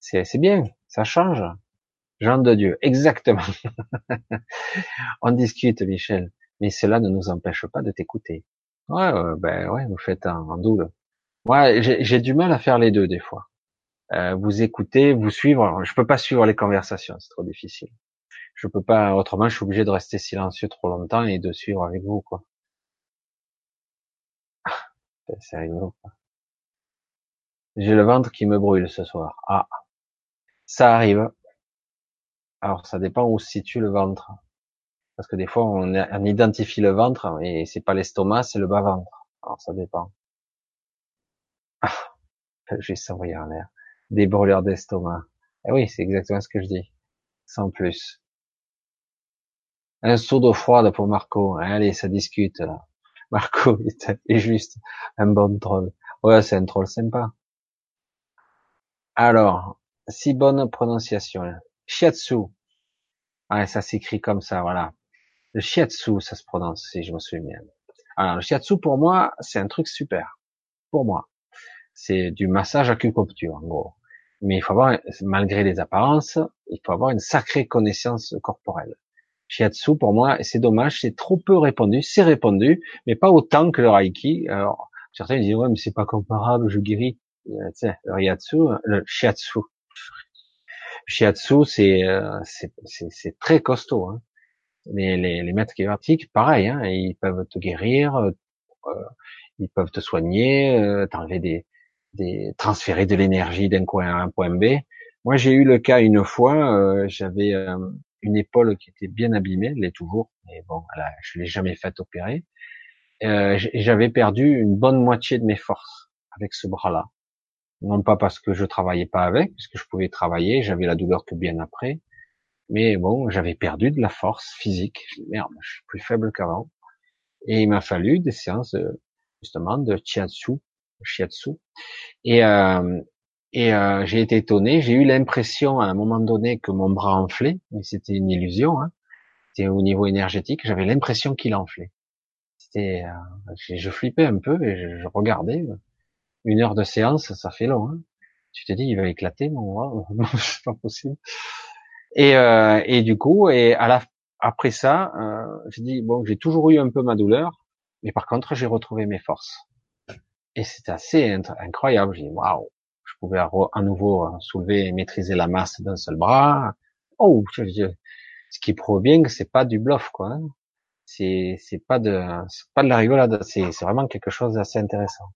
C'est bien, ça change. Jean de Dieu, exactement. (laughs) On discute, Michel, mais cela ne nous empêche pas de t'écouter. Ouais, ben ouais, vous faites un, double. Ouais, j'ai du mal à faire les deux des fois. Euh, vous écoutez, vous suivre. Je peux pas suivre les conversations, c'est trop difficile. Je peux pas, autrement, je suis obligé de rester silencieux trop longtemps et de suivre avec vous, quoi. c'est rigolo. J'ai le ventre qui me brûle ce soir. Ah, ça arrive. Alors, ça dépend où se situe le ventre. Parce que des fois, on, identifie le ventre et c'est pas l'estomac, c'est le bas-ventre. Alors, ça dépend. Ah, j'ai savoyé en l'air des brûleurs d'estomac. Eh oui, c'est exactement ce que je dis. Sans plus. Un seau d'eau froide pour Marco. Allez, ça discute, là. (laughs) Marco est juste un bon troll. Ouais, c'est un troll sympa. Alors, si bonne prononciation. Shiatsu. Ouais, ça s'écrit comme ça, voilà. Le shiatsu, ça se prononce, si je me souviens bien. Alors, le shiatsu, pour moi, c'est un truc super. Pour moi. C'est du massage acupuncture, en gros. Mais il faut avoir, malgré les apparences, il faut avoir une sacrée connaissance corporelle. Shiatsu, pour moi, c'est dommage, c'est trop peu répandu. C'est répandu, mais pas autant que le Reiki. Alors, certains disent, ouais, mais c'est pas comparable, je guéris. Euh, le Shiatsu, le Shiatsu. Shiatsu, c'est euh, c'est très costaud. Hein. Les, les, les maîtres chiropratiques, pareil, hein, ils peuvent te guérir, euh, ils peuvent te soigner, euh, t'enlever des, des transférer de l'énergie d'un coin à un point B. Moi, j'ai eu le cas une fois, euh, j'avais une épaule qui était bien abîmée, elle est toujours, mais bon, là, je l'ai jamais fait opérer. Euh, j'avais perdu une bonne moitié de mes forces avec ce bras-là. Non pas parce que je travaillais pas avec, puisque je pouvais travailler, j'avais la douleur que bien après, mais bon, j'avais perdu de la force physique. Merde, je suis plus faible qu'avant. Et il m'a fallu des séances de, justement de shiatsu, shiatsu. Et, euh, et euh, j'ai été étonné. J'ai eu l'impression à un moment donné que mon bras enflait, mais c'était une illusion. Hein. C'était au niveau énergétique. J'avais l'impression qu'il enflait. C'était, euh, je, flippais un peu et je, regardais. Une heure de séance, ça fait long. Hein. Tu te dis, il va éclater mon bras. (laughs) c'est pas possible. Et, euh, et du coup, et à la, après ça, euh, j'ai dit bon, j'ai toujours eu un peu ma douleur, mais par contre, j'ai retrouvé mes forces. Et c'est assez incroyable. J'ai dit waouh, je pouvais à nouveau euh, soulever et maîtriser la masse d'un seul bras. Oh, ce qui prouve bien que c'est pas du bluff, quoi. Hein. C'est c'est pas de c'est pas de la rigolade. C'est c'est vraiment quelque chose d'assez intéressant.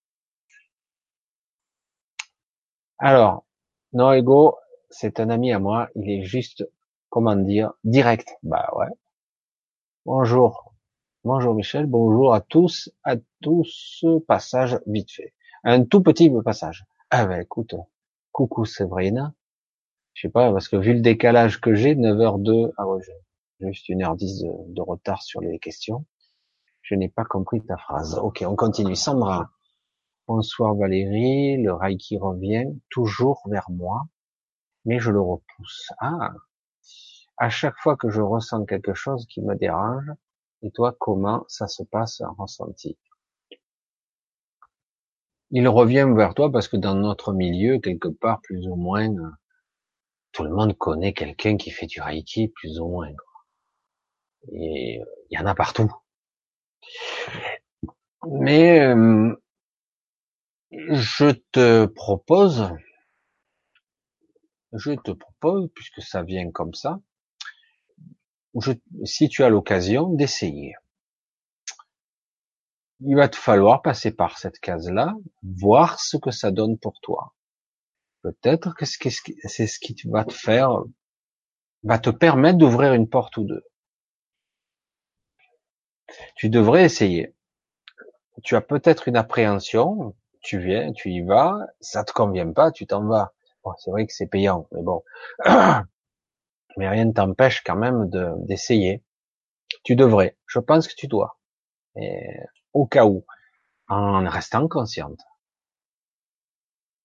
Alors, Noego, c'est un ami à moi. Il est juste, comment dire, direct. Bah ouais. Bonjour. Bonjour Michel. Bonjour à tous. À tous. Passage vite fait. Un tout petit passage. Ah ben écoute, coucou Séverine. Je sais pas, parce que vu le décalage que j'ai, 9h02, ah ouais, juste 1h10 de, de, retard sur les questions. Je n'ai pas compris ta phrase. Ok, on continue. Sandra. Bonsoir Valérie, le Reiki revient toujours vers moi, mais je le repousse. Ah, à chaque fois que je ressens quelque chose qui me dérange, et toi, comment ça se passe en ressenti? Il revient vers toi parce que dans notre milieu, quelque part, plus ou moins, tout le monde connaît quelqu'un qui fait du Reiki, plus ou moins. Et il y en a partout. Mais euh, je te propose, je te propose, puisque ça vient comme ça, si tu as l'occasion d'essayer il va te falloir passer par cette case-là, voir ce que ça donne pour toi. Peut-être que c'est ce qui va te faire, va te permettre d'ouvrir une porte ou deux. Tu devrais essayer. Tu as peut-être une appréhension, tu viens, tu y vas, ça te convient pas, tu t'en vas. Bon, c'est vrai que c'est payant, mais bon. (clears throat) Mais rien ne t'empêche quand même d'essayer. tu devrais. Je pense que tu dois. Au cas où, en restant consciente.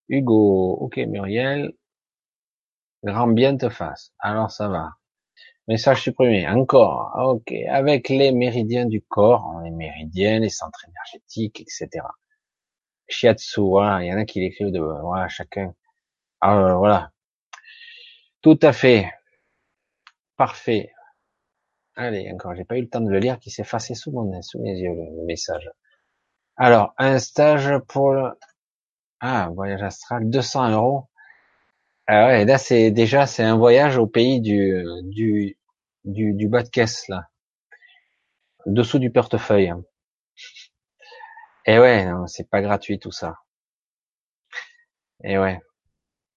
Hugo, ok Muriel, grand bien te fasse. Alors ça va. Message supprimé. Encore. Ok. Avec les méridiens du corps, les méridiens, les centres énergétiques, etc. Shiatsu. Il y en a qui l'écrivent de, voilà, chacun. Alors, voilà. Tout à fait. Parfait. Allez, encore, j'ai pas eu le temps de le lire, qui s'est effacé sous mon sous mes yeux le, message. Alors, un stage pour le... ah voyage astral, 200 euros. Ah ouais, là c'est déjà c'est un voyage au pays du du du, du bas de caisse là, dessous du portefeuille. Et ouais, c'est pas gratuit tout ça. Et ouais,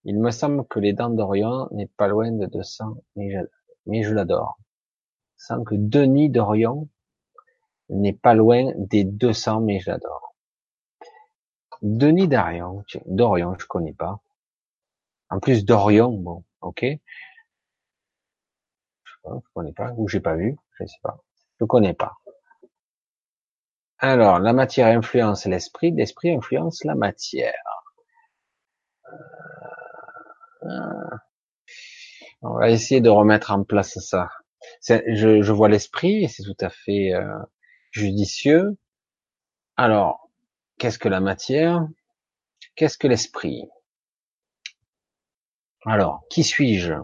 il me semble que les dents d'Orient n'est pas loin de 200, mais je, mais je l'adore sans que Denis d'Orion n'est pas loin des 200, mais j'adore. Denis d'Orion, d'Orion, je connais pas. En plus d'Orion, bon, ok. Je sais je connais pas, ou j'ai pas vu, je sais pas. Je connais pas. Alors, la matière influence l'esprit, l'esprit influence la matière. Euh, on va essayer de remettre en place ça je, je, vois l'esprit et c'est tout à fait euh, judicieux. Alors, qu'est-ce que la matière? Qu'est-ce que l'esprit? Alors, qui suis-je?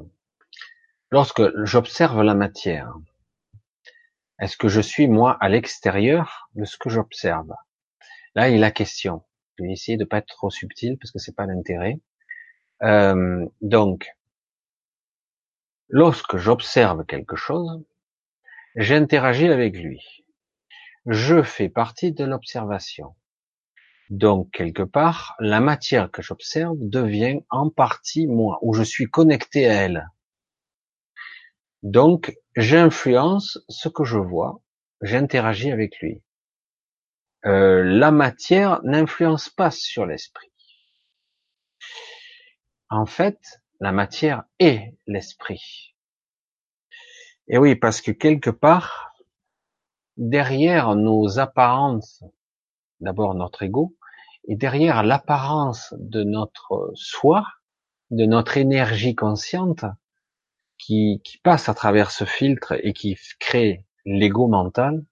Lorsque j'observe la matière, est-ce que je suis moi à l'extérieur de ce que j'observe? Là, il y a la question. Je vais essayer de pas être trop subtil parce que c'est pas l'intérêt. Euh, donc, lorsque j'observe quelque chose, j'interagis avec lui. Je fais partie de l'observation. Donc, quelque part, la matière que j'observe devient en partie moi, ou je suis connecté à elle. Donc, j'influence ce que je vois, j'interagis avec lui. Euh, la matière n'influence pas sur l'esprit. En fait, la matière est l'esprit. Et oui, parce que quelque part, derrière nos apparences, d'abord notre ego, et derrière l'apparence de notre soi, de notre énergie consciente, qui, qui passe à travers ce filtre et qui crée l'ego mental,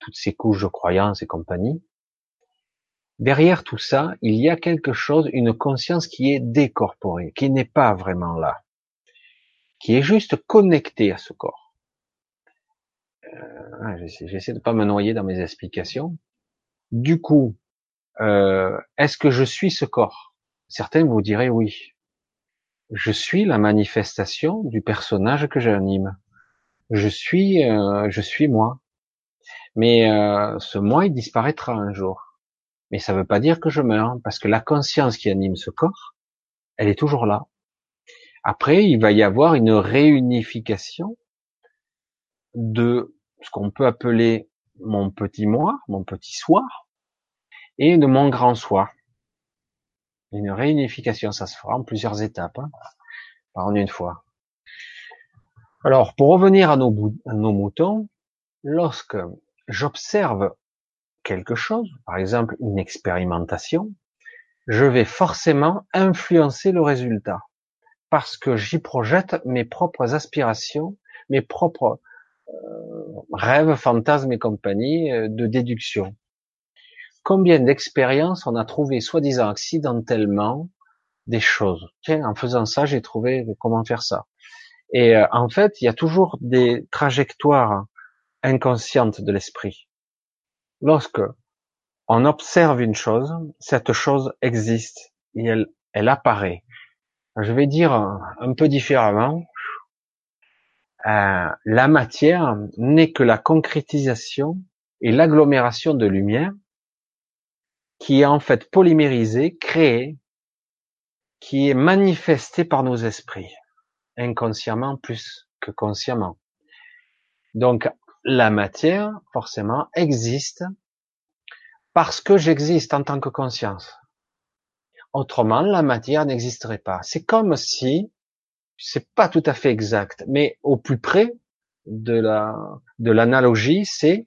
toutes ces couches de croyances et compagnie, derrière tout ça, il y a quelque chose, une conscience qui est décorporée, qui n'est pas vraiment là, qui est juste connectée à ce corps. Euh, J'essaie de pas me noyer dans mes explications. Du coup, euh, est-ce que je suis ce corps? Certains vous diraient oui. Je suis la manifestation du personnage que j'anime. Je suis, euh, je suis moi. Mais euh, ce moi, il disparaîtra un jour. Mais ça ne veut pas dire que je meurs, parce que la conscience qui anime ce corps, elle est toujours là. Après, il va y avoir une réunification de ce qu'on peut appeler mon petit moi, mon petit soi, et de mon grand soi. Une réunification, ça se fera en plusieurs étapes, hein, en une fois. Alors, pour revenir à nos, à nos moutons, lorsque j'observe quelque chose, par exemple une expérimentation, je vais forcément influencer le résultat parce que j'y projette mes propres aspirations, mes propres euh, rêves, fantasmes et compagnie euh, de déduction. Combien d'expériences on a trouvé soi-disant accidentellement des choses. Tiens, en faisant ça, j'ai trouvé comment faire ça. Et euh, en fait, il y a toujours des trajectoires inconscientes de l'esprit. Lorsque on observe une chose, cette chose existe et elle, elle apparaît. Je vais dire un peu différemment. Euh, la matière n'est que la concrétisation et l'agglomération de lumière qui est en fait polymérisée, créée, qui est manifestée par nos esprits, inconsciemment plus que consciemment. Donc la matière, forcément, existe parce que j'existe en tant que conscience. Autrement, la matière n'existerait pas. C'est comme si, c'est pas tout à fait exact, mais au plus près de la, de l'analogie, c'est,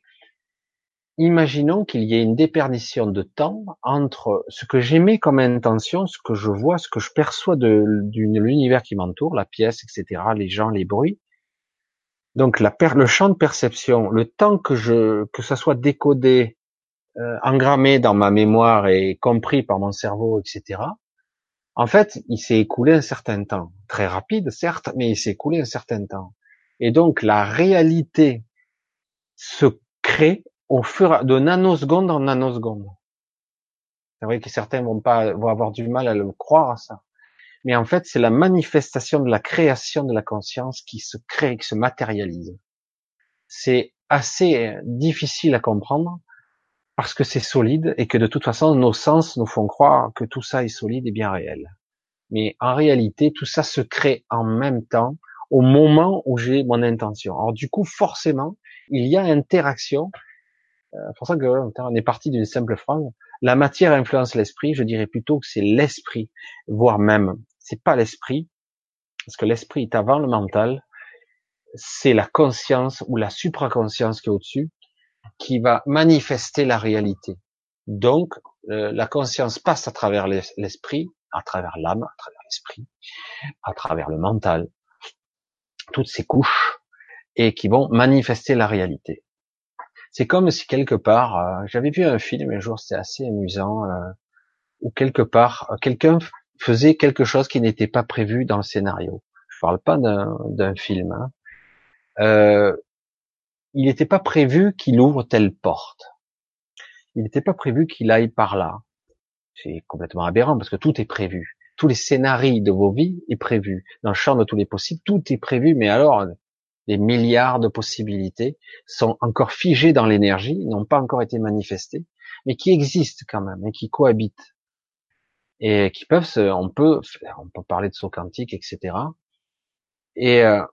imaginons qu'il y ait une déperdition de temps entre ce que j'aimais comme intention, ce que je vois, ce que je perçois de l'univers qui m'entoure, la pièce, etc., les gens, les bruits, donc le champ de perception, le temps que je que ça soit décodé, euh, engrammé dans ma mémoire et compris par mon cerveau, etc. En fait, il s'est écoulé un certain temps, très rapide certes, mais il s'est écoulé un certain temps. Et donc la réalité se crée au fur de nanoseconde en nanoseconde. C'est vrai que certains vont pas vont avoir du mal à le croire à ça mais en fait, c'est la manifestation de la création de la conscience qui se crée, qui se matérialise. C'est assez euh, difficile à comprendre parce que c'est solide et que de toute façon, nos sens nous font croire que tout ça est solide et bien réel. Mais en réalité, tout ça se crée en même temps au moment où j'ai mon intention. Alors du coup, forcément, il y a interaction. Euh, c'est pour ça que on est parti d'une simple phrase. La matière influence l'esprit. Je dirais plutôt que c'est l'esprit, voire même c'est pas l'esprit, parce que l'esprit est avant le mental, c'est la conscience ou la supraconscience qui est au-dessus, qui va manifester la réalité. Donc, euh, la conscience passe à travers l'esprit, à travers l'âme, à travers l'esprit, à travers le mental, toutes ces couches, et qui vont manifester la réalité. C'est comme si quelque part, euh, j'avais vu un film un jour, c'était assez amusant, euh, où quelque part, quelqu'un faisait quelque chose qui n'était pas prévu dans le scénario. Je parle pas d'un film. Hein. Euh, il n'était pas prévu qu'il ouvre telle porte. Il n'était pas prévu qu'il aille par là. C'est complètement aberrant parce que tout est prévu. tous les scénarios de vos vies est prévu. Dans le champ de tous les possibles, tout est prévu, mais alors, les milliards de possibilités sont encore figées dans l'énergie, n'ont pas encore été manifestées, mais qui existent quand même et qui cohabitent et qui peuvent se, on peut, on peut parler de saut quantique, etc. Et euh,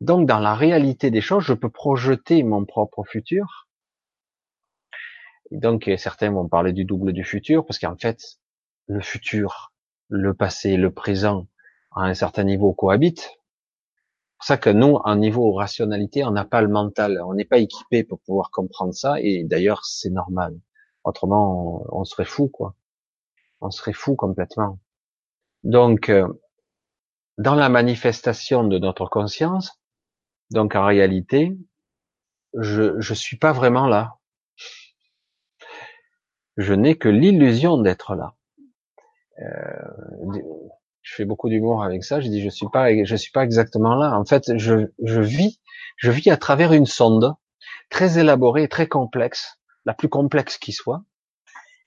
donc dans la réalité des choses, je peux projeter mon propre futur. Et donc certains vont parler du double du futur parce qu'en fait, le futur, le passé, le présent, à un certain niveau cohabitent. C'est pour ça que nous, en niveau rationalité, on n'a pas le mental, on n'est pas équipé pour pouvoir comprendre ça, et d'ailleurs c'est normal. Autrement, on, serait fou, quoi. On serait fou complètement. Donc, euh, dans la manifestation de notre conscience, donc en réalité, je je suis pas vraiment là. Je n'ai que l'illusion d'être là. Euh, je fais beaucoup d'humour avec ça. Je dis je suis pas je suis pas exactement là. En fait, je je vis je vis à travers une sonde très élaborée, très complexe, la plus complexe qui soit.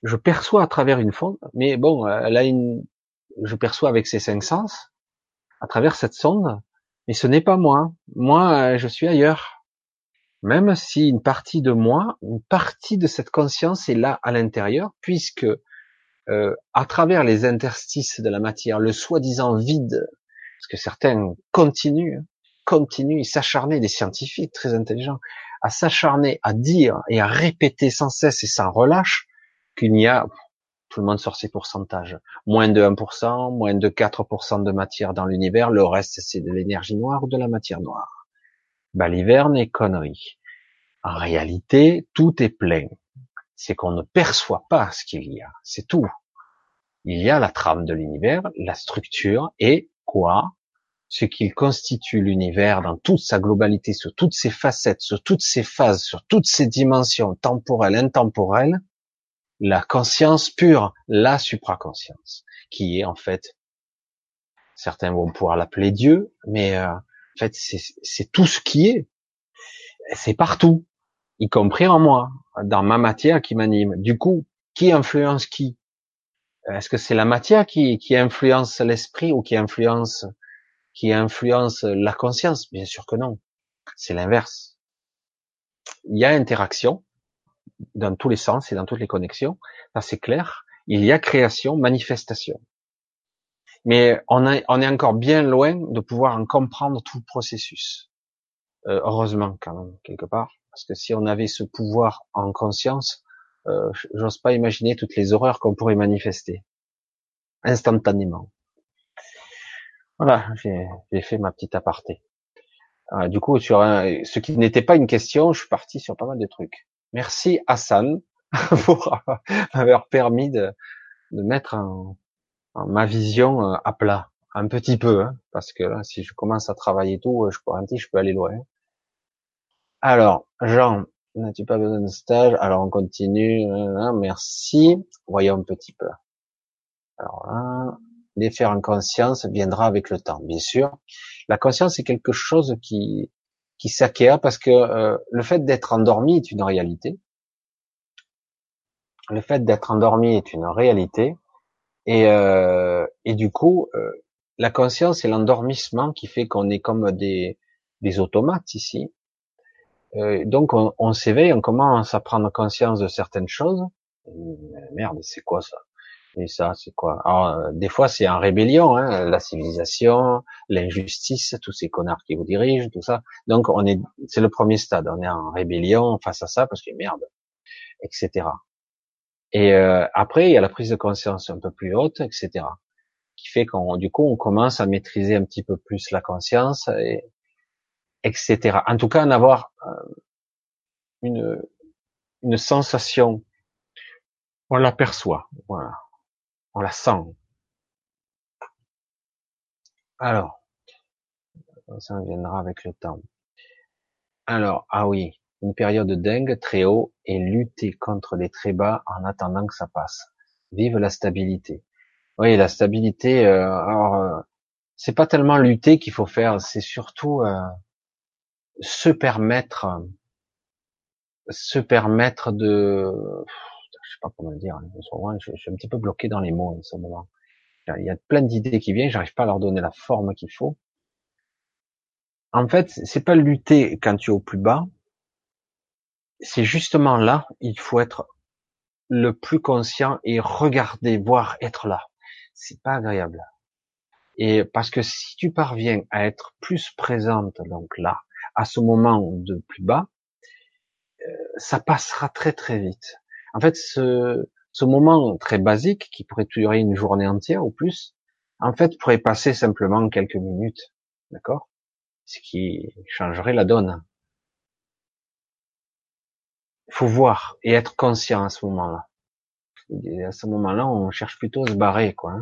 Je perçois à travers une sonde, mais bon, elle a une, je perçois avec ses cinq sens à travers cette sonde, mais ce n'est pas moi. Moi, je suis ailleurs. Même si une partie de moi, une partie de cette conscience est là à l'intérieur, puisque euh, à travers les interstices de la matière, le soi-disant vide, parce que certains continuent, continuent, s'acharner, des scientifiques très intelligents, à s'acharner, à dire et à répéter sans cesse et sans relâche qu'il n'y a, tout le monde sort ses pourcentages, moins de 1%, moins de 4% de matière dans l'univers, le reste c'est de l'énergie noire ou de la matière noire. Baliverne et conneries. En réalité, tout est plein. C'est qu'on ne perçoit pas ce qu'il y a. C'est tout. Il y a la trame de l'univers, la structure et quoi? Ce qu'il constitue l'univers dans toute sa globalité, sur toutes ses facettes, sur toutes ses phases, sur toutes ses dimensions temporelles, intemporelles, la conscience pure, la supraconscience, qui est en fait, certains vont pouvoir l'appeler Dieu, mais euh, en fait c'est tout ce qui est, c'est partout, y compris en moi, dans ma matière qui m'anime. Du coup, qui influence qui? Est-ce que c'est la matière qui, qui influence l'esprit ou qui influence qui influence la conscience? Bien sûr que non. C'est l'inverse. Il y a interaction dans tous les sens et dans toutes les connexions. Ça c'est clair. Il y a création, manifestation. Mais on, on est encore bien loin de pouvoir en comprendre tout le processus. Euh, heureusement quand même quelque part, parce que si on avait ce pouvoir en conscience, euh, j'ose pas imaginer toutes les horreurs qu'on pourrait manifester instantanément. Voilà, j'ai fait ma petite aparté. Euh, du coup, sur ce qui n'était pas une question, je suis parti sur pas mal de trucs. Merci Hassan (laughs) pour m'avoir permis de, mettre ma vision euh, à plat, un petit peu, hein, parce que là, si je commence à travailler tout, je garantis, je peux aller loin. Alors, Jean, n'as-tu pas besoin de stage? Alors, on continue. Merci. Voyons un petit peu. Alors là, les faire en conscience viendra avec le temps, bien sûr. La conscience est quelque chose qui qui s'acquiert parce que euh, le fait d'être endormi est une réalité. Le fait d'être endormi est une réalité et euh, et du coup euh, la conscience et l'endormissement qui fait qu'on est comme des des automates ici. donc on, on s'éveille, on commence à prendre conscience de certaines choses. Merde, c'est quoi ça? Et ça, c'est quoi? Alors, euh, des fois, c'est en rébellion, hein, la civilisation, l'injustice, tous ces connards qui vous dirigent, tout ça. Donc, on est, c'est le premier stade. On est en rébellion face à ça parce que merde, etc. Et euh, après, il y a la prise de conscience un peu plus haute, etc. Qui fait qu'on, du coup, on commence à maîtriser un petit peu plus la conscience, et, etc. En tout cas, en avoir euh, une une sensation on l'aperçoit, voilà on la sent. Alors, ça viendra avec le temps. Alors, ah oui, une période dingue, très haut, et lutter contre les très bas en attendant que ça passe. Vive la stabilité. Oui, la stabilité. Euh, alors, euh, c'est pas tellement lutter qu'il faut faire, c'est surtout euh, se permettre, se permettre de, sais pas comment le dire, hein, je, suis un petit peu bloqué dans les mots en ce moment. Il y a plein d'idées qui viennent, j'arrive pas à leur donner la forme qu'il faut. En fait, c'est pas lutter quand tu es au plus bas. C'est justement là, il faut être le plus conscient et regarder, voir être là. C'est pas agréable. Et parce que si tu parviens à être plus présente, donc là, à ce moment de plus bas, euh, ça passera très très vite. En fait, ce, moment très basique qui pourrait durer une journée entière ou plus, en fait, pourrait passer simplement quelques minutes, d'accord? Ce qui changerait la donne. Il faut voir et être conscient à ce moment-là. à ce moment-là, on cherche plutôt à se barrer, quoi. Hein.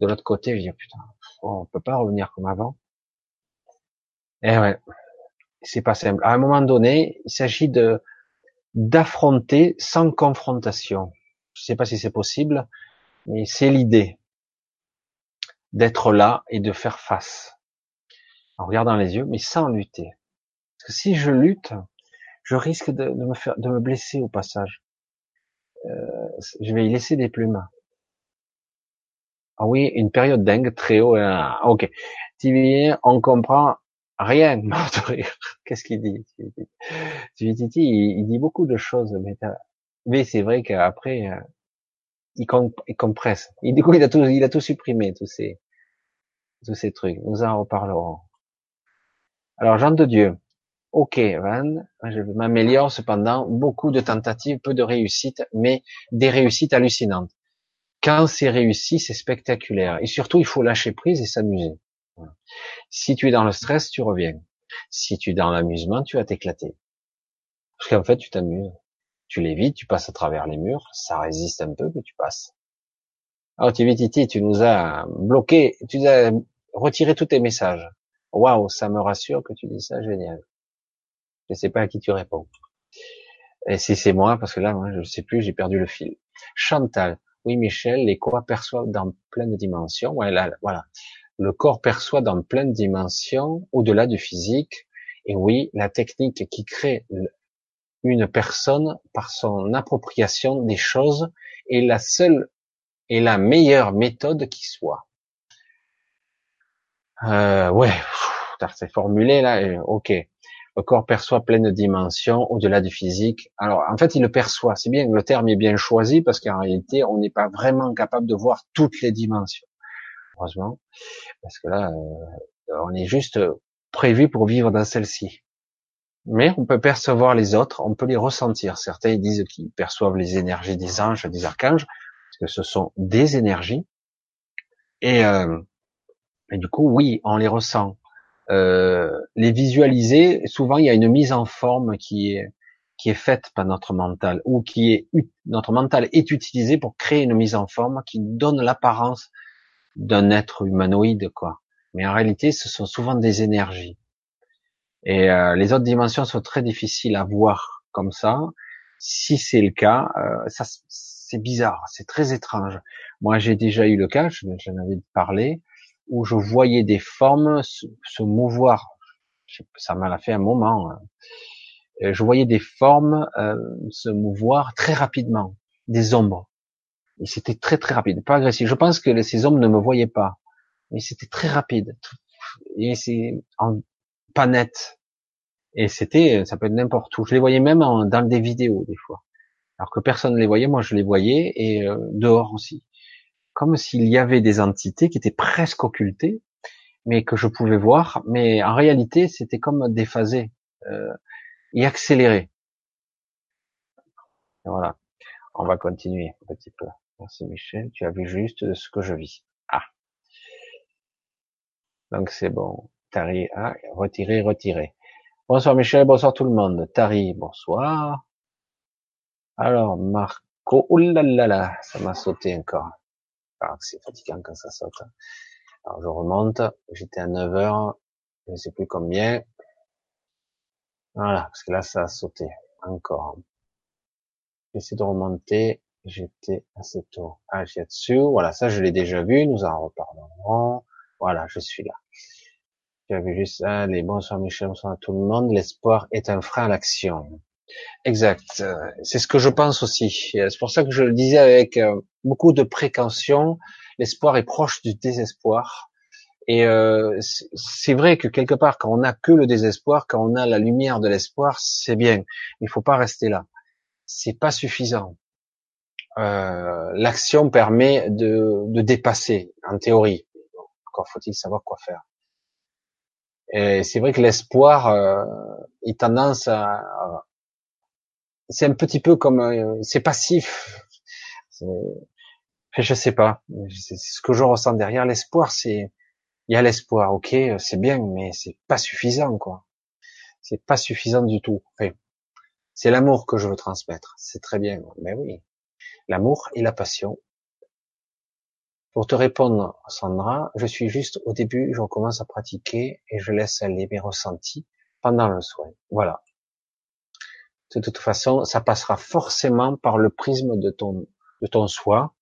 De l'autre côté, je dis putain, on peut pas revenir comme avant. Eh ouais, c'est pas simple. À un moment donné, il s'agit de d'affronter sans confrontation. Je sais pas si c'est possible, mais c'est l'idée d'être là et de faire face en regardant les yeux, mais sans lutter. Parce que si je lutte, je risque de, me faire, de me blesser au passage. Euh, je vais y laisser des plumes. Ah oui, une période dingue, très haut. Euh, ok. viens, on comprend rien. (laughs) Qu'est-ce qu'il dit? Il, il dit beaucoup de choses, mais, mais c'est vrai qu'après, euh, il, il compresse. Il, du coup, il a tout, il a tout supprimé, tous ces, tous ces trucs. Nous en reparlerons. Alors, Jean de Dieu. Ok, Van, je m'améliore cependant. Beaucoup de tentatives, peu de réussites, mais des réussites hallucinantes. Quand c'est réussi, c'est spectaculaire. Et surtout, il faut lâcher prise et s'amuser. Si tu es dans le stress, tu reviens. Si tu es dans l'amusement, tu vas t'éclater. Parce qu'en fait, tu t'amuses. Tu l'évites, tu passes à travers les murs, ça résiste un peu, mais tu passes. Alors, Titi, tu nous as bloqué, tu nous as retiré tous tes messages. Waouh, ça me rassure que tu dis ça, génial. Je sais pas à qui tu réponds. Et si c'est moi, parce que là, moi, je ne sais plus, j'ai perdu le fil. Chantal, oui, Michel, les corps perçoivent dans plein de dimensions. Voilà, voilà. Le corps perçoit dans plein de dimensions, au-delà du physique. Et oui, la technique qui crée une personne par son appropriation des choses est la seule et la meilleure méthode qui soit. Euh, ouais, c'est formulé là. Ok, le corps perçoit pleine dimensions au-delà du physique. Alors, en fait, il le perçoit. C'est bien, le terme est bien choisi parce qu'en réalité, on n'est pas vraiment capable de voir toutes les dimensions. Heureusement, parce que là, euh, on est juste prévu pour vivre dans celle-ci. Mais on peut percevoir les autres, on peut les ressentir. Certains disent qu'ils perçoivent les énergies des anges, des archanges, parce que ce sont des énergies. Et, euh, du coup, oui, on les ressent. Euh, les visualiser, souvent il y a une mise en forme qui est qui est faite par notre mental ou qui est notre mental est utilisé pour créer une mise en forme qui donne l'apparence d'un être humanoïde quoi. Mais en réalité, ce sont souvent des énergies. Et euh, les autres dimensions sont très difficiles à voir comme ça. Si c'est le cas, euh, ça c'est bizarre, c'est très étrange. Moi, j'ai déjà eu le cas, j'en avais parlé, où je voyais des formes se, mouvoir. Ça m'a fait un moment. Hein. Je voyais des formes euh, se mouvoir très rapidement, des ombres. Et c'était très très rapide, pas agressif. Je pense que ces ombres ne me voyaient pas, mais c'était très rapide. Et c'est en pas net. Et c'était, ça peut être n'importe où. Je les voyais même dans des vidéos des fois. Alors que personne ne les voyait, moi je les voyais et euh, dehors aussi comme s'il y avait des entités qui étaient presque occultées, mais que je pouvais voir, mais en réalité c'était comme déphasé euh, et accéléré. voilà, on va continuer un petit peu. Merci Michel, tu as vu juste ce que je vis. Ah, donc c'est bon. Tari, ah, retiré, retiré. Bonsoir Michel, bonsoir tout le monde. Tari, bonsoir. Alors Marco, oulala, ça m'a sauté encore c'est fatigant quand ça saute. Alors je remonte, j'étais à 9 heures, je ne sais plus combien. Voilà, parce que là ça a sauté encore. J'essaie de remonter, j'étais assez tôt. Ah, j'ai dessus, voilà, ça je l'ai déjà vu, nous en reparlerons. Voilà, je suis là. J'avais juste ça, les bonsoir Michel, bonsoir à tout le monde. L'espoir est un frein à l'action. Exact. C'est ce que je pense aussi. C'est pour ça que je le disais avec euh, beaucoup de précaution. L'espoir est proche du désespoir. Et euh, c'est vrai que quelque part, quand on n'a que le désespoir, quand on a la lumière de l'espoir, c'est bien. Il faut pas rester là. C'est pas suffisant. Euh, L'action permet de, de, dépasser, en théorie. Encore faut-il savoir quoi faire. Et c'est vrai que l'espoir euh, est tendance à, c'est un petit peu comme, euh, c'est passif. Je sais pas. C'est ce que je ressens derrière l'espoir, c'est il y a l'espoir, ok, c'est bien, mais c'est pas suffisant, quoi. C'est pas suffisant du tout. c'est l'amour que je veux transmettre. C'est très bien, mais oui, l'amour et la passion. Pour te répondre, Sandra, je suis juste au début, je commence à pratiquer et je laisse aller mes ressentis pendant le soin. Voilà. De toute façon, ça passera forcément par le prisme de ton de ton soi,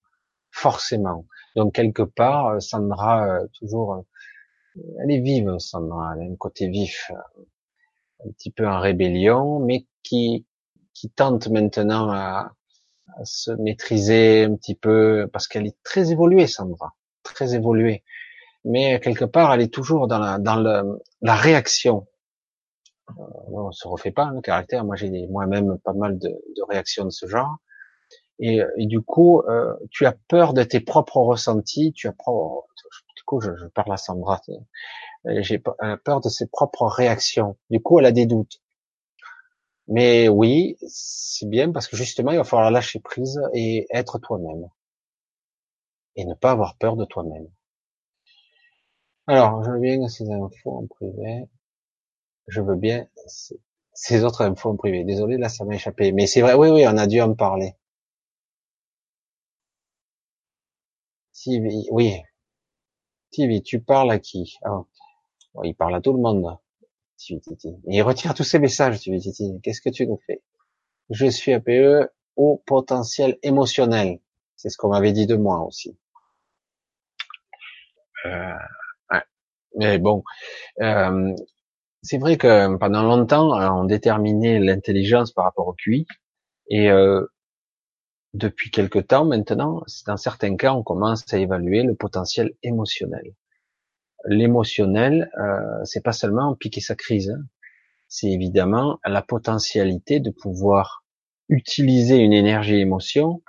forcément. Donc quelque part, Sandra euh, toujours, euh, elle est vive, Sandra, elle a un côté vif, un petit peu en rébellion, mais qui qui tente maintenant à, se maîtriser un petit peu parce qu'elle est très évoluée, Sandra, très évoluée. Mais quelque part, elle est toujours dans la dans le, la réaction. Euh, on se refait pas le caractère. Moi, j'ai moi-même pas mal de, de, réactions de ce genre. Et, et du coup, euh, tu as peur de tes propres ressentis. Tu as peur. Du coup, je, je parle à Sandra. J'ai peur de ses propres réactions. Du coup, elle a des doutes. Mais oui, c'est bien parce que justement, il va falloir lâcher prise et être toi-même. Et ne pas avoir peur de toi-même. Alors, je veux bien ces infos en privé. Je veux bien ces autres infos en privé. Désolé, là, ça m'a échappé. Mais c'est vrai, oui, oui, on a dû en parler. TV, oui. TV, tu parles à qui? Ah, Il parle à tout le monde. Il retire tous ces messages, Qu'est-ce que tu nous fais? Je suis APE au potentiel émotionnel. C'est ce qu'on m'avait dit de moi aussi. Euh, Mais bon, euh, c'est vrai que pendant longtemps, on déterminait l'intelligence par rapport au QI, et euh, depuis quelque temps maintenant, dans certains cas, on commence à évaluer le potentiel émotionnel l'émotionnel, euh, c'est pas seulement piquer sa crise, hein. c'est évidemment la potentialité de pouvoir utiliser une énergie émotion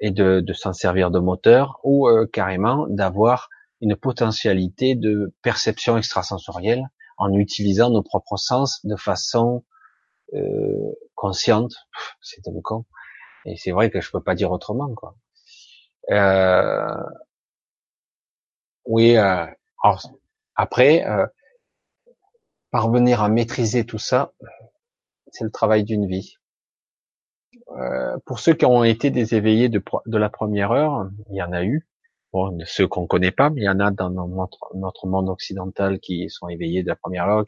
et de, de s'en servir de moteur ou euh, carrément d'avoir une potentialité de perception extrasensorielle en utilisant nos propres sens de façon euh, consciente. C'est un con. Et c'est vrai que je peux pas dire autrement, quoi. Euh, oui, euh, alors, après, euh, parvenir à maîtriser tout ça, c'est le travail d'une vie. Euh, pour ceux qui ont été des éveillés de, la première heure, il y en a eu. Bon, ceux qu'on connaît pas, mais il y en a dans notre, monde occidental qui sont éveillés de la première heure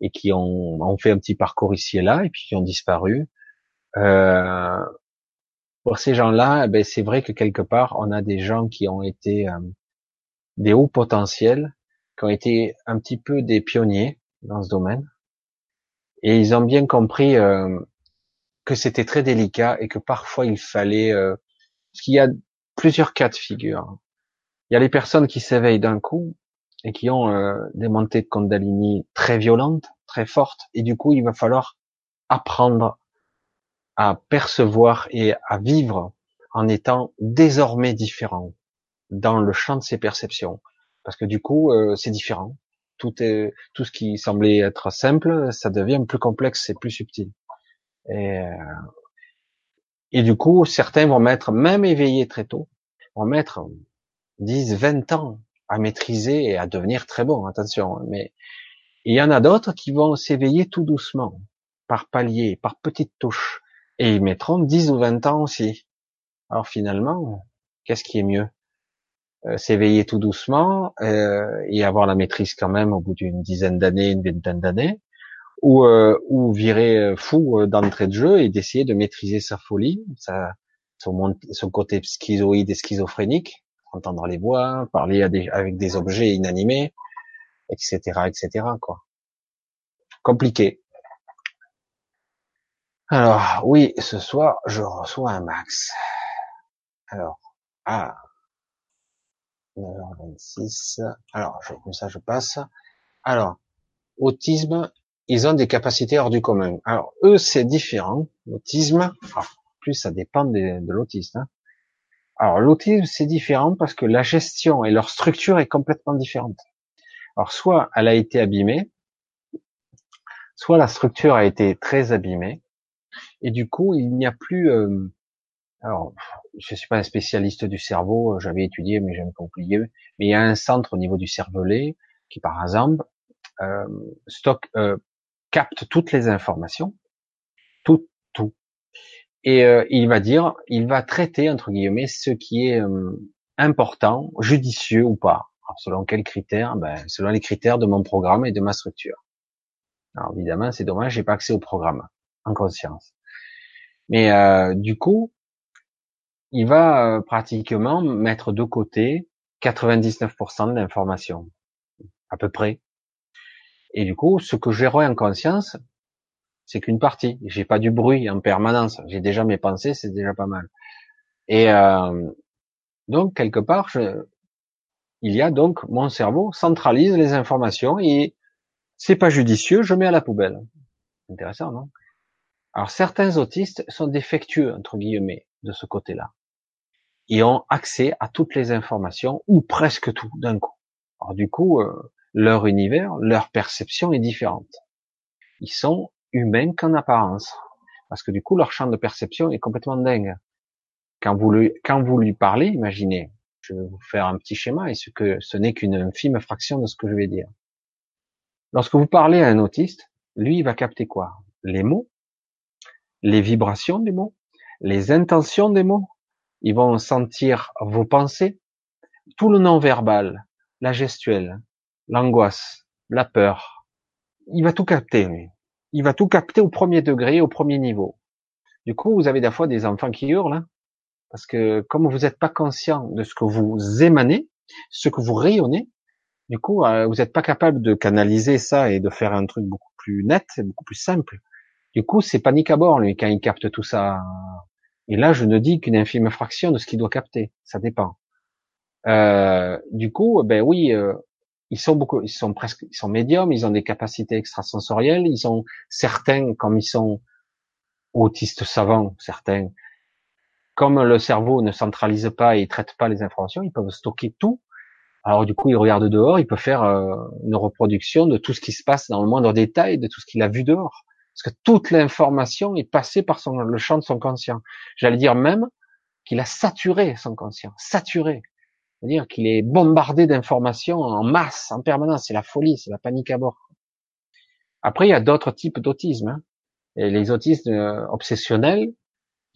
et qui ont, fait un petit parcours ici et là et puis qui ont disparu. Euh, pour ces gens-là, eh ben, c'est vrai que quelque part, on a des gens qui ont été des hauts potentiels qui ont été un petit peu des pionniers dans ce domaine. Et ils ont bien compris euh, que c'était très délicat et que parfois il fallait... Euh, parce qu'il y a plusieurs cas de figure. Il y a les personnes qui s'éveillent d'un coup et qui ont euh, des montées de Kundalini très violentes, très fortes, et du coup il va falloir apprendre à percevoir et à vivre en étant désormais différent dans le champ de ses perceptions, parce que du coup, euh, c'est différent. Tout est, tout ce qui semblait être simple, ça devient plus complexe et plus subtil. Et, euh, et du coup, certains vont mettre, même éveillés très tôt, vont mettre 10, 20 ans à maîtriser et à devenir très bon, attention. Mais il y en a d'autres qui vont s'éveiller tout doucement, par paliers, par petites touches. Et ils mettront 10 ou 20 ans aussi. Alors finalement, qu'est-ce qui est mieux? Euh, s'éveiller tout doucement euh, et avoir la maîtrise quand même au bout d'une dizaine d'années, une vingtaine d'années, ou, euh, ou virer euh, fou d'entrée de jeu et d'essayer de maîtriser sa folie, sa, son, son, côté schizoïde et schizophrénique, entendre les voix, parler à des, avec des objets inanimés, etc., etc. Quoi. Compliqué. Alors, oui, ce soir, je reçois un max. Alors, ah, 9h26. Alors, je, comme ça, je passe. Alors, autisme, ils ont des capacités hors du commun. Alors, eux, c'est différent. L'autisme, plus ça dépend de, de l'autiste. Hein. Alors, l'autisme, c'est différent parce que la gestion et leur structure est complètement différente. Alors, soit elle a été abîmée, soit la structure a été très abîmée, et du coup, il n'y a plus... Euh, alors, je suis pas un spécialiste du cerveau, euh, j'avais étudié, mais j'aime pas oublier. Mais il y a un centre au niveau du cervelet qui, par exemple, euh, stocke, euh, capte toutes les informations, tout, tout, et euh, il va dire, il va traiter entre guillemets ce qui est euh, important, judicieux ou pas. Alors, selon quels critères? Ben, selon les critères de mon programme et de ma structure. Alors évidemment, c'est dommage, j'ai pas accès au programme en conscience. Mais euh, du coup, il va euh, pratiquement mettre de côté 99% de l'information, à peu près. Et du coup, ce que j'aurai en conscience, c'est qu'une partie. J'ai pas du bruit en permanence. J'ai déjà mes pensées, c'est déjà pas mal. Et euh, donc quelque part, je, il y a donc mon cerveau centralise les informations et c'est pas judicieux, je mets à la poubelle. Intéressant, non? Alors certains autistes sont défectueux entre guillemets de ce côté-là et ont accès à toutes les informations ou presque tout d'un coup. Alors du coup, euh, leur univers, leur perception est différente. Ils sont humains qu'en apparence, parce que du coup leur champ de perception est complètement dingue. Quand vous lui, quand vous lui parlez, imaginez, je vais vous faire un petit schéma et ce que ce n'est qu'une infime fraction de ce que je vais dire. Lorsque vous parlez à un autiste, lui il va capter quoi? Les mots, les vibrations des mots, les intentions des mots, ils vont sentir vos pensées, tout le non-verbal, la gestuelle, l'angoisse, la peur. Il va tout capter, lui. Il va tout capter au premier degré, au premier niveau. Du coup, vous avez des fois des enfants qui hurlent, hein, parce que comme vous n'êtes pas conscient de ce que vous émanez, ce que vous rayonnez, du coup, euh, vous n'êtes pas capable de canaliser ça et de faire un truc beaucoup plus net, beaucoup plus simple. Du coup, c'est panique à bord, lui, quand il capte tout ça et là, je ne dis qu'une infime fraction de ce qu'il doit capter. Ça dépend. Euh, du coup, ben oui, euh, ils sont beaucoup, ils sont presque, ils sont médiums, ils ont des capacités extrasensorielles, ils ont certains, comme ils sont autistes savants, certains, comme le cerveau ne centralise pas et traite pas les informations, ils peuvent stocker tout. Alors du coup, ils regardent dehors, ils peuvent faire euh, une reproduction de tout ce qui se passe dans le moindre détail, de tout ce qu'il a vu dehors. Parce que toute l'information est passée par son, le champ de son conscient. J'allais dire même qu'il a saturé son conscient, saturé. C'est-à-dire qu'il est bombardé d'informations en masse, en permanence. C'est la folie, c'est la panique à bord. Après, il y a d'autres types d'autisme. Hein. Les autistes euh, obsessionnels,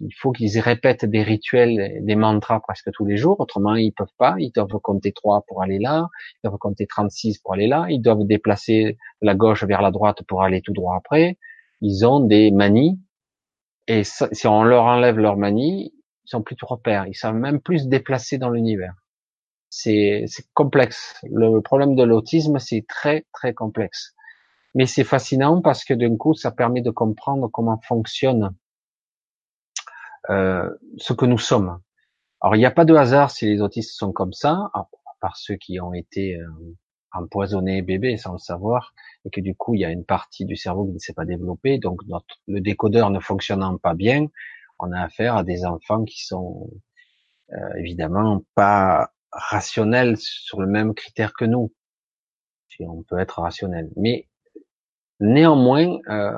il faut qu'ils répètent des rituels, des mantras presque tous les jours. Autrement, ils peuvent pas. Ils doivent compter 3 pour aller là. Ils doivent compter 36 pour aller là. Ils doivent déplacer la gauche vers la droite pour aller tout droit après ils ont des manies, et si on leur enlève leurs manies, ils sont plus de repères, ils savent même plus se déplacer dans l'univers. C'est complexe. Le problème de l'autisme, c'est très très complexe. Mais c'est fascinant parce que d'un coup, ça permet de comprendre comment fonctionne euh, ce que nous sommes. Alors, il n'y a pas de hasard si les autistes sont comme ça, à part ceux qui ont été euh, empoisonnés bébés sans le savoir et que du coup il y a une partie du cerveau qui ne s'est pas développée, donc notre, le décodeur ne fonctionnant pas bien, on a affaire à des enfants qui sont euh, évidemment pas rationnels sur le même critère que nous. Si on peut être rationnel, mais néanmoins, euh,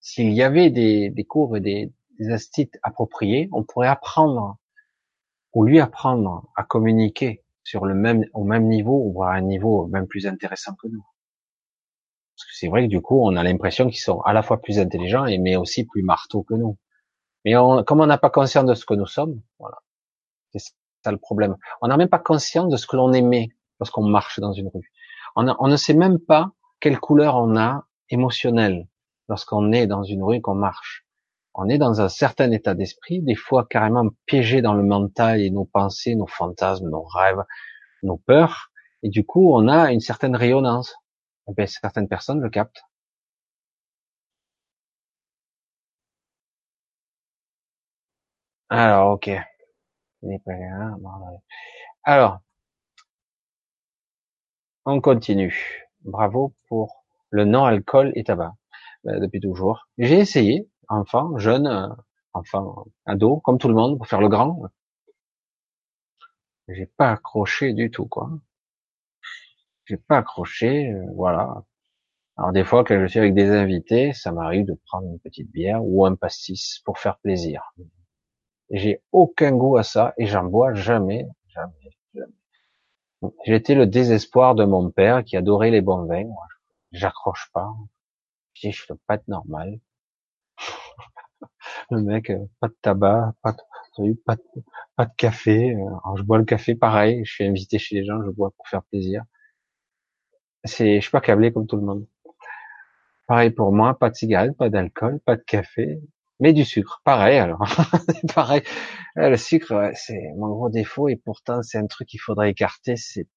s'il y avait des, des, cours et des, des astuces appropriés, on pourrait apprendre ou lui apprendre à communiquer sur le même, au même niveau, voire un niveau même plus intéressant que nous. Parce que c'est vrai que du coup, on a l'impression qu'ils sont à la fois plus intelligents et mais aussi plus marteaux que nous. Mais on, comme on n'a pas conscience de ce que nous sommes, voilà, c'est ça le problème. On n'a même pas conscience de ce que l'on aimait lorsqu'on marche dans une rue. On, on, ne sait même pas quelle couleur on a émotionnelle lorsqu'on est dans une rue qu'on marche. On est dans un certain état d'esprit, des fois carrément piégé dans le mental et nos pensées, nos fantasmes, nos rêves, nos peurs, et du coup on a une certaine rayonnance eh ben, certaines personnes le captent. Alors, ok. Alors, on continue. Bravo pour le non-alcool et tabac. Euh, depuis toujours. J'ai essayé, enfant, jeune, euh, enfant, ado, comme tout le monde, pour faire le grand. J'ai pas accroché du tout, quoi. J'ai pas accroché, euh, voilà. Alors des fois, quand je suis avec des invités, ça m'arrive de prendre une petite bière ou un pastis pour faire plaisir. J'ai aucun goût à ça et j'en bois jamais, jamais, jamais. J'étais le désespoir de mon père qui adorait les bons vins. J'accroche pas. Je peux pas être normal. Le mec, euh, pas de tabac, pas de, pas de, de café. Euh, je bois le café pareil. Je suis invité chez les gens, je bois pour faire plaisir. C'est, je suis pas câblé comme tout le monde. Pareil pour moi, pas de cigarette, pas d'alcool, pas de café, mais du sucre. Pareil alors. (laughs) pareil. Le sucre, c'est mon gros défaut et pourtant c'est un truc qu'il faudrait écarter. C'est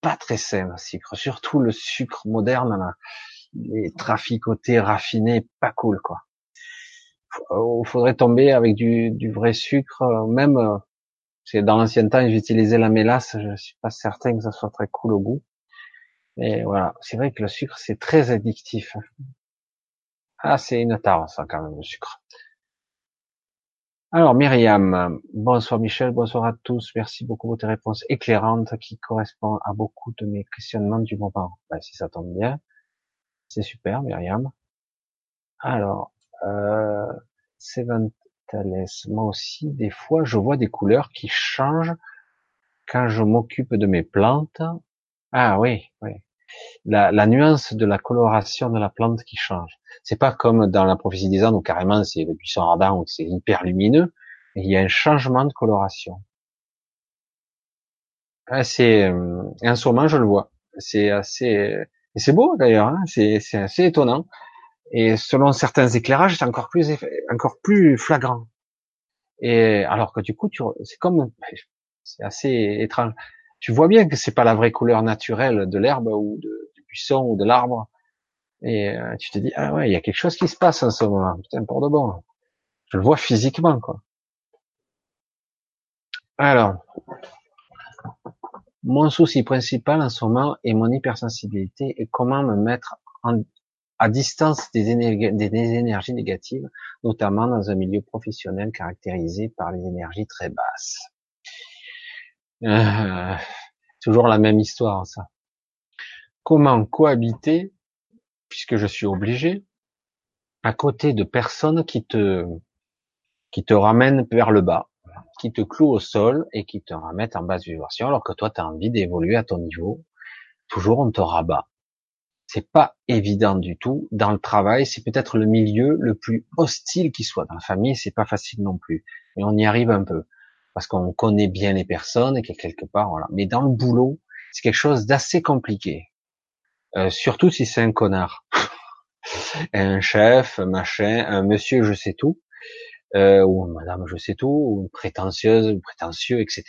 pas très sain le sucre, surtout le sucre moderne, là. les traficotés raffinés, pas cool quoi. Il faudrait tomber avec du, vrai sucre, même. C'est dans l'ancien temps j'utilisais la mélasse, je suis pas certain que ça soit très cool au goût. Mais voilà, c'est vrai que le sucre, c'est très addictif. Ah, c'est une tare, ça, quand même, le sucre. Alors, Myriam, bonsoir Michel, bonsoir à tous. Merci beaucoup pour tes réponses éclairantes qui correspondent à beaucoup de mes questionnements du moment. Ben, si ça tombe bien, c'est super, Myriam. Alors, euh, moi aussi, des fois, je vois des couleurs qui changent quand je m'occupe de mes plantes. Ah oui, oui la, la, nuance de la coloration de la plante qui change. C'est pas comme dans la prophétie des Andes où carrément c'est le buisson ardent où c'est hyper lumineux. il y a un changement de coloration. Ah, c'est euh, en ce moment je le vois. C'est assez c'est beau d'ailleurs. Hein c'est assez étonnant. Et selon certains éclairages, c'est encore plus encore plus flagrant. Et alors que du coup, c'est comme c'est assez étrange tu vois bien que c'est pas la vraie couleur naturelle de l'herbe ou de, du buisson ou de l'arbre. Et euh, tu te dis, ah ouais, il y a quelque chose qui se passe en ce moment. Putain, pour de bon. Je le vois physiquement, quoi. Alors, mon souci principal en ce moment est mon hypersensibilité et comment me mettre en, à distance des, énergies négatives, notamment dans un milieu professionnel caractérisé par les énergies très basses. Euh, toujours la même histoire, ça. Comment cohabiter, puisque je suis obligé, à côté de personnes qui te, qui te ramènent vers le bas, qui te clouent au sol et qui te remettent en basse vibration, alors que toi, tu as envie d'évoluer à ton niveau. Toujours, on te rabat. C'est pas évident du tout. Dans le travail, c'est peut-être le milieu le plus hostile qui soit. Dans la famille, c'est pas facile non plus. Mais on y arrive un peu parce qu'on connaît bien les personnes et que quelque part, voilà. Mais dans le boulot, c'est quelque chose d'assez compliqué. Euh, surtout si c'est un connard. (laughs) un chef, un machin, un monsieur je sais tout, euh, ou madame je sais tout, ou une prétentieuse, ou prétentieux, etc.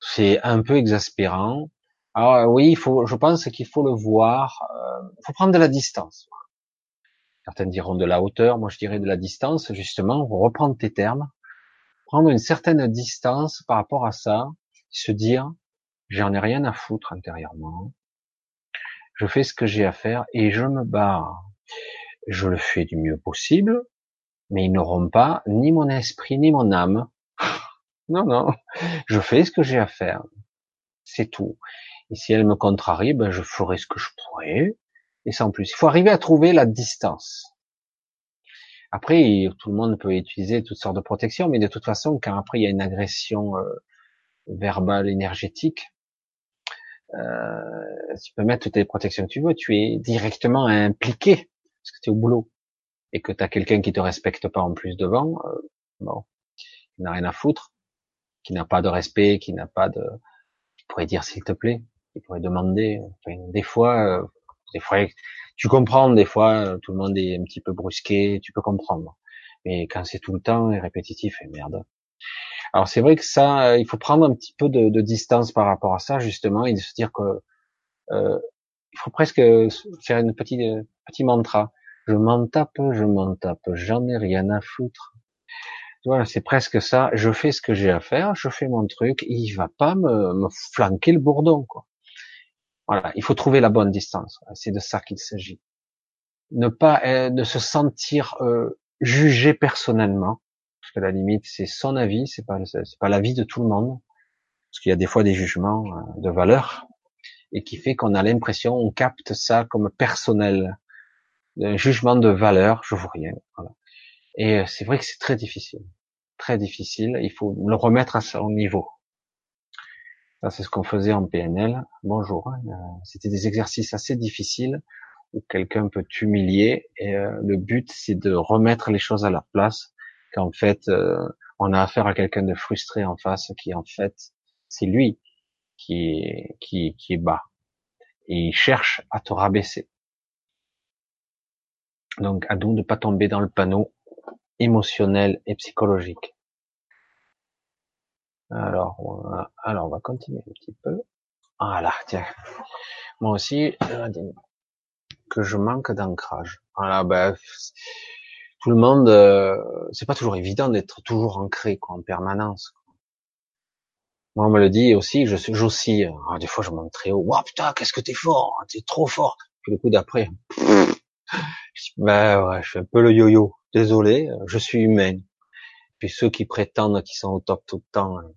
C'est un peu exaspérant. Alors oui, il faut, je pense qu'il faut le voir, euh, il faut prendre de la distance. Certains diront de la hauteur, moi je dirais de la distance, justement, reprendre tes termes, prendre une certaine distance par rapport à ça, se dire j'en ai rien à foutre intérieurement, je fais ce que j'ai à faire et je me barre. Je le fais du mieux possible, mais ils n'auront pas ni mon esprit ni mon âme. (laughs) Non, non, je fais ce que j'ai à faire. C'est tout. Et si elle me contrarie, ben je ferai ce que je pourrai. Et sans plus. Il faut arriver à trouver la distance. Après, tout le monde peut utiliser toutes sortes de protections, mais de toute façon, quand après il y a une agression euh, verbale, énergétique, euh, tu peux mettre toutes les protections que tu veux, tu es directement impliqué parce que tu es au boulot et que tu as quelqu'un qui te respecte pas en plus devant, euh, bon, qui n'a rien à foutre, qui n'a pas de respect, qui n'a pas de, qui pourrait dire s'il te plaît, qui pourrait demander. des fois, euh, des fois tu comprends des fois, euh, tout le monde est un petit peu brusqué, tu peux comprendre. Mais quand c'est tout le temps et répétitif, et merde. Alors c'est vrai que ça, euh, il faut prendre un petit peu de, de, distance par rapport à ça justement et de se dire que euh, il faut presque faire une petite petit mantra. Je m'en tape, je m'en tape, j'en ai rien à foutre. Voilà, c'est presque ça. Je fais ce que j'ai à faire, je fais mon truc, il va pas me, me flanquer le bourdon, quoi. Voilà, il faut trouver la bonne distance. C'est de ça qu'il s'agit. Ne pas euh, se sentir euh, jugé personnellement, parce que la limite c'est son avis, c'est pas c'est pas l'avis de tout le monde, parce qu'il y a des fois des jugements euh, de valeur et qui fait qu'on a l'impression, on capte ça comme personnel, un jugement de valeur, je vois rien. Voilà. Et euh, c'est vrai que c'est très difficile, très difficile. Il faut le remettre à son niveau. C'est ce qu'on faisait en PNL. Bonjour. Hein, euh, c'était des exercices assez difficiles où quelqu'un peut t'humilier et euh, le but, c'est de remettre les choses à leur place. Qu'en fait, on a affaire à quelqu'un de frustré en face, qui en fait, c'est lui qui est, qui, qui est bas et il cherche à te rabaisser. Donc, à nous de ne pas tomber dans le panneau émotionnel et psychologique. Alors, on va, alors on va continuer un petit peu. Voilà, tiens. Moi aussi, que je manque d'ancrage. Voilà, ben, tout le monde, euh, c'est pas toujours évident d'être toujours ancré quoi, en permanence. Moi, on me le dit aussi, je suis, j'oscille. Ah, des fois, je monte très haut. Waouh, putain, qu'est-ce que t'es fort, t'es trop fort. Puis le coup d'après, (laughs) ben ouais, je fais un peu le yo-yo. Désolé, je suis humain. Puis ceux qui prétendent qu'ils sont au top tout le temps, hein,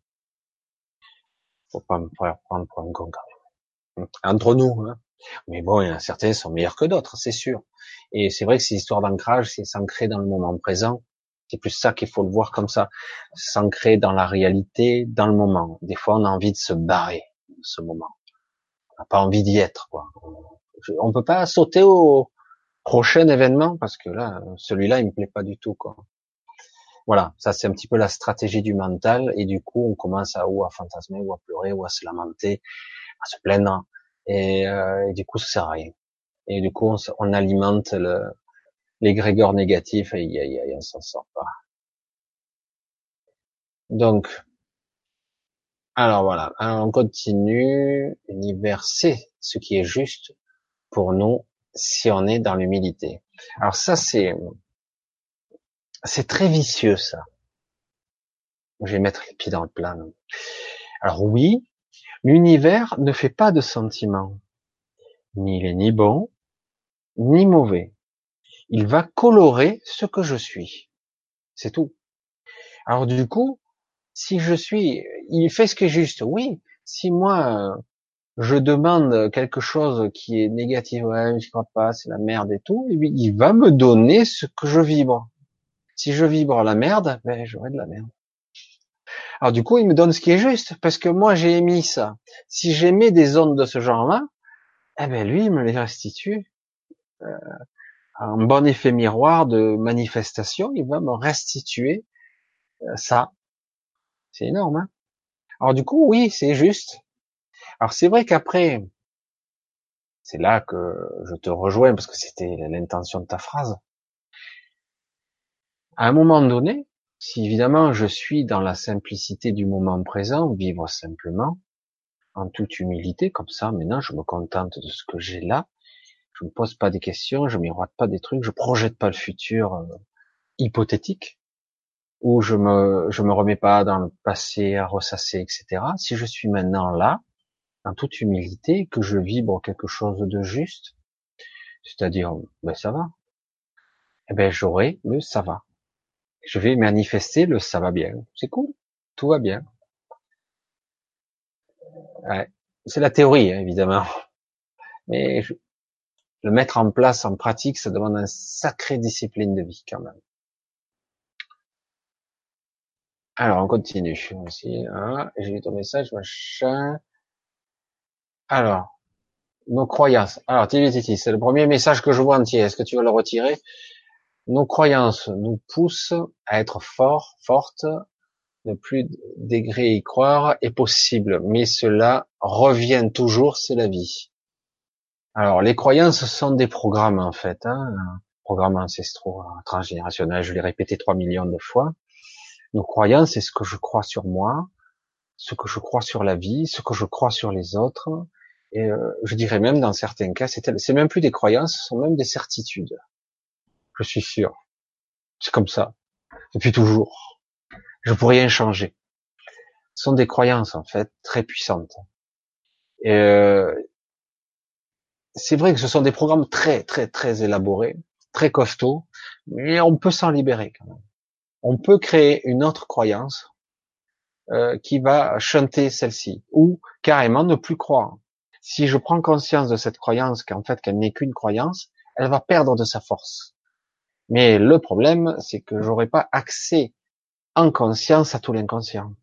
faut pas me faire prendre pour un con quand même. Entre nous, hein. Mais bon, il y en a certains qui sont meilleurs que d'autres, c'est sûr. Et c'est vrai que ces histoires d'ancrage, c'est s'ancrer dans le moment présent. C'est plus ça qu'il faut le voir comme ça. S'ancrer dans la réalité, dans le moment. Des fois, on a envie de se barrer de ce moment. On n'a pas envie d'y être, quoi. On peut pas sauter au, prochain événement parce que là, celui-là, il me plaît pas du tout, quoi. Voilà, ça c'est un petit peu la stratégie du mental et du coup, on commence à ou à fantasmer ou à pleurer ou à se lamenter, à se plaindre et, euh, et du coup, ça sert à rien. Et du coup, on, alimente le, l'égrégore négatif et y, y, on s'en sort pas. Donc, alors voilà, on continue. Univers, c'est ce qui est juste pour nous si on est dans l'humilité. Alors ça, c'est, c'est très vicieux, ça. Je vais mettre les pieds dans le plat. Alors oui, l'univers ne fait pas de sentiments. Ni il est ni bon, ni mauvais. Il va colorer ce que je suis. C'est tout. Alors du coup, si je suis, il fait ce qui est juste. Oui, si moi, je demande quelque chose qui est négatif, ouais, je crois pas, c'est la merde et tout, et il va me donner ce que je vibre. Si je vibre la merde, ben j'aurai de la merde. Alors du coup, il me donne ce qui est juste, parce que moi j'ai émis ça. Si j'émets des ondes de ce genre-là, eh ben lui, il me les restitue. Euh, un bon effet miroir de manifestation, il va me restituer euh, ça. C'est énorme. Hein Alors du coup, oui, c'est juste. Alors c'est vrai qu'après, c'est là que je te rejoins parce que c'était l'intention de ta phrase. À un moment donné, si évidemment je suis dans la simplicité du moment présent, vivre simplement, en toute humilité, comme ça, maintenant je me contente de ce que j'ai là, je ne pose pas des questions, je miroite pas des trucs, je projette pas le futur euh, hypothétique, ou je me je me remets pas dans le passé à ressasser, etc. Si je suis maintenant là, en toute humilité, que je vibre quelque chose de juste, c'est-à-dire, ben ça va, eh ben j'aurai le ça va. Je vais manifester le ça va bien. C'est cool, tout va bien. C'est la théorie, hein, évidemment. Mais le mettre en place en pratique, ça demande une sacrée discipline de vie quand même. Alors, on continue. Hein, j'ai vu ton message, machin. Alors, nos croyances. Alors, Titi, c'est le premier message que je vois entier. Est-ce que tu veux le retirer? Nos croyances nous poussent à être forts, fortes. Ne plus dégré y croire est possible, mais cela revient toujours, c'est la vie. Alors, les croyances sont des programmes en fait, hein, programmes ancestraux, transgénérationnels. Je l'ai répété trois millions de fois. Nos croyances, c'est ce que je crois sur moi, ce que je crois sur la vie, ce que je crois sur les autres, et euh, je dirais même dans certains cas, c'est même plus des croyances, ce sont même des certitudes. Je suis sûr. C'est comme ça. Depuis toujours. je pourrais rien changer. Ce sont des croyances en fait très puissantes. Et euh, c'est vrai que ce sont des programmes très très très élaborés, très costauds, mais on peut s'en libérer quand même. On peut créer une autre croyance euh, qui va chanter celle-ci, ou carrément ne plus croire. Si je prends conscience de cette croyance qu'en fait qu'elle n'est qu'une croyance, elle va perdre de sa force. Mais le problème, c'est que j'aurai pas accès en conscience à tout l'inconscient.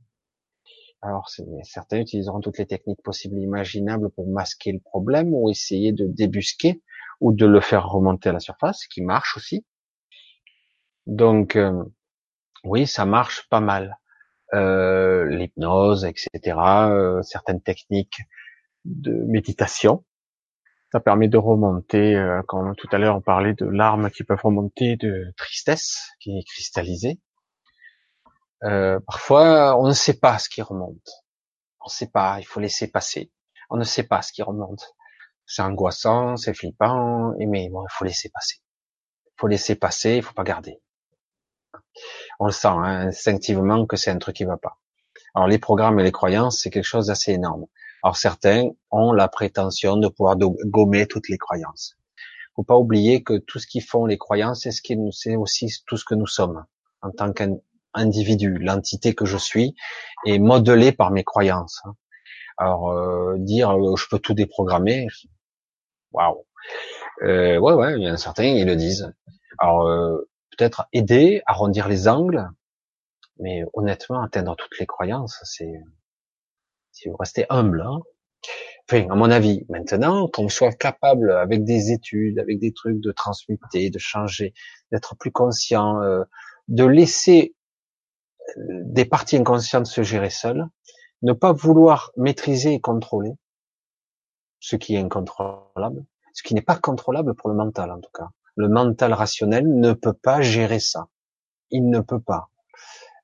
Alors, certains utiliseront toutes les techniques possibles et imaginables pour masquer le problème ou essayer de débusquer ou de le faire remonter à la surface, ce qui marche aussi. Donc, euh, oui, ça marche pas mal. Euh, L'hypnose, etc., euh, certaines techniques de méditation, ça permet de remonter, euh, comme tout à l'heure on parlait de larmes qui peuvent remonter de tristesse, qui est cristallisée. Euh, parfois, on ne sait pas ce qui remonte. On ne sait pas, il faut laisser passer. On ne sait pas ce qui remonte. C'est angoissant, c'est flippant, mais bon, il faut laisser passer. Il faut laisser passer, il faut pas garder. On le sent hein, instinctivement que c'est un truc qui va pas. Alors les programmes et les croyances, c'est quelque chose d'assez énorme. Alors certains ont la prétention de pouvoir gommer toutes les croyances. Faut pas oublier que tout ce qui font les croyances, c'est ce qui nous, c'est aussi tout ce que nous sommes en tant qu'un individu, l'entité que je suis, est modelée par mes croyances. Hein. Alors euh, dire euh, je peux tout déprogrammer, waouh. Euh, ouais ouais, il y en a certains ils le disent. Alors euh, peut-être aider, arrondir les angles, mais honnêtement atteindre toutes les croyances, c'est vous restez humble. Hein. À mon avis, maintenant qu'on soit capable avec des études, avec des trucs de transmuter, de changer, d'être plus conscient, euh, de laisser des parties inconscientes se gérer seules, ne pas vouloir maîtriser et contrôler ce qui est incontrôlable, ce qui n'est pas contrôlable pour le mental en tout cas. Le mental rationnel ne peut pas gérer ça. Il ne peut pas.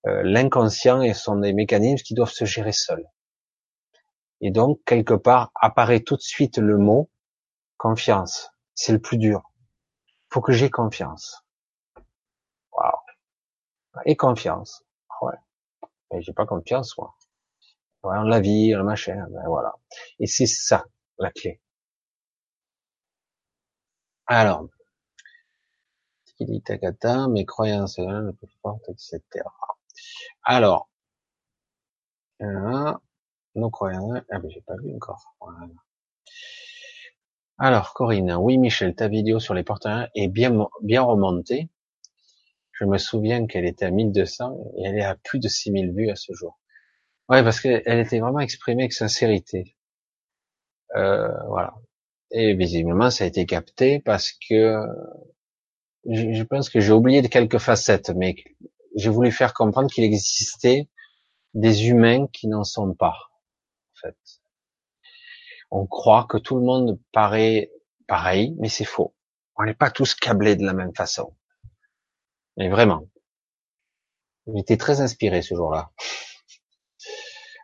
Euh, l'inconscient et sont des mécanismes qui doivent se gérer seuls. Et donc, quelque part, apparaît tout de suite le mot confiance. C'est le plus dur. Faut que j'ai confiance. Waouh. Et confiance. Ouais. Mais j'ai pas confiance, moi. Voilà, la vie, le machin, ben voilà. Et c'est ça, la clé. Alors, mes croyances le plus fortes, etc. Alors, croyances, ah ben j'ai pas vu encore. Alors, Corinne, oui Michel, ta vidéo sur les porteurs est bien, bien remontée. Je me souviens qu'elle était à 1200 et elle est à plus de 6000 vues à ce jour. Ouais, parce qu'elle était vraiment exprimée avec sincérité. Euh, voilà. Et visiblement, ça a été capté parce que je pense que j'ai oublié de quelques facettes, mais j'ai voulu faire comprendre qu'il existait des humains qui n'en sont pas. Fait, on croit que tout le monde paraît pareil, mais c'est faux. On n'est pas tous câblés de la même façon. Mais vraiment. Il était très inspiré ce jour-là.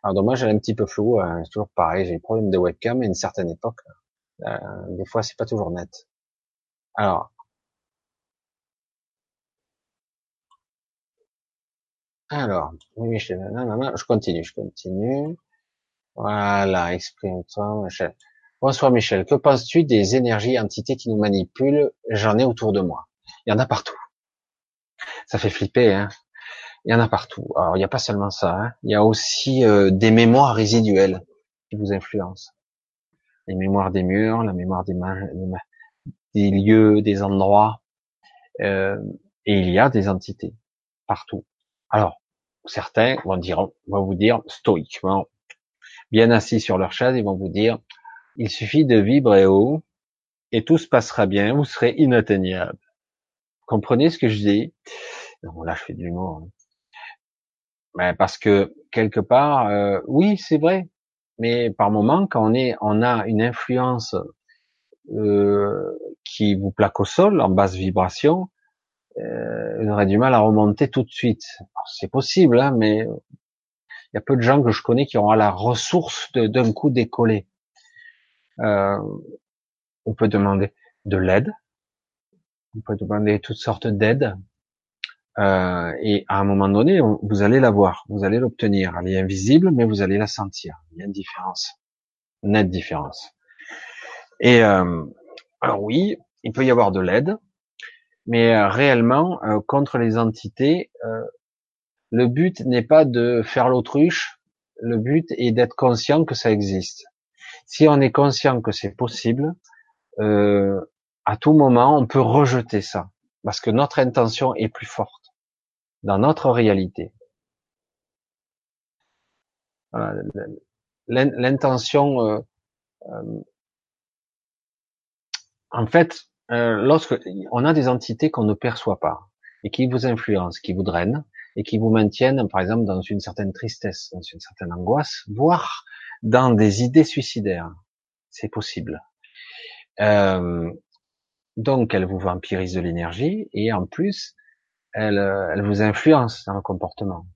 Alors dommage, elle est un petit peu flou. Hein, toujours pareil, j'ai des problèmes de webcam à une certaine époque. Euh, des fois, c'est pas toujours net. Alors. Alors, je continue, je continue. Voilà, exprime-toi, Michel. Bonsoir Michel, que penses-tu des énergies, entités qui nous manipulent? J'en ai autour de moi. Il y en a partout ça fait flipper. Hein. Il y en a partout. Alors il n'y a pas seulement ça. Hein. Il y a aussi euh, des mémoires résiduelles qui vous influencent. Les mémoires des murs, la mémoire des, des lieux, des endroits. Euh, et il y a des entités partout. Alors certains vont dire, vont vous dire stoïquement, bien assis sur leur chaise, ils vont vous dire, il suffit de vibrer haut et tout se passera bien, vous serez inatteignable comprenez ce que je dis? Non, là, je fais du l'humour. Hein. Ben, parce que quelque part, euh, oui, c'est vrai. Mais par moment, quand on est, on a une influence euh, qui vous plaque au sol en basse vibration, euh, vous aurez du mal à remonter tout de suite. C'est possible, hein, mais il y a peu de gens que je connais qui auront la ressource d'un coup décoller. Euh, on peut demander de l'aide, on peut demander toutes sortes d'aides. Euh, et à un moment donné, vous allez la voir, vous allez l'obtenir. Elle est invisible, mais vous allez la sentir. Il y a une différence, nette différence. Et euh, alors oui, il peut y avoir de l'aide, mais réellement contre les entités, le but n'est pas de faire l'autruche. Le but est d'être conscient que ça existe. Si on est conscient que c'est possible, à tout moment, on peut rejeter ça parce que notre intention est plus forte dans notre réalité. L'intention, euh, euh, en fait, euh, lorsque on a des entités qu'on ne perçoit pas et qui vous influencent, qui vous drainent et qui vous maintiennent, par exemple, dans une certaine tristesse, dans une certaine angoisse, voire dans des idées suicidaires, c'est possible. Euh, donc, elle vous vampirise de l'énergie et en plus, elle, elle vous influence dans le comportement.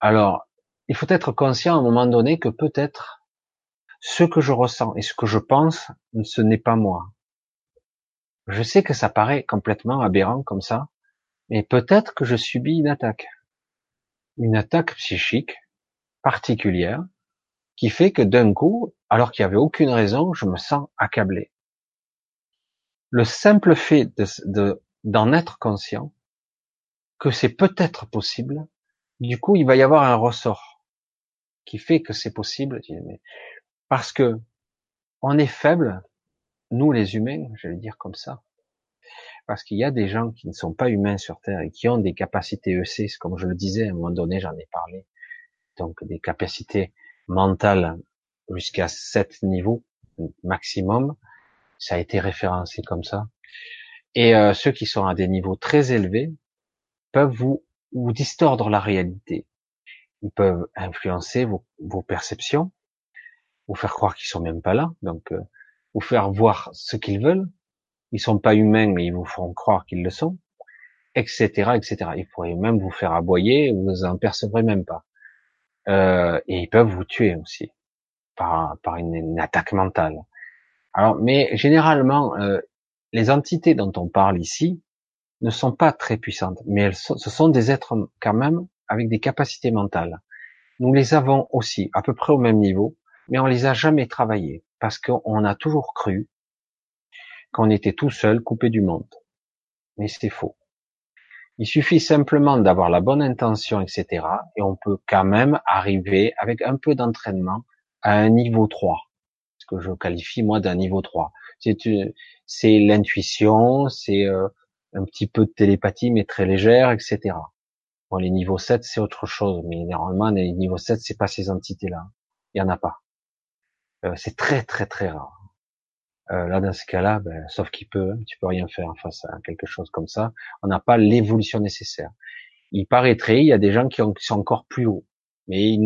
Alors, il faut être conscient à un moment donné que peut-être ce que je ressens et ce que je pense, ce n'est pas moi. Je sais que ça paraît complètement aberrant comme ça, mais peut-être que je subis une attaque. Une attaque psychique particulière qui fait que d'un coup, alors qu'il n'y avait aucune raison, je me sens accablé le simple fait de, d'en être conscient, que c'est peut-être possible, du coup, il va y avoir un ressort qui fait que c'est possible, parce que on est faible, nous les humains, je vais dire comme ça, parce qu'il y a des gens qui ne sont pas humains sur Terre et qui ont des capacités EC, comme je le disais à un moment donné, j'en ai parlé, donc des capacités mentales jusqu'à sept niveaux maximum, ça a été référencé comme ça. Et euh, ceux qui sont à des niveaux très élevés peuvent vous, vous distordre la réalité. Ils peuvent influencer vos, vos perceptions, vous faire croire qu'ils sont même pas là, donc euh, vous faire voir ce qu'ils veulent. Ils sont pas humains, mais ils vous feront croire qu'ils le sont, etc., etc. Ils pourraient même vous faire aboyer, vous en percevrez même pas. Euh, et ils peuvent vous tuer aussi par, par une attaque mentale. Alors, mais généralement, euh, les entités dont on parle ici ne sont pas très puissantes, mais elles sont, ce sont des êtres quand même avec des capacités mentales. Nous les avons aussi à peu près au même niveau, mais on les a jamais travaillées parce qu'on a toujours cru qu'on était tout seul, coupé du monde. Mais c'est faux. Il suffit simplement d'avoir la bonne intention, etc. Et on peut quand même arriver avec un peu d'entraînement à un niveau 3 que je qualifie moi d'un niveau 3. C'est l'intuition, c'est euh, un petit peu de télépathie mais très légère, etc. Bon, les niveaux 7 c'est autre chose, mais normalement les niveaux 7 c'est pas ces entités-là. Il y en a pas. Euh, c'est très très très rare. Euh, là dans ce cas-là, ben, sauf qu'il peut, tu peux rien faire face à quelque chose comme ça. On n'a pas l'évolution nécessaire. Il paraîtrait, il y a des gens qui, ont, sont encore plus hauts, mais ils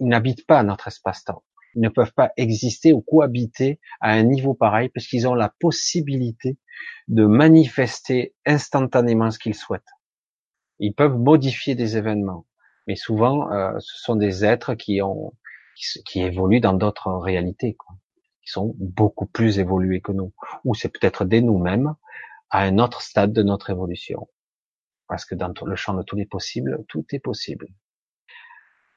n'habitent pas notre espace-temps ils ne peuvent pas exister ou cohabiter à un niveau pareil parce qu'ils ont la possibilité de manifester instantanément ce qu'ils souhaitent. Ils peuvent modifier des événements, mais souvent euh, ce sont des êtres qui ont qui, évoluent dans d'autres réalités, quoi. Qui sont beaucoup plus évolués que nous, ou c'est peut-être des nous-mêmes à un autre stade de notre évolution. Parce que dans le champ de tous les possibles, tout est possible.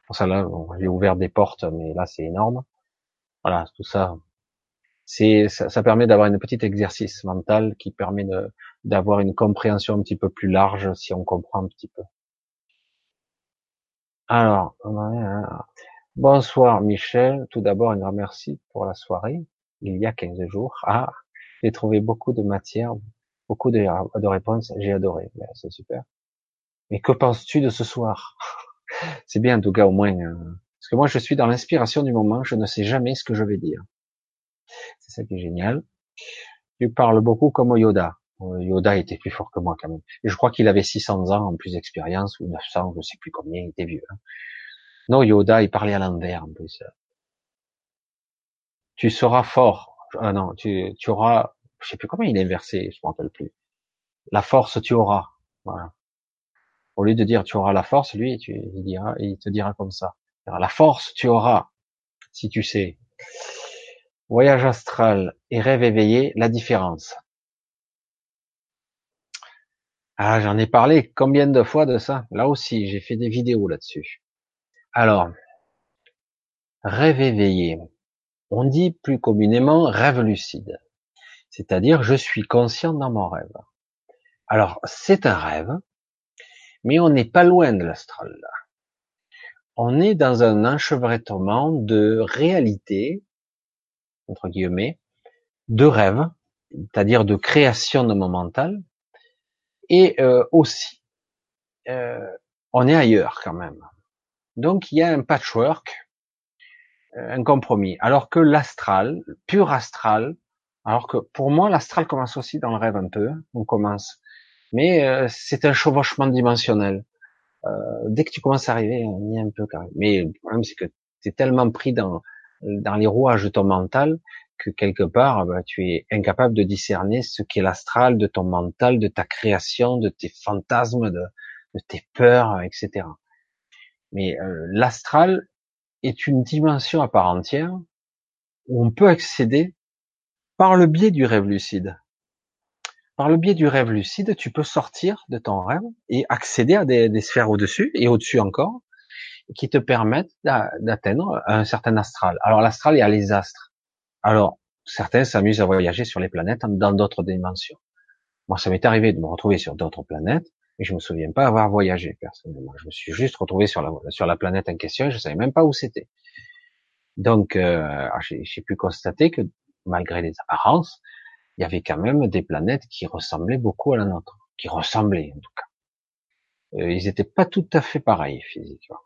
Pour ça là, j'ai ouvert des portes, mais là c'est énorme. Voilà, tout ça, c'est ça, permet d'avoir un petit exercice mental qui permet d'avoir une compréhension un petit peu plus large si on comprend un petit peu. Alors, bonsoir Michel. Tout d'abord, un grand pour la soirée. Il y a 15 jours. Ah, j'ai trouvé beaucoup de matière, beaucoup de, réponses. J'ai adoré. Ben, c'est super. Mais que penses-tu de ce soir? (laughs) C'est bien, en tout cas, au moins, euh, parce que moi, je suis dans l'inspiration du moment, je ne sais jamais ce que je vais dire. C'est ça qui est génial. Tu parles beaucoup comme Yoda. Euh, Yoda était plus fort que moi quand même. Je crois qu'il avait 600 ans en plus d'expérience, ou 900, je sais plus combien, il était vieux. Hein. Non, Yoda, il parlait à l'envers en plus. Tu seras fort. Ah non, tu, tu auras, je sais plus comment il est inversé, je me rappelle plus. La force, tu auras. Voilà. Au lieu de dire tu auras la force, lui, tu, il, il te dira comme ça. La force, tu auras, si tu sais. Voyage astral et rêve éveillé, la différence. Ah, j'en ai parlé combien de fois de ça? Là aussi, j'ai fait des vidéos là-dessus. Alors, rêve éveillé. On dit plus communément rêve lucide. C'est-à-dire, je suis conscient dans mon rêve. Alors, c'est un rêve, mais on n'est pas loin de l'astral. On est dans un enchevêtrement de réalité, entre guillemets, de rêve, c'est-à-dire de création de mon mental, et euh, aussi, euh, on est ailleurs quand même. Donc il y a un patchwork, euh, un compromis. Alors que l'astral, pur astral, alors que pour moi l'astral commence aussi dans le rêve un peu, on commence, mais c'est un chevauchement dimensionnel. dès que tu commences à arriver, on y est un peu quand même. Mais le problème c'est que tu tellement pris dans dans les rouages de ton mental que quelque part, bah, tu es incapable de discerner ce qu'est l'astral de ton mental, de ta création, de tes fantasmes, de, tes peurs, etc. Mais euh, l'astral est une dimension à part entière où on peut accéder par le biais du rêve lucide. Par le biais du rêve lucide, tu peux sortir de ton rêve et accéder à des, sphères au-dessus et au-dessus encore, qui te permettent d'atteindre un certain astral. Alors l'astral, il y a les astres. Alors, certains s'amusent à voyager sur les planètes dans d'autres dimensions. Moi, ça m'est arrivé de me retrouver sur d'autres planètes, et je me souviens pas avoir voyagé personnellement. Je me suis juste retrouvé sur la, sur la planète en question, et je savais même pas où c'était. Donc, euh, j'ai pu constater que malgré les apparences, il y avait quand même des planètes qui ressemblaient beaucoup à la nôtre, qui ressemblaient en tout cas. Euh, ils n'étaient pas tout à fait pareils physiquement.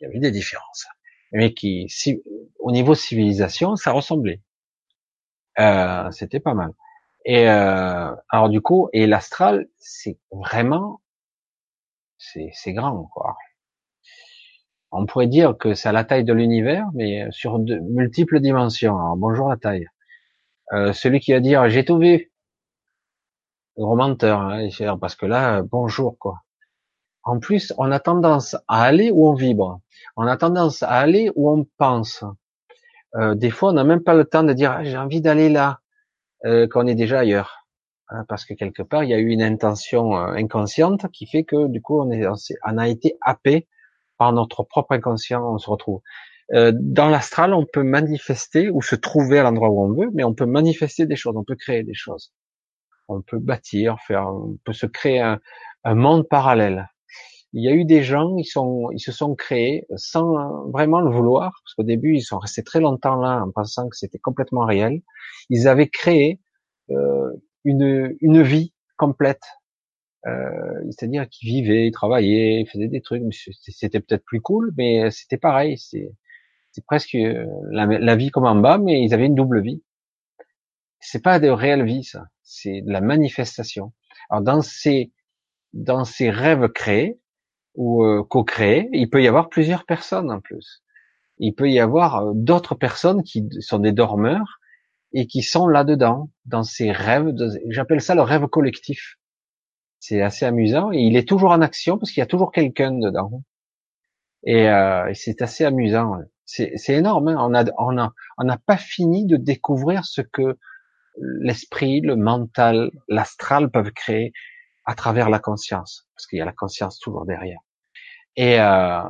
Il y avait des différences, mais qui, si, au niveau civilisation, ça ressemblait. Euh, c'était pas mal. Et euh, alors du coup, et l'astral, c'est vraiment, c'est grand quoi. On pourrait dire que c'est à la taille de l'univers, mais sur de multiples dimensions. Alors bonjour la taille. Euh, celui qui va dire j'ai tout vu, gros menteur, hein, parce que là, bonjour quoi. En plus, on a tendance à aller où on vibre. On a tendance à aller où on pense. Euh, des fois, on n'a même pas le temps de dire ah, j'ai envie d'aller là, euh, qu'on est déjà ailleurs, parce que quelque part, il y a eu une intention euh, inconsciente qui fait que du coup, on, est, on a été happé par notre propre inconscient. On se retrouve euh, dans l'astral, on peut manifester ou se trouver à l'endroit où on veut, mais on peut manifester des choses, on peut créer des choses, on peut bâtir, faire, on peut se créer un, un monde parallèle il y a eu des gens, ils sont, ils se sont créés sans vraiment le vouloir, parce qu'au début ils sont restés très longtemps là en pensant que c'était complètement réel. Ils avaient créé euh, une, une vie complète, euh, c'est-à-dire qu'ils vivaient, ils travaillaient, ils faisaient des trucs. C'était peut-être plus cool, mais c'était pareil. C'est presque la, la, vie comme en bas, mais ils avaient une double vie. C'est pas de réelle vie, ça. C'est de la manifestation. Alors dans ces dans ces rêves créés, ou euh, co-créer, il peut y avoir plusieurs personnes en plus. Il peut y avoir euh, d'autres personnes qui sont des dormeurs et qui sont là-dedans, dans ces rêves. J'appelle ça le rêve collectif. C'est assez amusant et il est toujours en action parce qu'il y a toujours quelqu'un dedans. Et, euh, c'est assez amusant. C'est énorme. Hein. On a, on a, on n'a pas fini de découvrir ce que l'esprit, le mental, l'astral peuvent créer à travers la conscience, parce qu'il y a la conscience toujours derrière. Et euh,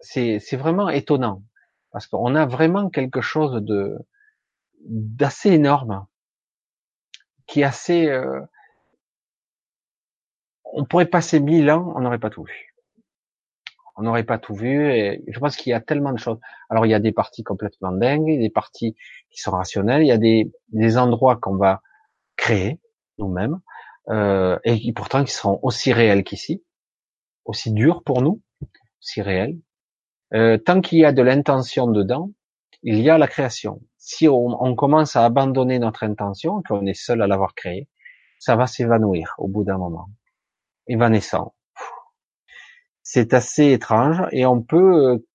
c'est vraiment étonnant parce qu'on a vraiment quelque chose de d'assez énorme qui est assez. Euh, on pourrait passer mille ans, on n'aurait pas tout vu. On n'aurait pas tout vu et je pense qu'il y a tellement de choses. Alors il y a des parties complètement dingues, des parties qui sont rationnelles, il y a des, des endroits qu'on va créer nous-mêmes euh, et qui pourtant qui seront aussi réels qu'ici aussi dur pour nous, si réel. Euh, tant qu'il y a de l'intention dedans, il y a la création. Si on, commence à abandonner notre intention, qu'on est seul à l'avoir créée, ça va s'évanouir au bout d'un moment. Évanescent. C'est assez étrange et on peut euh,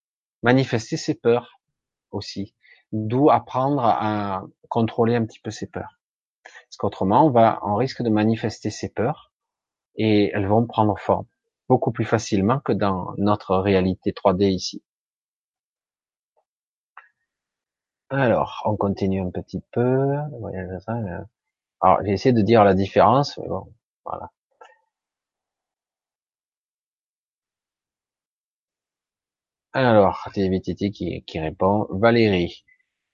manifester ses peurs aussi. D'où apprendre à contrôler un petit peu ses peurs. Parce qu'autrement, on va, on risque de manifester ses peurs et elles vont prendre forme beaucoup plus facilement que dans notre réalité 3D ici. Alors, on continue un petit peu. Euh, alors, j'ai essayé de dire la différence, mais bon, voilà. Alors, TVTT qui, qui répond, Valérie,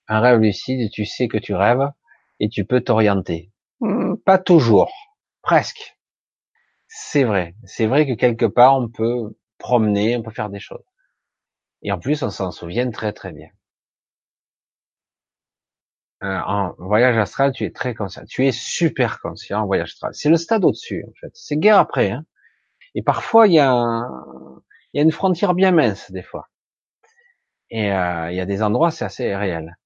un rêve lucide, tu sais que tu rêves et tu peux t'orienter. Hmm, pas toujours, presque. C'est vrai, c'est vrai que quelque part on peut promener, on peut faire des choses. Et en plus, on s'en souvient très très bien. Euh, en voyage astral, tu es très conscient. Tu es super conscient en voyage astral. C'est le stade au-dessus, en fait. C'est guerre après. Hein. Et parfois, il y, a y a une frontière bien mince, des fois. Et euh, il y a des endroits, c'est assez réel.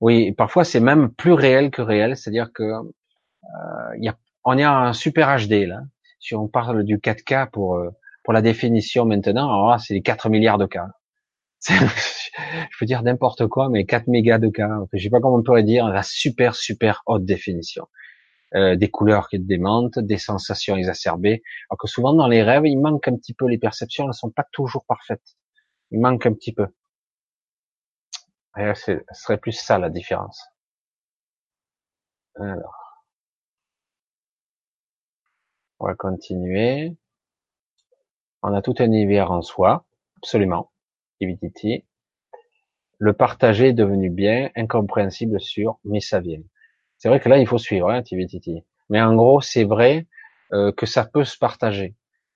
Oui, parfois, c'est même plus réel que réel. C'est-à-dire que euh, y a, on est un super HD, là. Si on parle du 4K pour, euh, pour la définition maintenant, alors là, c'est les 4 milliards de cas. (laughs) je peux dire n'importe quoi, mais 4 mégas de cas. Je sais pas comment on pourrait dire la super super haute définition. Euh, des couleurs qui te démentent, des sensations exacerbées. Alors que souvent dans les rêves, il manque un petit peu les perceptions, elles sont pas toujours parfaites. Il manque un petit peu. Et ce serait plus ça la différence. Alors, on va continuer. On a tout un univers en soi, absolument. Le partager est devenu bien incompréhensible sur mais. C'est vrai que là, il faut suivre, hein, Mais en gros, c'est vrai euh, que ça peut se partager.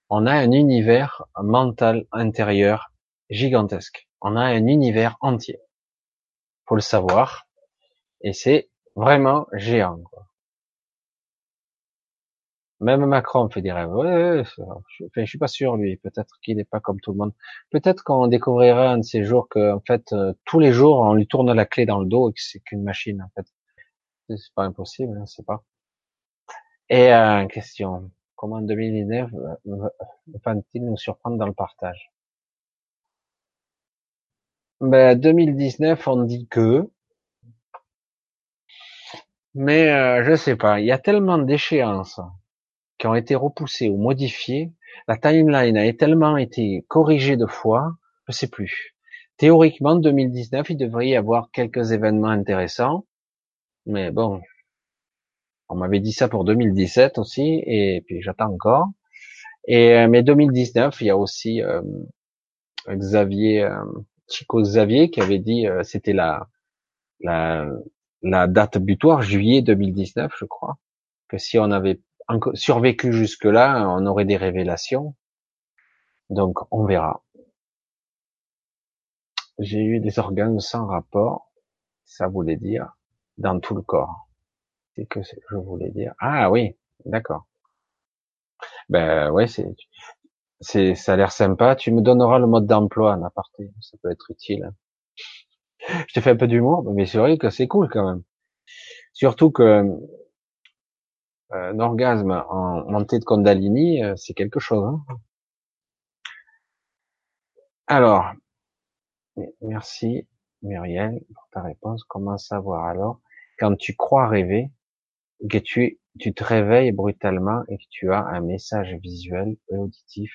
On a un univers mental intérieur gigantesque. On a un univers entier. Faut le savoir. Et c'est vraiment géant. Quoi. Même Macron fait des rêves. Ouais, je, suis pas sûr lui. Peut-être qu'il n'est pas comme tout le monde. Peut-être qu'on découvrira un de ces jours que, en fait, euh, tous les jours, on lui tourne la clé dans le dos et que c'est qu'une machine, en fait. C'est pas impossible, hein, c'est pas. Et euh, question. Comment 2019 va-t-il nous surprendre dans le partage? Ben 2019, on dit que, mais euh, je sais pas. Il y a tellement d'échéances qui ont été repoussés ou modifiés, la timeline a tellement été corrigée de fois, je sais plus. Théoriquement, 2019, il devrait y avoir quelques événements intéressants, mais bon, on m'avait dit ça pour 2017 aussi, et puis j'attends encore. Et euh, mais 2019, il y a aussi euh, Xavier, euh, Chico Xavier qui avait dit, euh, c'était la, la la date butoir, juillet 2019, je crois, que si on avait survécu jusque-là, on aurait des révélations. Donc, on verra. J'ai eu des organes sans rapport. Ça voulait dire dans tout le corps. C'est que je voulais dire. Ah oui, d'accord. Ben ouais, c'est, c'est, ça a l'air sympa. Tu me donneras le mode d'emploi en aparté. Ça peut être utile. (laughs) Je te fais un peu d'humour, mais c'est vrai que c'est cool quand même. Surtout que un orgasme en montée de Kundalini, euh, c'est quelque chose. Hein. Alors, merci Muriel pour ta réponse. Comment savoir alors quand tu crois rêver que tu, te réveilles brutalement et que tu as un message visuel et auditif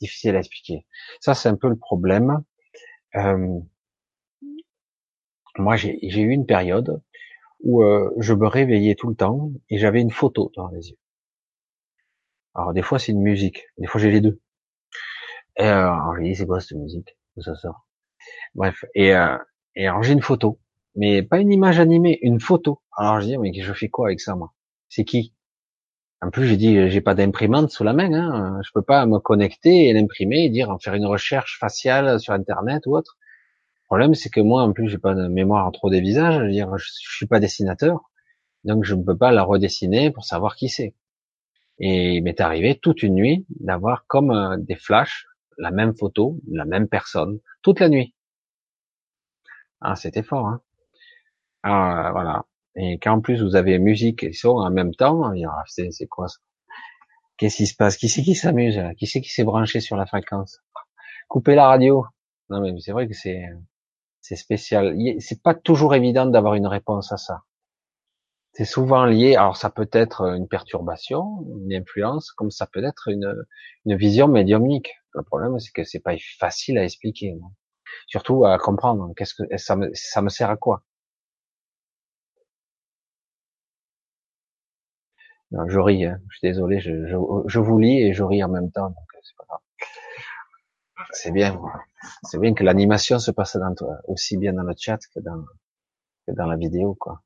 difficile à expliquer? Ça, c'est un peu le problème. Euh, moi, j'ai eu une période où euh, je me réveillais tout le temps et j'avais une photo dans les yeux. Alors des fois c'est une musique, des fois j'ai les deux. Et euh, alors j'ai dit c'est quoi cette musique? Ça sort? Bref, et, euh, et alors j'ai une photo, mais pas une image animée, une photo. Alors je dis mais je fais quoi avec ça moi? C'est qui? En plus j'ai dit j'ai pas d'imprimante sous la main, hein. je peux pas me connecter et l'imprimer et dire en faire une recherche faciale sur internet ou autre. Problème, c'est que moi, en plus, j'ai pas de mémoire trop des visages. Je, veux dire, je, suis pas dessinateur, donc je ne peux pas la redessiner pour savoir qui c'est. Et il m'est arrivé toute une nuit d'avoir comme euh, des flashs, la même photo, la même personne, toute la nuit. Ah, c'était fort, hein. Ah, voilà. Et quand en plus vous avez musique et son en même temps, c'est quoi ça? Qu'est-ce qui se passe? Qui c'est qui s'amuse Qui c'est qui s'est branché sur la fréquence? Couper la radio? Non mais c'est vrai que c'est c'est spécial. C'est pas toujours évident d'avoir une réponse à ça. C'est souvent lié. Alors ça peut être une perturbation, une influence, comme ça peut être une, vision médiumnique. Le problème, c'est que c'est pas facile à expliquer, surtout à comprendre. Qu'est-ce que ça me, sert à quoi? Non, Je ris. Hein. Je suis désolé. Je, je, je, vous lis et je ris en même temps. Donc c'est pas grave. C'est bien. C'est bien que l'animation se passe dans toi, aussi bien dans le chat que dans, la vidéo, quoi.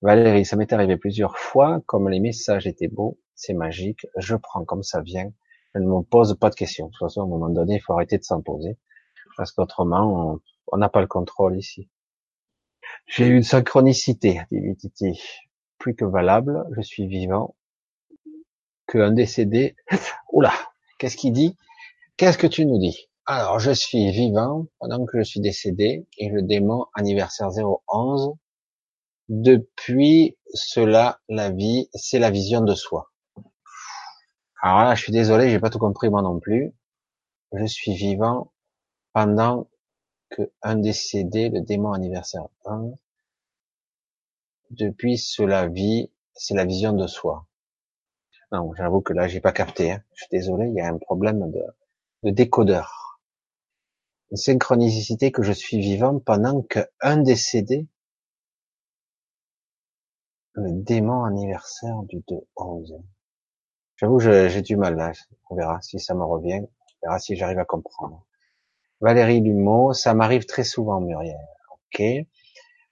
Valérie, ça m'est arrivé plusieurs fois, comme les messages étaient beaux, c'est magique, je prends comme ça vient, je ne me pose pas de questions. De toute façon, à un moment donné, il faut arrêter de s'en poser, parce qu'autrement, on n'a pas le contrôle ici. J'ai une synchronicité, dit plus que valable, je suis vivant, qu'un décédé. Oula, qu'est-ce qu'il dit? Qu'est-ce que tu nous dis? Alors, je suis vivant pendant que je suis décédé, et le démon anniversaire 011 depuis cela, la vie, c'est la vision de soi. Alors là, je suis désolé, j'ai pas tout compris moi non plus. Je suis vivant pendant que un décédé, le démon anniversaire 1, depuis cela vie, c'est la vision de soi. Non, j'avoue que là, j'ai pas capté. Hein. Je suis désolé, il y a un problème de, de décodeur. Une synchronicité que je suis vivant pendant que un décédé le démon anniversaire du 2-11. J'avoue, j'ai du mal là. On verra si ça me revient. On verra si j'arrive à comprendre. Valérie Lumeau, ça m'arrive très souvent, Muriel. Ok.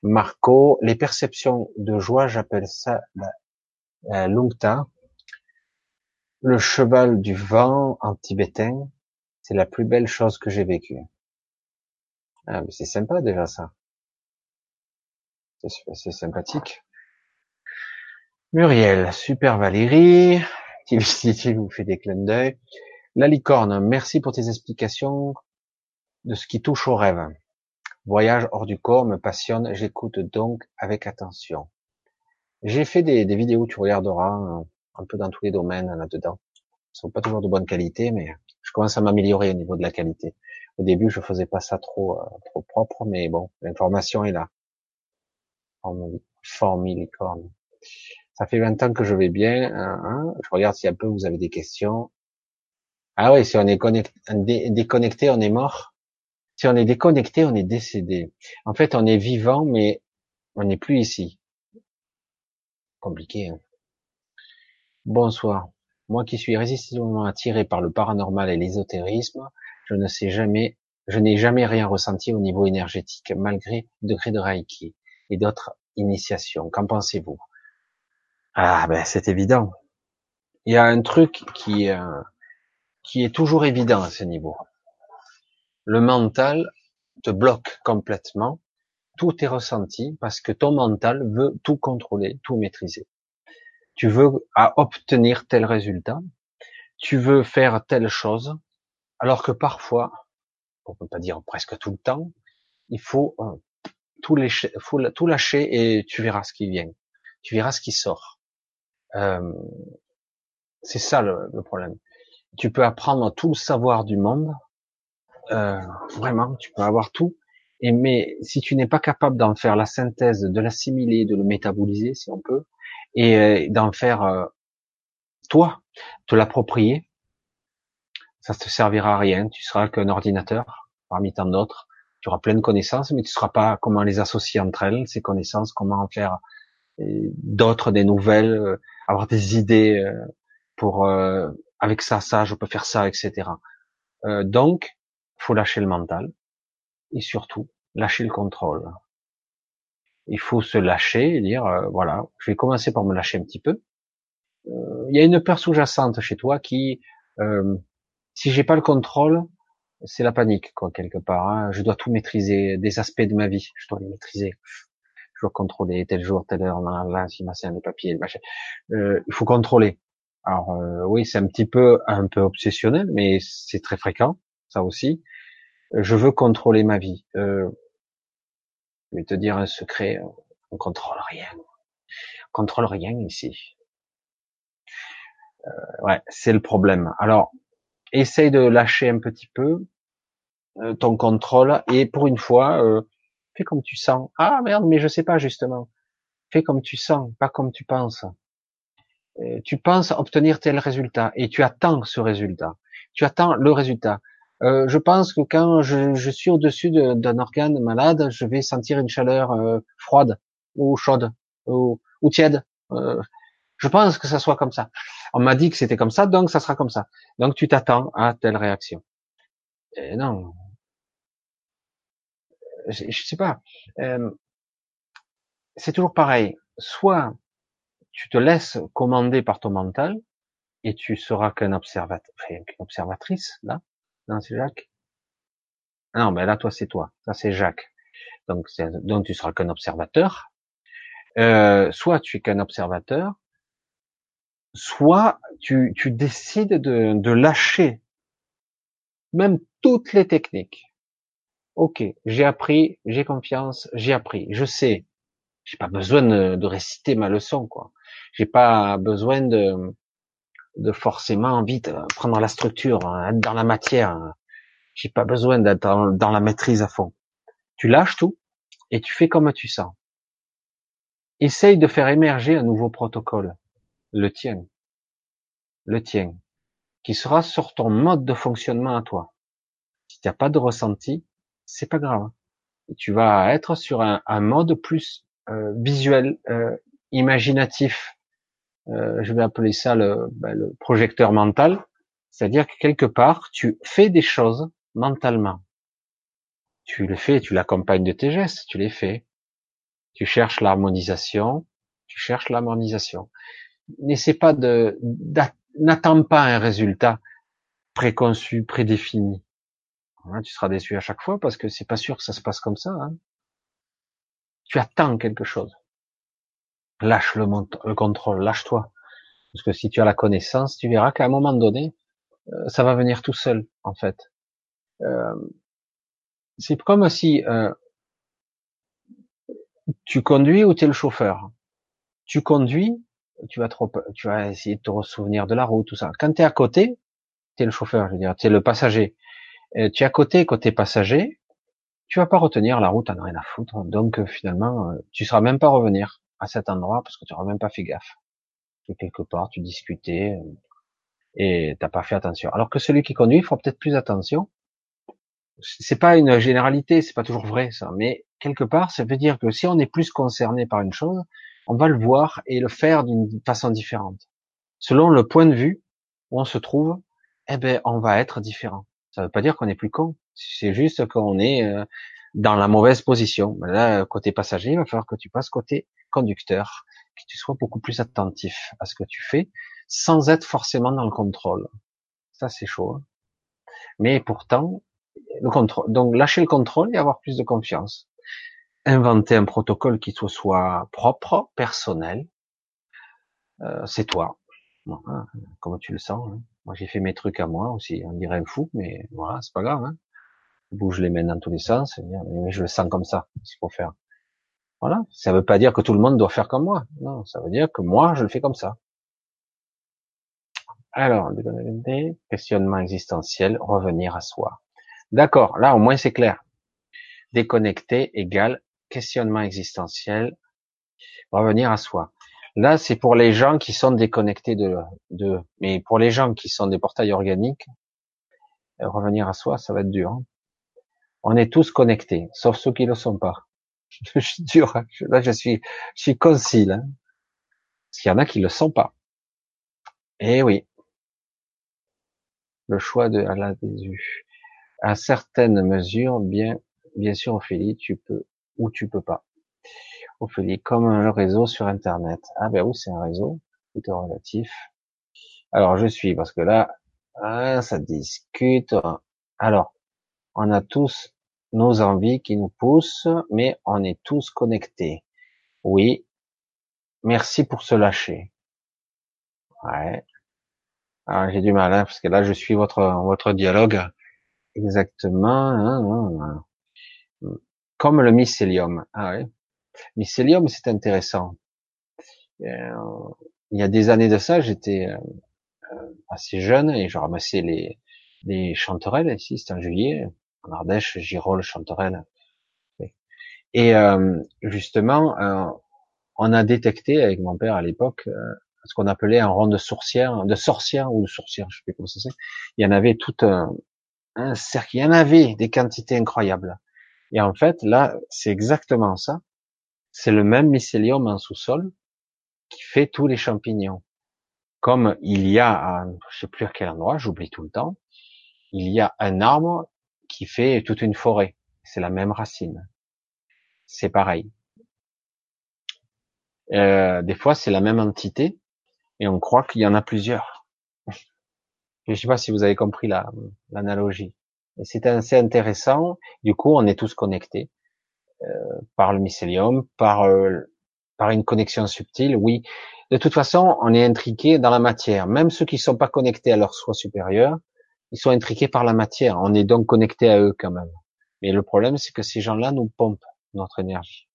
Marco, les perceptions de joie, j'appelle ça la, lungta. Le cheval du vent en tibétain, c'est la plus belle chose que j'ai vécue. Ah, mais c'est sympa déjà ça. C'est sympathique. Muriel, super Valérie, (laughs) Tilly vous fait des clins d'œil. La licorne, merci pour tes explications de ce qui touche au rêve. Voyage hors du corps me passionne, j'écoute donc avec attention. J'ai fait des, vidéos, tu regarderas, un peu dans tous les domaines là-dedans. Elles sont pas toujours de bonne qualité, mais je commence à m'améliorer au niveau de la qualité. Au début, je faisais pas ça trop, euh, trop propre, mais bon, l'information est là. Formi licorne. Ça fait 20 ans que je vais bien. Hein, hein. Je regarde si un peu vous avez des questions. Ah oui, si on est déconnecté, on est mort. Si on est déconnecté, on est décédé. En fait, on est vivant, mais on n'est plus ici. Compliqué. Hein. Bonsoir. Moi qui suis résistement attiré par le paranormal et l'ésotérisme, je ne sais jamais, je n'ai jamais rien ressenti au niveau énergétique, malgré le degré de Reiki et d'autres initiations. Qu'en pensez-vous? Ah ben c'est évident. Il y a un truc qui euh, qui est toujours évident à ce niveau. Le mental te bloque complètement. Tout est ressenti parce que ton mental veut tout contrôler, tout maîtriser. Tu veux obtenir tel résultat, tu veux faire telle chose, alors que parfois, on peut pas dire presque tout le temps, il faut euh, tout lâcher, et tu verras ce qui vient, tu verras ce qui sort. Euh, c'est ça le, problème. Tu peux apprendre tout le savoir du monde, euh, vraiment, tu peux avoir tout. Et mais si tu n'es pas capable d'en faire la synthèse, de l'assimiler, de le métaboliser, si on peut, et euh, d'en faire euh, toi, te l'approprier, ça te servira à rien. Tu seras qu'un ordinateur parmi tant d'autres. Tu auras plein de connaissances, mais tu ne sauras pas comment les associer entre elles, ces connaissances, comment en faire d'autres, des nouvelles, euh, avoir des idées euh, pour euh, avec ça, ça, je peux faire ça, etc. Euh, donc, faut lâcher le mental et surtout lâcher le contrôle. Il faut se lâcher et dire voilà, je vais commencer par me lâcher un petit peu. Il y a une peur sous-jacente chez toi qui, si j'ai pas le contrôle, c'est la panique quoi quelque part. Hein. Je dois tout maîtriser, des aspects de ma vie, je dois les maîtriser je dois contrôler tel jour, telle heure, là, là si ma les papiers, euh, il faut contrôler. Alors euh, oui, c'est un petit peu un peu obsessionnel, mais c'est très fréquent, ça aussi. Je veux contrôler ma vie. Euh, je vais te dire un secret, on contrôle rien. On contrôle rien ici. Euh, ouais, c'est le problème. Alors, essaye de lâcher un petit peu euh, ton contrôle et pour une fois, euh, Fais comme tu sens. Ah merde, mais je sais pas justement. Fais comme tu sens, pas comme tu penses. Tu penses obtenir tel résultat et tu attends ce résultat. Tu attends le résultat. Euh, je pense que quand je, suis au-dessus d'un organe malade, je vais sentir une chaleur euh, froide ou chaude ou, ou tiède. je pense que ça soit comme ça. On m'a dit que c'était comme ça, donc ça sera comme ça. Donc tu t'attends à telle réaction. Non, je, je sais pas. Euh, c'est toujours pareil. Soit tu te laisses commander par ton mental et tu seras qu'un observateur, qu'une observatrice là. Non, c'est Jacques. Non, mais là toi c'est toi. Ça c'est Jacques. Donc, donc tu seras qu'un observateur. Euh, soit tu es qu'un observateur, soit tu, tu décides de, de lâcher même toutes les techniques. Ok, j'ai appris, j'ai confiance, j'ai appris, je sais. J'ai pas besoin de, de, réciter ma leçon, quoi. J'ai pas besoin de, de forcément vite prendre la structure, hein, être dans la matière. J'ai pas besoin d'être dans, la maîtrise à fond. Tu lâches tout et tu fais comme tu sens. Essaye de faire émerger un nouveau protocole, le tien, le tien, qui sera sur ton mode de fonctionnement à toi. Si tu n'as pas de ressenti, c'est pas grave. Tu vas être sur un, mode plus euh, visuel, euh, imaginatif. Euh, je vais appeler ça le, ben, le projecteur mental. C'est-à-dire que quelque part, tu fais des choses mentalement. Tu le fais, tu l'accompagnes de tes gestes, tu les fais. Tu cherches l'harmonisation, tu cherches l'harmonisation. N'essaie pas de, n'attends pas un résultat préconçu, prédéfini. tu seras déçu à chaque fois parce que c'est pas sûr que ça se passe comme ça. Hein. Tu attends quelque chose. Lâche le, le contrôle, lâche-toi. Parce que si tu as la connaissance, tu verras qu'à un moment donné, euh, ça va venir tout seul, en fait. Euh, c'est comme si euh, tu conduis ou tu es le chauffeur. Tu conduis, tu vas trop, tu vas essayer de te ressouvenir de la route, tout ça. Quand tu es à côté, tu es le chauffeur, je veux dire, tu es le passager. tu es à côté, côté passager, tu vas pas retenir la route, t'en as rien à foutre. Donc finalement, tu seras même pas revenir à cet endroit parce que tu n'auras même pas fait gaffe. Et quelque part, tu discutais et t'as pas fait attention. Alors que celui qui conduit fera peut-être plus attention c'est pas une généralité, c'est pas toujours vrai ça, mais quelque part, ça veut dire que si on est plus concerné par une chose, on va le voir et le faire d'une façon différente. Selon le point de vue où on se trouve, eh ben, on va être différent. Ça veut pas dire qu'on est plus con. C'est juste qu'on est euh, dans la mauvaise position. Là, côté passager, il va falloir que tu passes côté conducteur, que tu sois beaucoup plus attentif à ce que tu fais, sans être forcément dans le contrôle. Ça, c'est chaud. Hein. Mais pourtant, le contrôle. Donc lâcher le contrôle et avoir plus de confiance. Inventer un protocole qui soit, propre, personnel. Euh, c'est toi. Hein, comme tu le sens. Hein. Moi j'ai fait mes trucs à moi aussi. On dirait un fou, mais voilà, c'est pas grave. Hein. Je bouge les mains dans tous les sens, mais je le sens comme ça. qu'il faut faire. Voilà. Ça veut pas dire que tout le monde doit faire comme moi. Non, ça veut dire que moi je le fais comme ça. Alors, questionnement existentiel, revenir à soi. D'accord, là au moins c'est clair. Déconnecté égale questionnement existentiel, revenir à soi. Là, c'est pour les gens qui sont déconnectés de, de, mais pour les gens qui sont des portails organiques, euh, revenir à soi, ça va être dur. Hein. On est tous connectés, sauf ceux qui ne le sont pas. (laughs) je suis dur. Hein. Là, je suis, je suis concile. Hein. Parce qu'il y en a qui le sont pas. Eh oui. Le choix de la Jésus à certaines mesures, bien, bien sûr, Ophélie, tu peux ou tu peux pas. Ophélie, comme le réseau sur Internet. Ah ben oui, c'est un réseau, est relatif. Alors je suis parce que là, ah, ça discute. Alors, on a tous nos envies qui nous poussent, mais on est tous connectés. Oui. Merci pour se lâcher. Ouais. Ah, j'ai du mal, hein, parce que là, je suis votre votre dialogue. Exactement. Hein, hein. Comme le mycélium. Ah oui. Mycélium, c'est intéressant. Euh, il y a des années de ça, j'étais euh, euh, assez jeune et je ramassais les, les chanterelles ici, c'était en juillet, en Ardèche, girolles, chanterelles. Et justement, on a détecté avec mon père à l'époque ce qu'on appelait un rond de sorcière, de sorcière ou de sorcière, je sais plus comment ça c'est. Il y en avait tout un, un cercle. Il y en avait des quantités incroyables. Et en fait, là, c'est exactement ça. C'est le même mycélium en sous-sol qui fait tous les champignons. Comme il y a, je sais plus à quel endroit, j'oublie tout le temps, il y a un arbre qui fait toute une forêt. C'est la même racine. C'est pareil. Euh, des fois, c'est la même entité et on croit qu'il y en a plusieurs. (laughs) Je ne sais pas si vous avez compris l'analogie. c'est assez intéressant. Du coup, on est tous connectés euh, par le mycélium, par euh, par une connexion subtile. Oui, de toute façon, on est intriqué dans la matière. Même ceux qui sont pas connectés à leur soi supérieur, ils sont intriqués par la matière. On est donc connecté à eux quand même. Mais le problème, c'est que ces gens-là nous pompent notre énergie.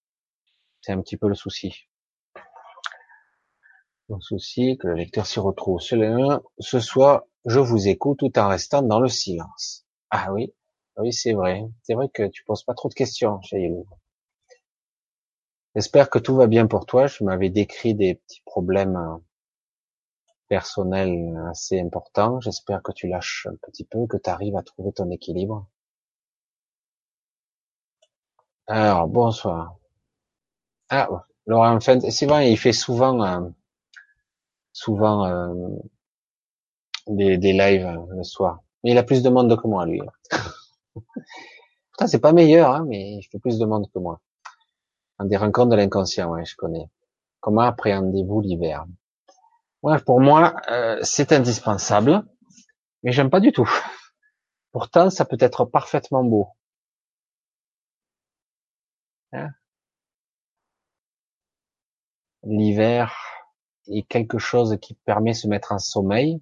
C'est un petit peu le souci. Le souci que le lecteur s'y retrouve. Ce soir, je vous écoute tout en restant dans le silence. Ah oui, oui, c'est vrai. C'est vrai que tu poses pas trop de questions, chez J'espère que tout va bien pour toi. Je m'avais décrit des petits problèmes personnels assez importants. J'espère que tu lâches un petit peu, que tu arrives à trouver ton équilibre. Alors, bonsoir. Ah, Laurent fait, c'est vrai, il fait souvent, euh, souvent euh, des, des lives euh, le soir. Mais il a plus de monde que moi, lui. (laughs) Putain, c'est pas meilleur, hein, mais il fait plus de monde que moi. Des rencontres de l'inconscient, ouais, je connais. Comment appréhendez-vous l'hiver? Ouais, pour moi, euh, c'est indispensable, mais j'aime pas du tout. Pourtant, ça peut être parfaitement beau. Hein L'hiver est quelque chose qui permet de se mettre en sommeil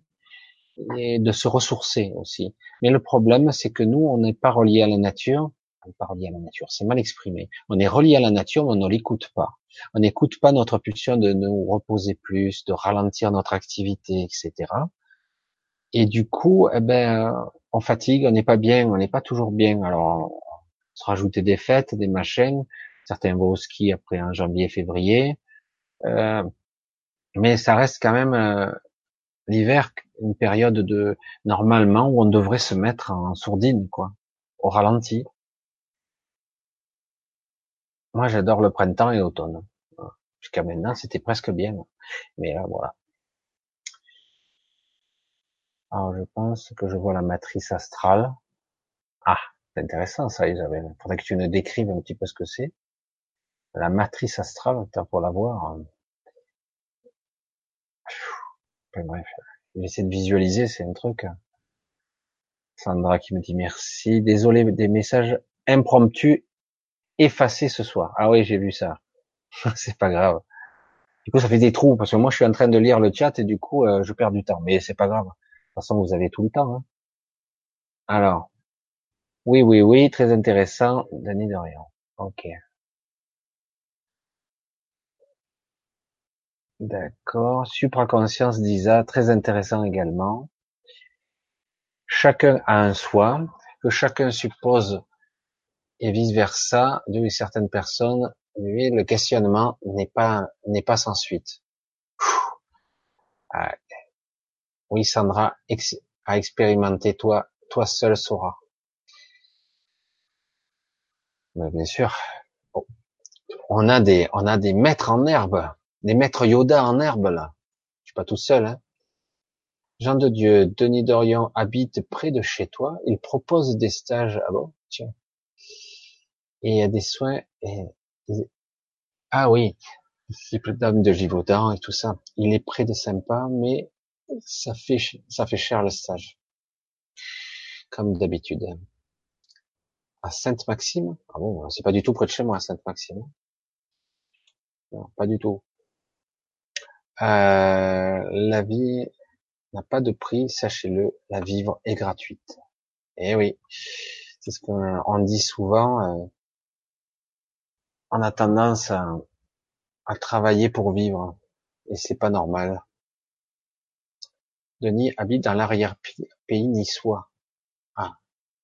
et de se ressourcer aussi. Mais le problème, c'est que nous, on n'est pas relié à la nature. On relié à la nature, c'est mal exprimé. On est relié à la nature, mais on ne l'écoute pas. On n'écoute pas notre pulsion de nous reposer plus, de ralentir notre activité, etc. Et du coup, eh ben, on fatigue, on n'est pas bien, on n'est pas toujours bien. Alors, on se rajouter des fêtes, des machins. Certains vont au ski après en janvier, février. Euh, mais ça reste quand même euh, l'hiver, une période de normalement où on devrait se mettre en sourdine, quoi, au ralenti. Moi, j'adore le printemps et l'automne. Jusqu'à maintenant, c'était presque bien, mais là, voilà. Alors, je pense que je vois la matrice astrale. Ah, c'est intéressant ça, Isabelle. Faudrait que tu nous décrives un petit peu ce que c'est. La matrice astrale, pour la voir. Hein. bref, j'essaie de visualiser, c'est un truc. Sandra qui me dit merci. Désolé des messages impromptus effacés ce soir. Ah oui, j'ai vu ça. (laughs) c'est pas grave. Du coup, ça fait des trous parce que moi, je suis en train de lire le chat et du coup, euh, je perds du temps. Mais c'est pas grave. De toute façon, vous avez tout le temps. Hein. Alors, oui, oui, oui, très intéressant, Denis Dorian. Ok. D'accord. Supraconscience d'Isa, très intéressant également. Chacun a un soi, que chacun suppose et vice versa, d'une certaine personne, lui, le questionnement n'est pas, n'est pas sans suite. Ah, oui, Sandra, a expérimenté, toi, toi seul sauras. Mais bien sûr, on a des, on a des maîtres en herbe des maîtres Yoda en herbe, là. Je suis pas tout seul, hein. Jean de Dieu, Denis Dorian habite près de chez toi. Il propose des stages. Ah bon? Tiens. Et il y a des soins et, ah oui. d'âme de Givaudan et tout ça. Il est près de sympa, mais ça fait, ça fait cher le stage. Comme d'habitude. À Sainte-Maxime? Ah bon, c'est pas du tout près de chez moi, Sainte-Maxime. Non, pas du tout. Euh, la vie n'a pas de prix, sachez-le, la vivre est gratuite. Eh oui, c'est ce qu'on dit souvent. Euh, on a tendance à, travailler pour vivre, et c'est pas normal. Denis habite dans l'arrière-pays niçois. Ah,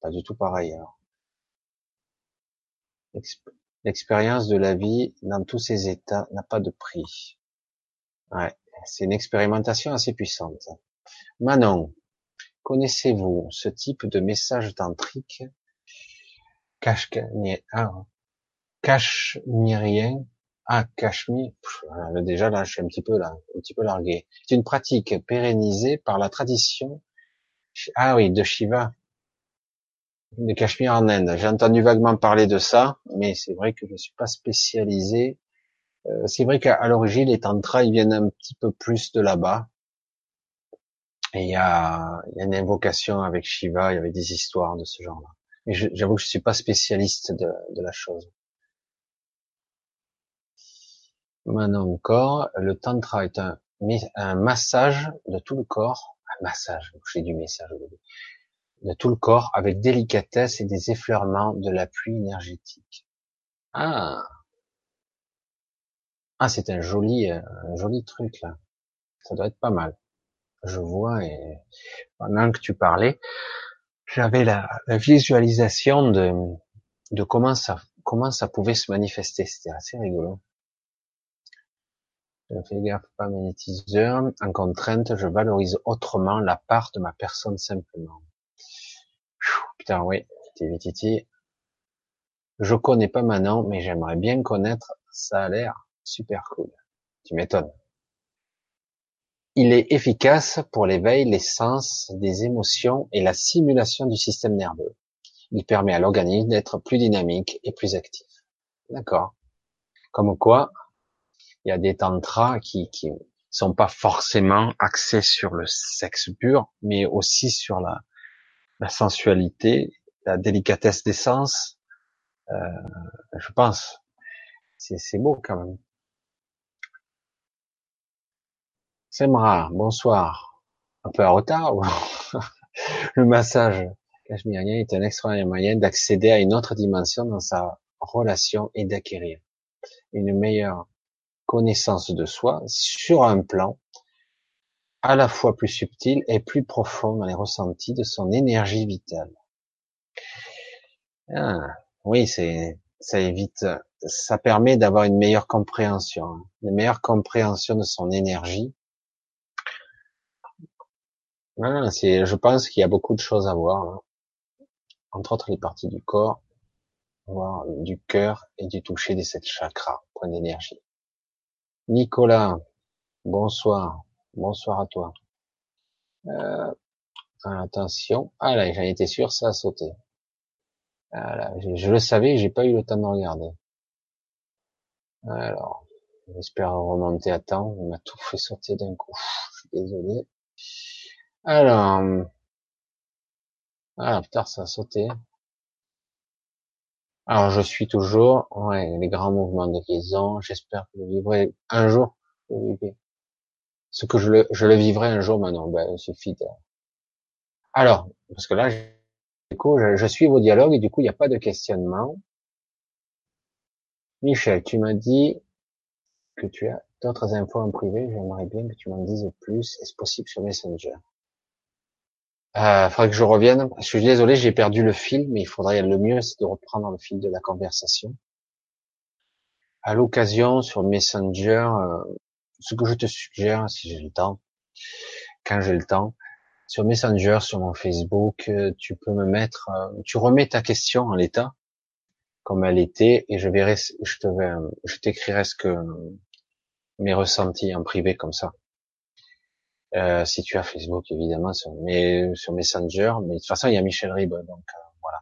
pas du tout pareil alors. L'expérience de la vie dans tous ses états n'a pas de prix. Ouais, c'est une expérimentation assez puissante. Manon, connaissez-vous ce type de message tantrique? Ah, cachemérien Ah, cachemire. Déjà là, je suis un petit peu là, un petit peu largué. C'est une pratique pérennisée par la tradition. Ah oui, de Shiva. Le Cachemire en Inde. J'ai entendu vaguement parler de ça, mais c'est vrai que je ne suis pas spécialisé. Euh, c'est vrai qu'à l'origine, les tantras, ils viennent un petit peu plus de là-bas. Et il y a, y a, une invocation avec Shiva, il y avait des histoires de ce genre-là. Mais j'avoue que je suis pas spécialiste de, de la chose. Maintenant encore, le tantra est un, massage de tout le corps, un massage, j'ai du message de tout le corps avec délicatesse et des effleurements de la pluie énergétique. Ah, ah, c'est un joli, un joli truc là. Ça doit être pas mal. Je vois et pendant que tu parlais, j'avais la, la, visualisation de, de comment ça, comment ça pouvait se manifester. C'était assez rigolo. Je fais gaffe, pas magnétiseur. En contrainte, je valorise autrement la part de ma personne simplement. Putain, oui, titi. Je connais pas Manon, mais j'aimerais bien connaître. Ça a l'air super cool. Tu m'étonnes. Il est efficace pour l'éveil, les sens, des émotions et la simulation du système nerveux. Il permet à l'organisme d'être plus dynamique et plus actif. D'accord. Comme quoi, il y a des tantras qui, qui sont pas forcément axés sur le sexe pur, mais aussi sur la, la sensualité, la délicatesse des sens. Euh, je pense. C'est beau quand même. Semra, bonsoir. Un peu en retard (laughs) Le massage cachemérien est un extraordinaire moyen d'accéder à une autre dimension dans sa relation et d'acquérir une meilleure connaissance de soi sur un plan à la fois plus subtil et plus profond dans les ressentis de son énergie vitale. Ah, oui, c'est ça évite, ça permet d'avoir une meilleure compréhension, hein. une meilleure compréhension de son énergie. Ah, c'est, je pense qu'il y a beaucoup de choses à voir, hein. entre autres les parties du corps, voir du cœur et du toucher des sept chakras, point d'énergie. Nicolas, bonsoir. Bonsoir à toi. Euh, attention. Ah là, j'en étais sûr, ça a sauté. Ah je, le savais, j'ai pas eu le temps de regarder. Alors, j'espère remonter à temps. On m'a tout fait sauter d'un coup. Je suis désolé. Alors, ah putain, ça a sauté. Alors, je suis toujours, ouais, les grands mouvements de liaison. J'espère que vous vivrez un jour. Ce que je le, je le vivrai un jour maintenant. Ben, il suffit de... Alors, parce que là, du coup, je, je suis vos dialogues et du coup, il n'y a pas de questionnement. Michel, tu m'as dit que tu as d'autres infos en privé. J'aimerais bien que tu m'en dises plus. Est-ce possible sur Messenger? Euh, faudrait que je revienne. Je suis désolé, j'ai perdu le fil, mais il faudrait le mieux, c'est de reprendre le fil de la conversation. À l'occasion, sur Messenger, euh, ce que je te suggère, si j'ai le temps, quand j'ai le temps, sur Messenger, sur mon Facebook, euh, tu peux me mettre, euh, tu remets ta question en l'état, comme elle était, et je verrai, je te vais, je t'écrirai ce que mes ressentis en privé comme ça. Euh, si tu as Facebook évidemment, sur, mais sur Messenger, mais de toute façon il y a Michel Rib, donc euh, voilà.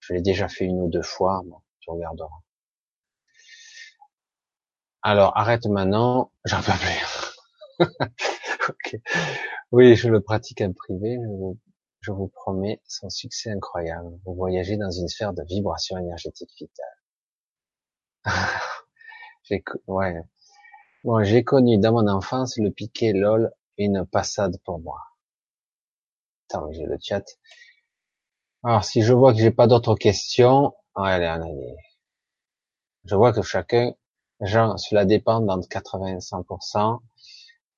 Je l'ai déjà fait une ou deux fois, bon, tu regarderas. Alors arrête maintenant, j'en peux plus. (laughs) Oui, je le pratique en privé, je vous, je vous promets son succès incroyable. Vous voyagez dans une sphère de vibration énergétique vitale. (laughs) j'ai, ouais. Bon, j'ai connu dans mon enfance le piqué LOL une passade pour moi. Attends, j'ai le chat. Alors, si je vois que j'ai pas d'autres questions, allez, allez. Je vois que chacun, genre, cela dépend d'entre 80 et 100%.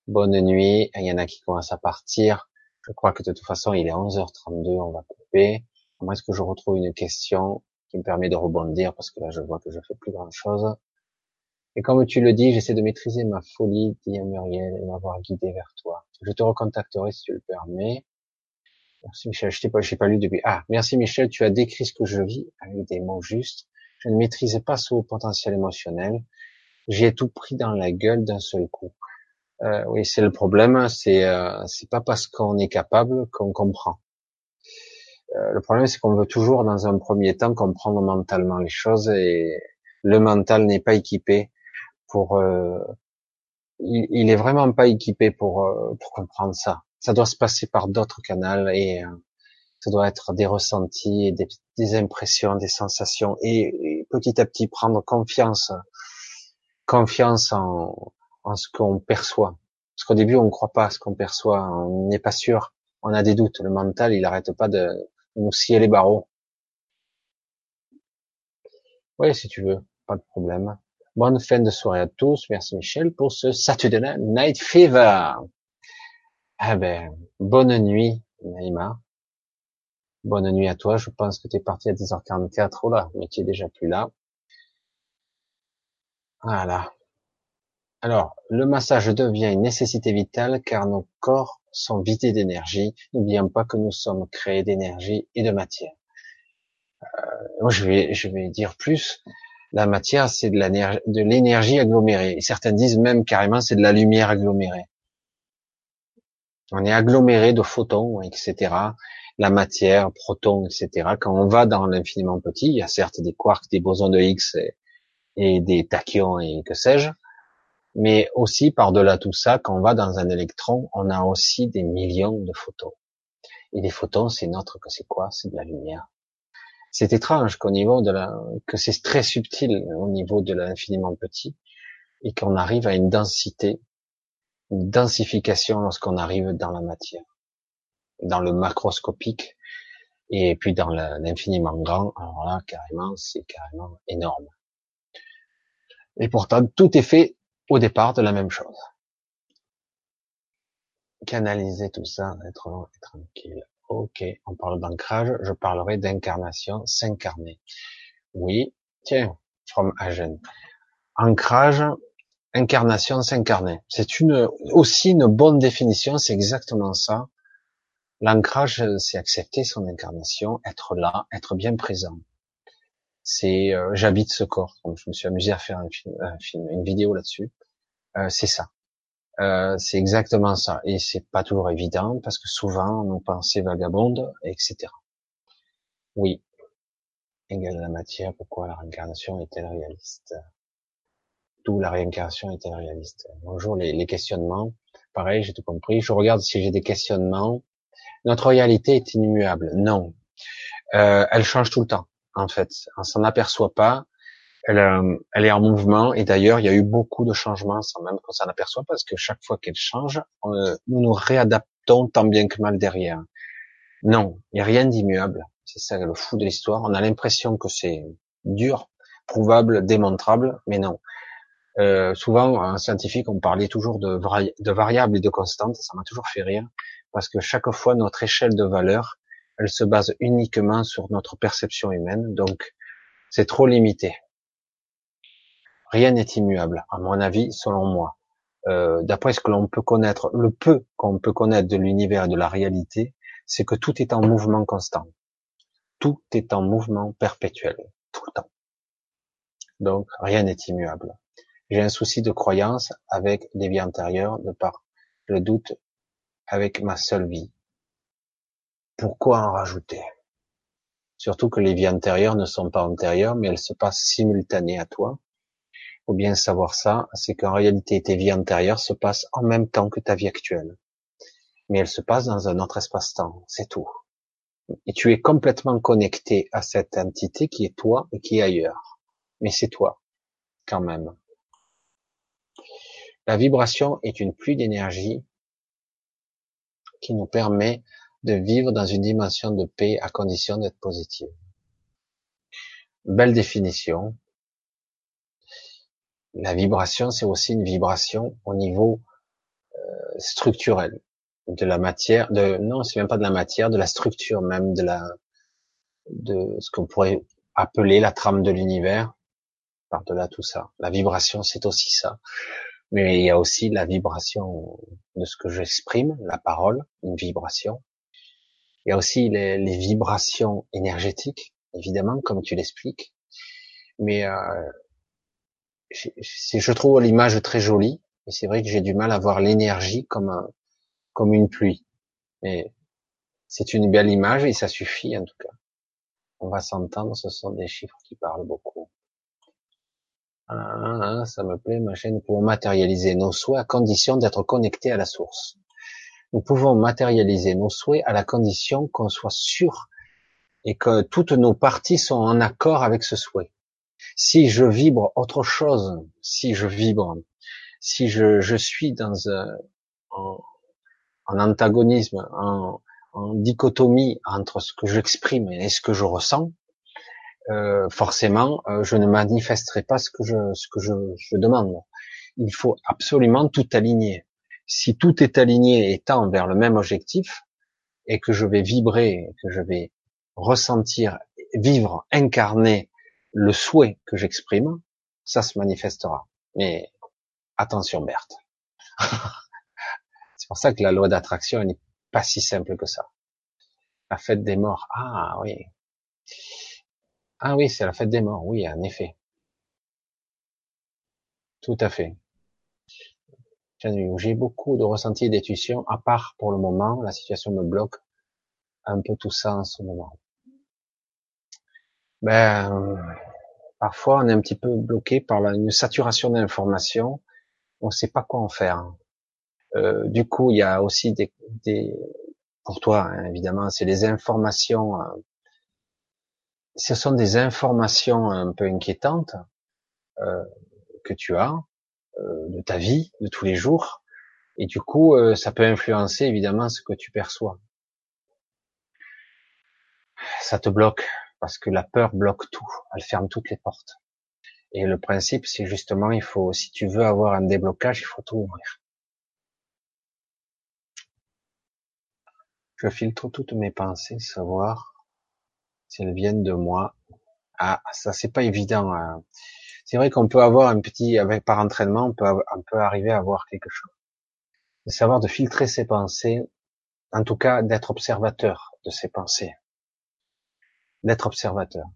Bonne nuit. Il y en a qui commencent à partir. Je crois que de toute façon, il est 11h32, on va couper. Comment est-ce que je retrouve une question qui me permet de rebondir parce que là, je vois que je fais plus grand chose. Et comme tu le dis, j'essaie de maîtriser ma folie, dit Muriel, et m'avoir guidé vers toi. Je te recontacterai si tu le permets. Merci Michel, je t'ai pas, j'ai pas lu depuis. Ah, merci Michel, tu as décrit ce que je vis avec des mots justes. Je ne maîtrisais pas ce potentiel émotionnel. J'ai tout pris dans la gueule d'un seul coup. Euh, oui, c'est le problème. C'est euh, c'est pas parce qu'on est capable qu'on comprend. Euh, le problème, c'est qu'on veut toujours, dans un premier temps, comprendre mentalement les choses et le mental n'est pas équipé pour. Euh, il, il, est vraiment pas équipé pour euh, pour comprendre ça. Ça doit se passer par d'autres canaux et euh, ça doit être des ressentis, des, des impressions, des sensations et, petit à petit prendre confiance, confiance en, en ce qu'on perçoit. Parce qu'au début, on ne croit pas à ce qu'on perçoit, on n'est pas sûr, on a des doutes. Le mental, il arrête pas de nous scier les barreaux. Oui, si tu veux, pas de problème. Bonne fin de soirée à tous. Merci Michel pour ce Saturday Night Fever. Ah ben, bonne nuit, Naïma. Bonne nuit à toi. Je pense que tu es parti à 10h44. Oh là, mais tu es déjà plus là. Voilà. Alors, le massage devient une nécessité vitale car nos corps sont vidés d'énergie. N'oublions pas que nous sommes créés d'énergie et de matière. Euh, je vais, je vais dire plus. La matière, c'est de l'énergie agglomérée. certains disent même carrément, c'est de la lumière agglomérée. On est aggloméré de photons, etc la matière, protons, etc. Quand on va dans l'infiniment petit, il y a certes des quarks, des bosons de Higgs et, des tachyons et que sais-je, mais aussi par-delà tout ça, quand on va dans un électron, on a aussi des millions de photons. Et les photons, c'est notre, que c'est quoi? C'est de la lumière. C'est étrange qu'au niveau de la, que c'est très subtil au niveau de l'infiniment petit, et qu'on arrive à une densité, une densification lorsqu'on arrive dans la matière dans le macroscopique et puis dans l'infiniment grand. Alors là, carrément, c'est carrément énorme. Et pourtant, tout est fait au départ de la même chose. Canaliser tout ça, être tranquille. Ok, on parle d'ancrage, je parlerai d'incarnation, s'incarner. Oui, tiens, from Agen. Ancrage, incarnation, s'incarner. C'est une, aussi une bonne définition, c'est exactement ça. L'ancrage, c'est accepter son incarnation, être là, être bien présent. C'est euh, j'habite ce corps. Donc, je me suis amusé à faire un film, une vidéo là-dessus. Euh, c'est ça. Euh, c'est exactement ça. Et c'est pas toujours évident parce que souvent nos pensées vagabondent, etc. Oui. Égale la matière. Pourquoi la réincarnation est-elle réaliste? D'où la réincarnation est-elle réaliste? Bonjour les, les questionnements. Pareil, j'ai tout compris. Je regarde si j'ai des questionnements notre réalité est immuable. Non, euh, elle change tout le temps. En fait, on s'en aperçoit pas. Elle, euh, elle, est en mouvement et d'ailleurs, il y a eu beaucoup de changements sans même qu'on s'en aperçoit parce que chaque fois qu'elle change, nous nous réadaptons tant bien que mal derrière. Non, il n'y a rien d'immuable. C'est ça le fou de l'histoire. On a l'impression que c'est dur, prouvable, démontrable, mais non. Euh, souvent, en scientifique, on parlait toujours de variables et de constantes. Ça m'a toujours fait rire parce que chaque fois notre échelle de valeur, elle se base uniquement sur notre perception humaine, donc c'est trop limité. Rien n'est immuable, à mon avis, selon moi. Euh, D'après ce que l'on peut connaître, le peu qu'on peut connaître de l'univers et de la réalité, c'est que tout est en mouvement constant. Tout est en mouvement perpétuel, tout le temps. Donc, rien n'est immuable. J'ai un souci de croyance avec des vies antérieures de par le doute avec ma seule vie. Pourquoi en rajouter? Surtout que les vies antérieures ne sont pas antérieures, mais elles se passent simultanées à toi. Faut bien savoir ça, c'est qu'en réalité tes vies antérieures se passent en même temps que ta vie actuelle. Mais elles se passent dans un autre espace-temps, c'est tout. Et tu es complètement connecté à cette entité qui est toi et qui est ailleurs. Mais c'est toi, quand même. La vibration est une pluie d'énergie qui nous permet de vivre dans une dimension de paix à condition d'être positive. Belle définition. La vibration, c'est aussi une vibration au niveau euh, structurel de la matière, de non, c'est même pas de la matière, de la structure même de la de ce qu'on pourrait appeler la trame de l'univers. Par-delà tout ça, la vibration, c'est aussi ça mais il y a aussi la vibration de ce que j'exprime, la parole, une vibration. Il y a aussi les, les vibrations énergétiques, évidemment, comme tu l'expliques. Mais euh, je trouve l'image très jolie, mais c'est vrai que j'ai du mal à voir l'énergie comme une pluie. Mais C'est une belle image et ça suffit en tout cas. On va s'entendre, ce sont des chiffres qui parlent beaucoup. Ah, ça me plaît, ma chaîne. Nous pouvons matérialiser nos souhaits à condition d'être connectés à la source. Nous pouvons matérialiser nos souhaits à la condition qu'on soit sûr et que toutes nos parties sont en accord avec ce souhait. Si je vibre autre chose, si je vibre, si je, je suis dans un, en, antagonisme, en, en dichotomie entre ce que j'exprime et ce que je ressens, euh, forcément, euh, je ne manifesterai pas ce que je, ce que je, je, demande. Il faut absolument tout aligner. Si tout est aligné et tend vers le même objectif, et que je vais vibrer, que je vais ressentir, vivre, incarner le souhait que j'exprime, ça se manifestera. Mais attention, Berthe. (laughs) C'est pour ça que la loi d'attraction n'est pas si simple que ça. La fête des morts. Ah oui. Ah oui, c'est la fête des morts. Oui, en effet. Tout à fait. J'ai beaucoup de ressentis et d'intuitions, à part pour le moment, la situation me bloque un peu tout ça en ce moment. Ben, parfois on est un petit peu bloqué par la, une saturation d'informations, on ne sait pas quoi en faire. Euh, du coup, il y a aussi des, des pour toi hein, évidemment, c'est les informations. Euh, ce sont des informations un peu inquiétantes euh, que tu as euh, de ta vie de tous les jours, et du coup, euh, ça peut influencer évidemment ce que tu perçois. Ça te bloque parce que la peur bloque tout, elle ferme toutes les portes. Et le principe, c'est justement, il faut, si tu veux avoir un déblocage, il faut tout ouvrir. Je filtre toutes mes pensées, savoir si elles viennent de moi. Ah, ça c'est pas évident. Hein. C'est vrai qu'on peut avoir un petit, avec par entraînement, on peut, on peut arriver à avoir quelque chose. De savoir de filtrer ses pensées, en tout cas d'être observateur de ses pensées d'être observateur.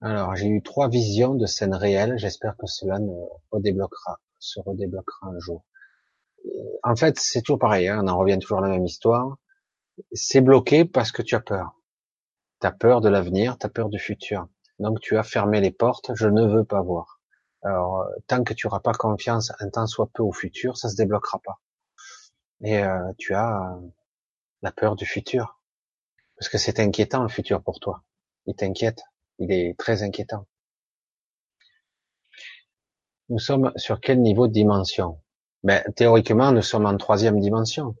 Alors, j'ai eu trois visions de scènes réelles. J'espère que cela ne redébloquera, se redébloquera un jour. En fait, c'est toujours pareil. Hein, on en revient toujours à la même histoire. C'est bloqué parce que tu as peur. Tu as peur de l'avenir, tu as peur du futur. Donc, tu as fermé les portes. Je ne veux pas voir. Alors, tant que tu n'auras pas confiance un temps soit peu au futur, ça se débloquera pas. Et euh, tu as la peur du futur. Parce que c'est inquiétant le futur pour toi. Il t'inquiète. Il est très inquiétant. Nous sommes sur quel niveau de dimension? Ben, Théoriquement, nous sommes en troisième dimension.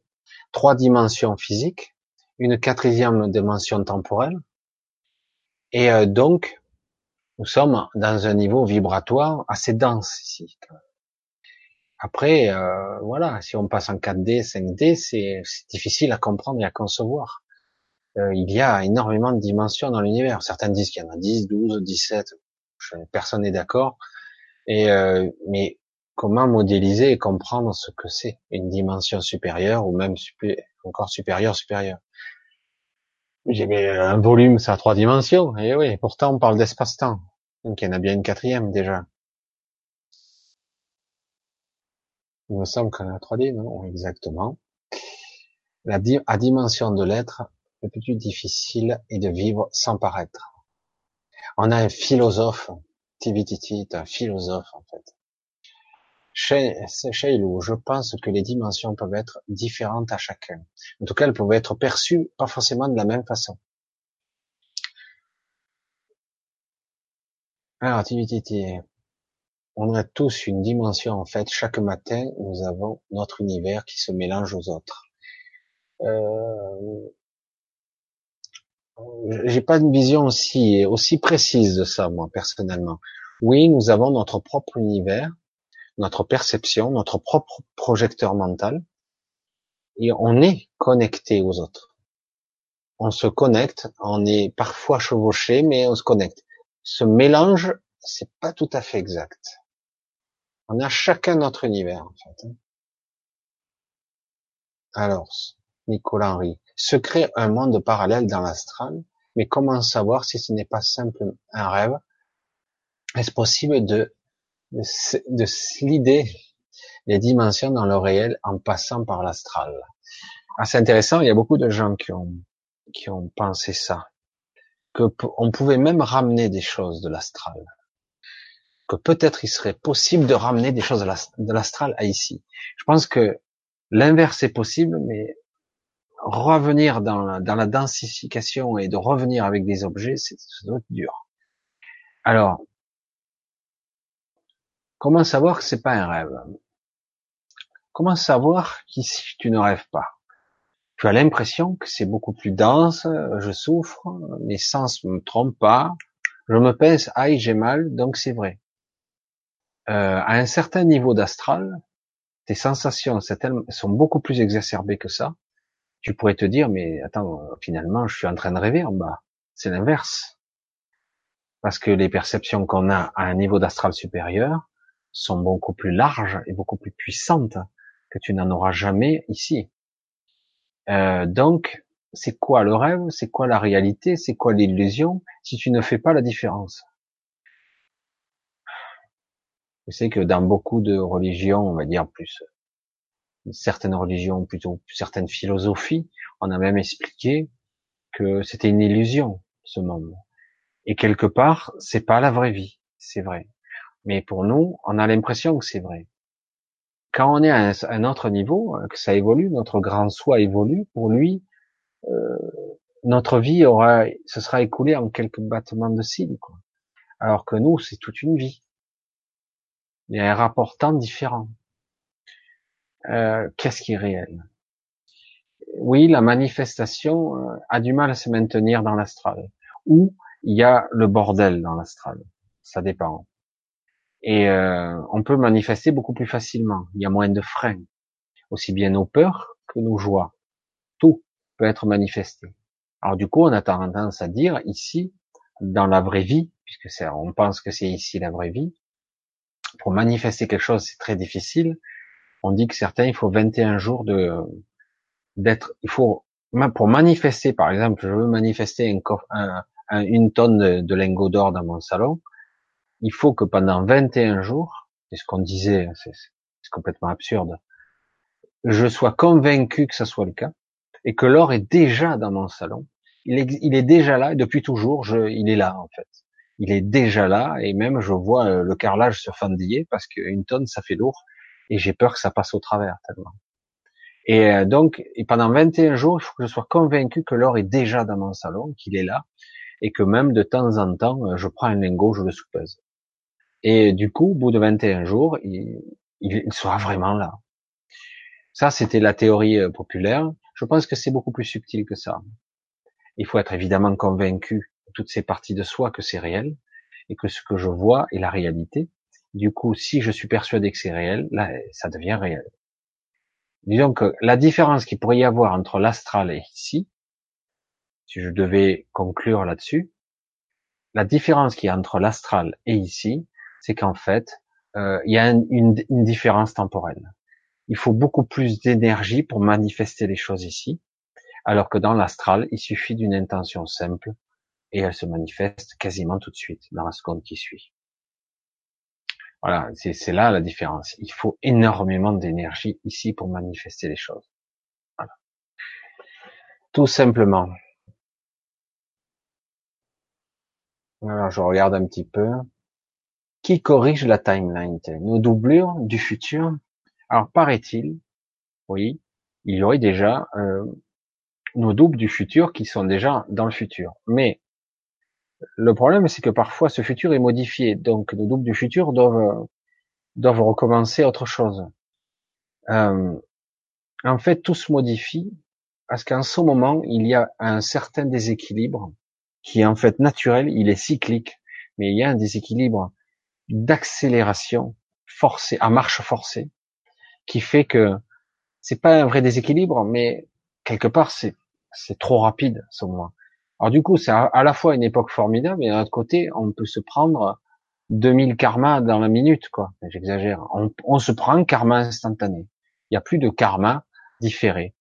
Trois dimensions physiques, une quatrième dimension temporelle. Et euh, donc, nous sommes dans un niveau vibratoire assez dense ici. Après, euh, voilà, si on passe en 4D, 5D, c'est difficile à comprendre et à concevoir. Euh, il y a énormément de dimensions dans l'univers. Certains disent qu'il y en a 10, 12, 17. Personne n'est d'accord. Et euh, mais comment modéliser et comprendre ce que c'est une dimension supérieure ou même encore supérieure supérieure? J'ai un volume, ça a trois dimensions. Et oui, pourtant on parle d'espace-temps. Donc il y en a bien une quatrième déjà. Il me semble qu'on a 3D, non? Exactement. La à dimension de l'être, le plus difficile est de vivre sans paraître. On a un philosophe, Tivititi est un philosophe en fait. Shailou, je pense que les dimensions peuvent être différentes à chacun. En tout cas, elles peuvent être perçues pas forcément de la même façon. Alors, Tivititi, on a tous une dimension en fait. Chaque matin, nous avons notre univers qui se mélange aux autres. Euh, j'ai pas une vision aussi aussi précise de ça moi personnellement. Oui, nous avons notre propre univers, notre perception, notre propre projecteur mental, et on est connecté aux autres. On se connecte, on est parfois chevauché, mais on se connecte. Ce mélange, c'est pas tout à fait exact. On a chacun notre univers en fait. Alors, Nicolas Henry, se crée un monde parallèle dans l'astral, mais comment savoir si ce n'est pas simplement un rêve? Est-ce possible de, de, de slider les dimensions dans le réel en passant par l'astral? Assez intéressant. Il y a beaucoup de gens qui ont qui ont pensé ça, que on pouvait même ramener des choses de l'astral, que peut-être il serait possible de ramener des choses de l'astral à ici. Je pense que l'inverse est possible, mais revenir dans la, densification et de revenir avec des objets, c'est dur. Alors, comment savoir que c'est pas un rêve? Comment savoir qu'ici tu ne rêves pas? Tu as l'impression que c'est beaucoup plus dense, je souffre, mes sens me trompent pas, je me pince, aïe j'ai mal, donc c'est vrai. Euh, à un certain niveau d'astral, tes sensations sont beaucoup plus exacerbées que ça, tu pourrais te dire, mais attends, finalement, je suis en train de rêver en. C'est l'inverse. Parce que les perceptions qu'on a à un niveau d'astral supérieur sont beaucoup plus larges et beaucoup plus puissantes que tu n'en auras jamais ici. Euh, donc, c'est quoi le rêve? C'est quoi la réalité? C'est quoi l'illusion? Si tu ne fais pas la différence. Je sais que dans beaucoup de religions, on va dire plus certaines religions, plutôt certaines philosophies, on a même expliqué que c'était une illusion, ce monde. Et quelque part, c'est pas la vraie vie, c'est vrai. Mais pour nous, on a l'impression que c'est vrai. Quand on est à un, autre niveau, hein, que ça évolue, notre grand soi évolue, pour lui, euh, notre vie aura, se sera écoulée en quelques battements de cils, quoi. Alors que nous, c'est toute une vie. Il y a un rapportant différent. Euh, qu'est-ce qui est réel? Oui, la manifestation euh, a du mal à se maintenir dans l'astral, ou il y a le bordel dans l'astral. Ça dépend. Et euh, on peut manifester beaucoup plus facilement. Il y a moins de freins, aussi bien nos peurs que nos joies. Tout peut être manifesté. Alors du coup, on a tendance à dire ici, dans la vraie vie, puisque on pense que c'est ici la vraie vie, pour manifester quelque chose, c'est très difficile on dit que certains, il faut 21 jours de d'être, il faut pour manifester, par exemple, je veux manifester une, tonne de, lingots d'or dans mon salon, il faut que pendant 21 jours, c'est ce qu'on disait, c'est complètement absurde, je sois convaincu que ça soit le cas et que l'or est déjà dans mon salon. Il est, déjà là et depuis toujours, il est là en fait. Il est déjà là et même je vois le carrelage se fendiller parce qu'une tonne ça fait lourd et j'ai peur que ça passe au travers tellement. Et euh, donc, pendant 21 jours, il faut que je sois convaincu que l'or est déjà dans mon salon, qu'il est là, et que même de temps en temps, euh, je prends un lingot, je le soupèse. Et du coup, au bout de 21 jours, il, il sera vraiment là. Ça, c'était la théorie euh, populaire. Je pense que c'est beaucoup plus subtil que ça. Il faut être évidemment convaincu toutes ces parties de soi que c'est réel et que ce que je vois est la réalité. Du coup, si je suis persuadé que c'est réel, là, ça devient réel. Disons que la différence qu'il pourrait y avoir entre l'astral et ici, si je devais conclure là-dessus, la différence qu'il y a entre l'astral et ici, c'est qu'en fait, euh, il y a une, une, différence temporelle. Il faut beaucoup plus d'énergie pour manifester les choses ici, alors que dans l'astral, il suffit d'une intention simple et elle se manifeste quasiment tout de suite dans la seconde qui suit. Voilà, c'est là la différence. Il faut énormément d'énergie ici pour manifester les choses. Voilà. Tout simplement. Alors, je regarde un petit peu. Qui corrige la timeline Nos doublures du futur? Alors, paraît-il, oui, il y aurait déjà euh, nos doubles du futur qui sont déjà dans le futur. Mais le problème, c'est que parfois ce futur est modifié, donc nos doubles du futur doivent doivent recommencer autre chose. Euh, en fait, tout se modifie parce qu'en ce moment, il y a un certain déséquilibre qui est en fait naturel, il est cyclique, mais il y a un déséquilibre d'accélération forcée, à marche forcée, qui fait que c'est pas un vrai déséquilibre, mais quelque part c'est c'est trop rapide ce moment. Alors du coup, c'est à, la fois une époque formidable, et d'un autre côté, on peut se prendre 2000 karma dans la minute, quoi. J'exagère. On, se prend un karma instantané. Il n'y a plus de karma différé.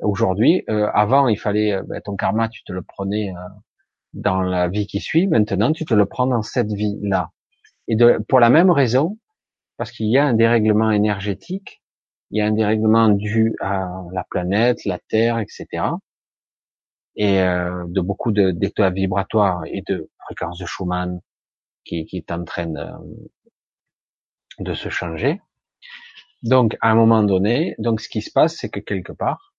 Aujourd'hui, euh, avant, il fallait euh, ben, ton karma, tu te le prenais euh, dans la vie qui suit. Maintenant, tu te le prends dans cette vie-là. Et pour la même raison, parce qu'il y a un dérèglement énergétique, il y a un dérèglement dû à la planète, la Terre, etc. Et euh, de beaucoup d'états vibratoires et de fréquences de Schumann qui, qui est en train de, de se changer. Donc, à un moment donné, donc ce qui se passe, c'est que quelque part,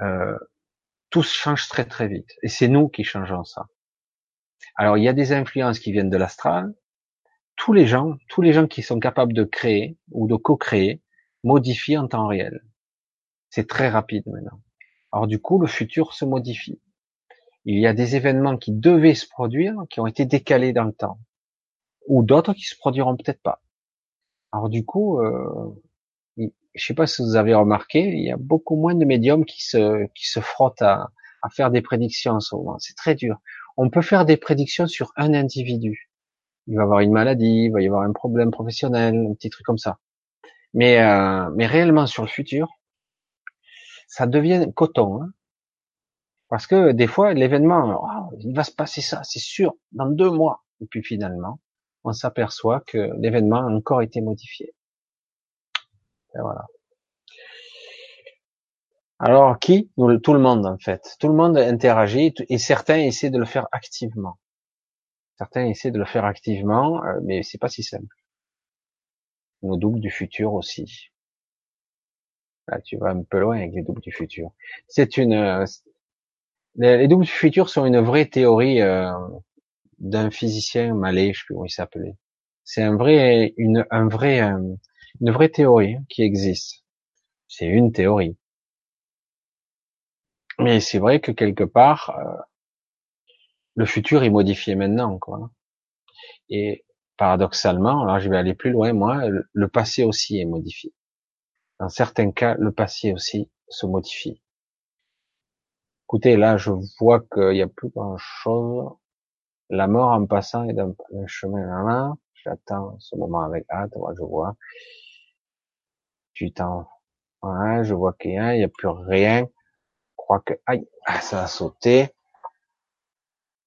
euh, tout change très très vite. Et c'est nous qui changeons ça. Alors, il y a des influences qui viennent de l'astral. Tous les gens, tous les gens qui sont capables de créer ou de co-créer, modifient en temps réel. C'est très rapide maintenant. Alors du coup, le futur se modifie. Il y a des événements qui devaient se produire, qui ont été décalés dans le temps, ou d'autres qui se produiront peut-être pas. Alors du coup, euh, je sais pas si vous avez remarqué, il y a beaucoup moins de médiums qui se frottent à, faire des prédictions en ce moment. C'est très dur. On peut faire des prédictions sur un individu. Il va avoir une maladie, il va y avoir un problème professionnel, un petit truc comme ça. Mais euh, réellement sur le futur, ça devient coton. Hein Parce que des fois, l'événement, oh, il va se passer ça, c'est sûr, dans deux mois. Et puis finalement, on s'aperçoit que l'événement a encore été modifié. Et voilà. Alors qui Tout le monde en fait. Tout le monde interagit et certains essaient de le faire activement. Certains essaient de le faire activement, euh, mais c'est pas si simple. Nos doubles du futur aussi. Là, tu vas un peu loin avec les doubles du futur. C'est une, euh, les doubles du futur sont une vraie théorie euh, d'un physicien malais, je sais plus comment il s'appelait. C'est un vrai, une, un vrai, une vraie théorie qui existe. C'est une théorie. Mais c'est vrai que quelque part, euh, le futur est modifié maintenant, quoi. Et paradoxalement, alors je vais aller plus loin, moi, le passé aussi est modifié. Dans certains cas, le passé aussi se modifie. Écoutez, là, je vois qu'il n'y a plus grand chose. La mort en passant est d'un chemin là. J'attends ce moment avec hâte, je vois. Tu t'en, ouais, je vois qu'il y a, n'y a plus rien. Je crois que, aïe, ah, ça a sauté.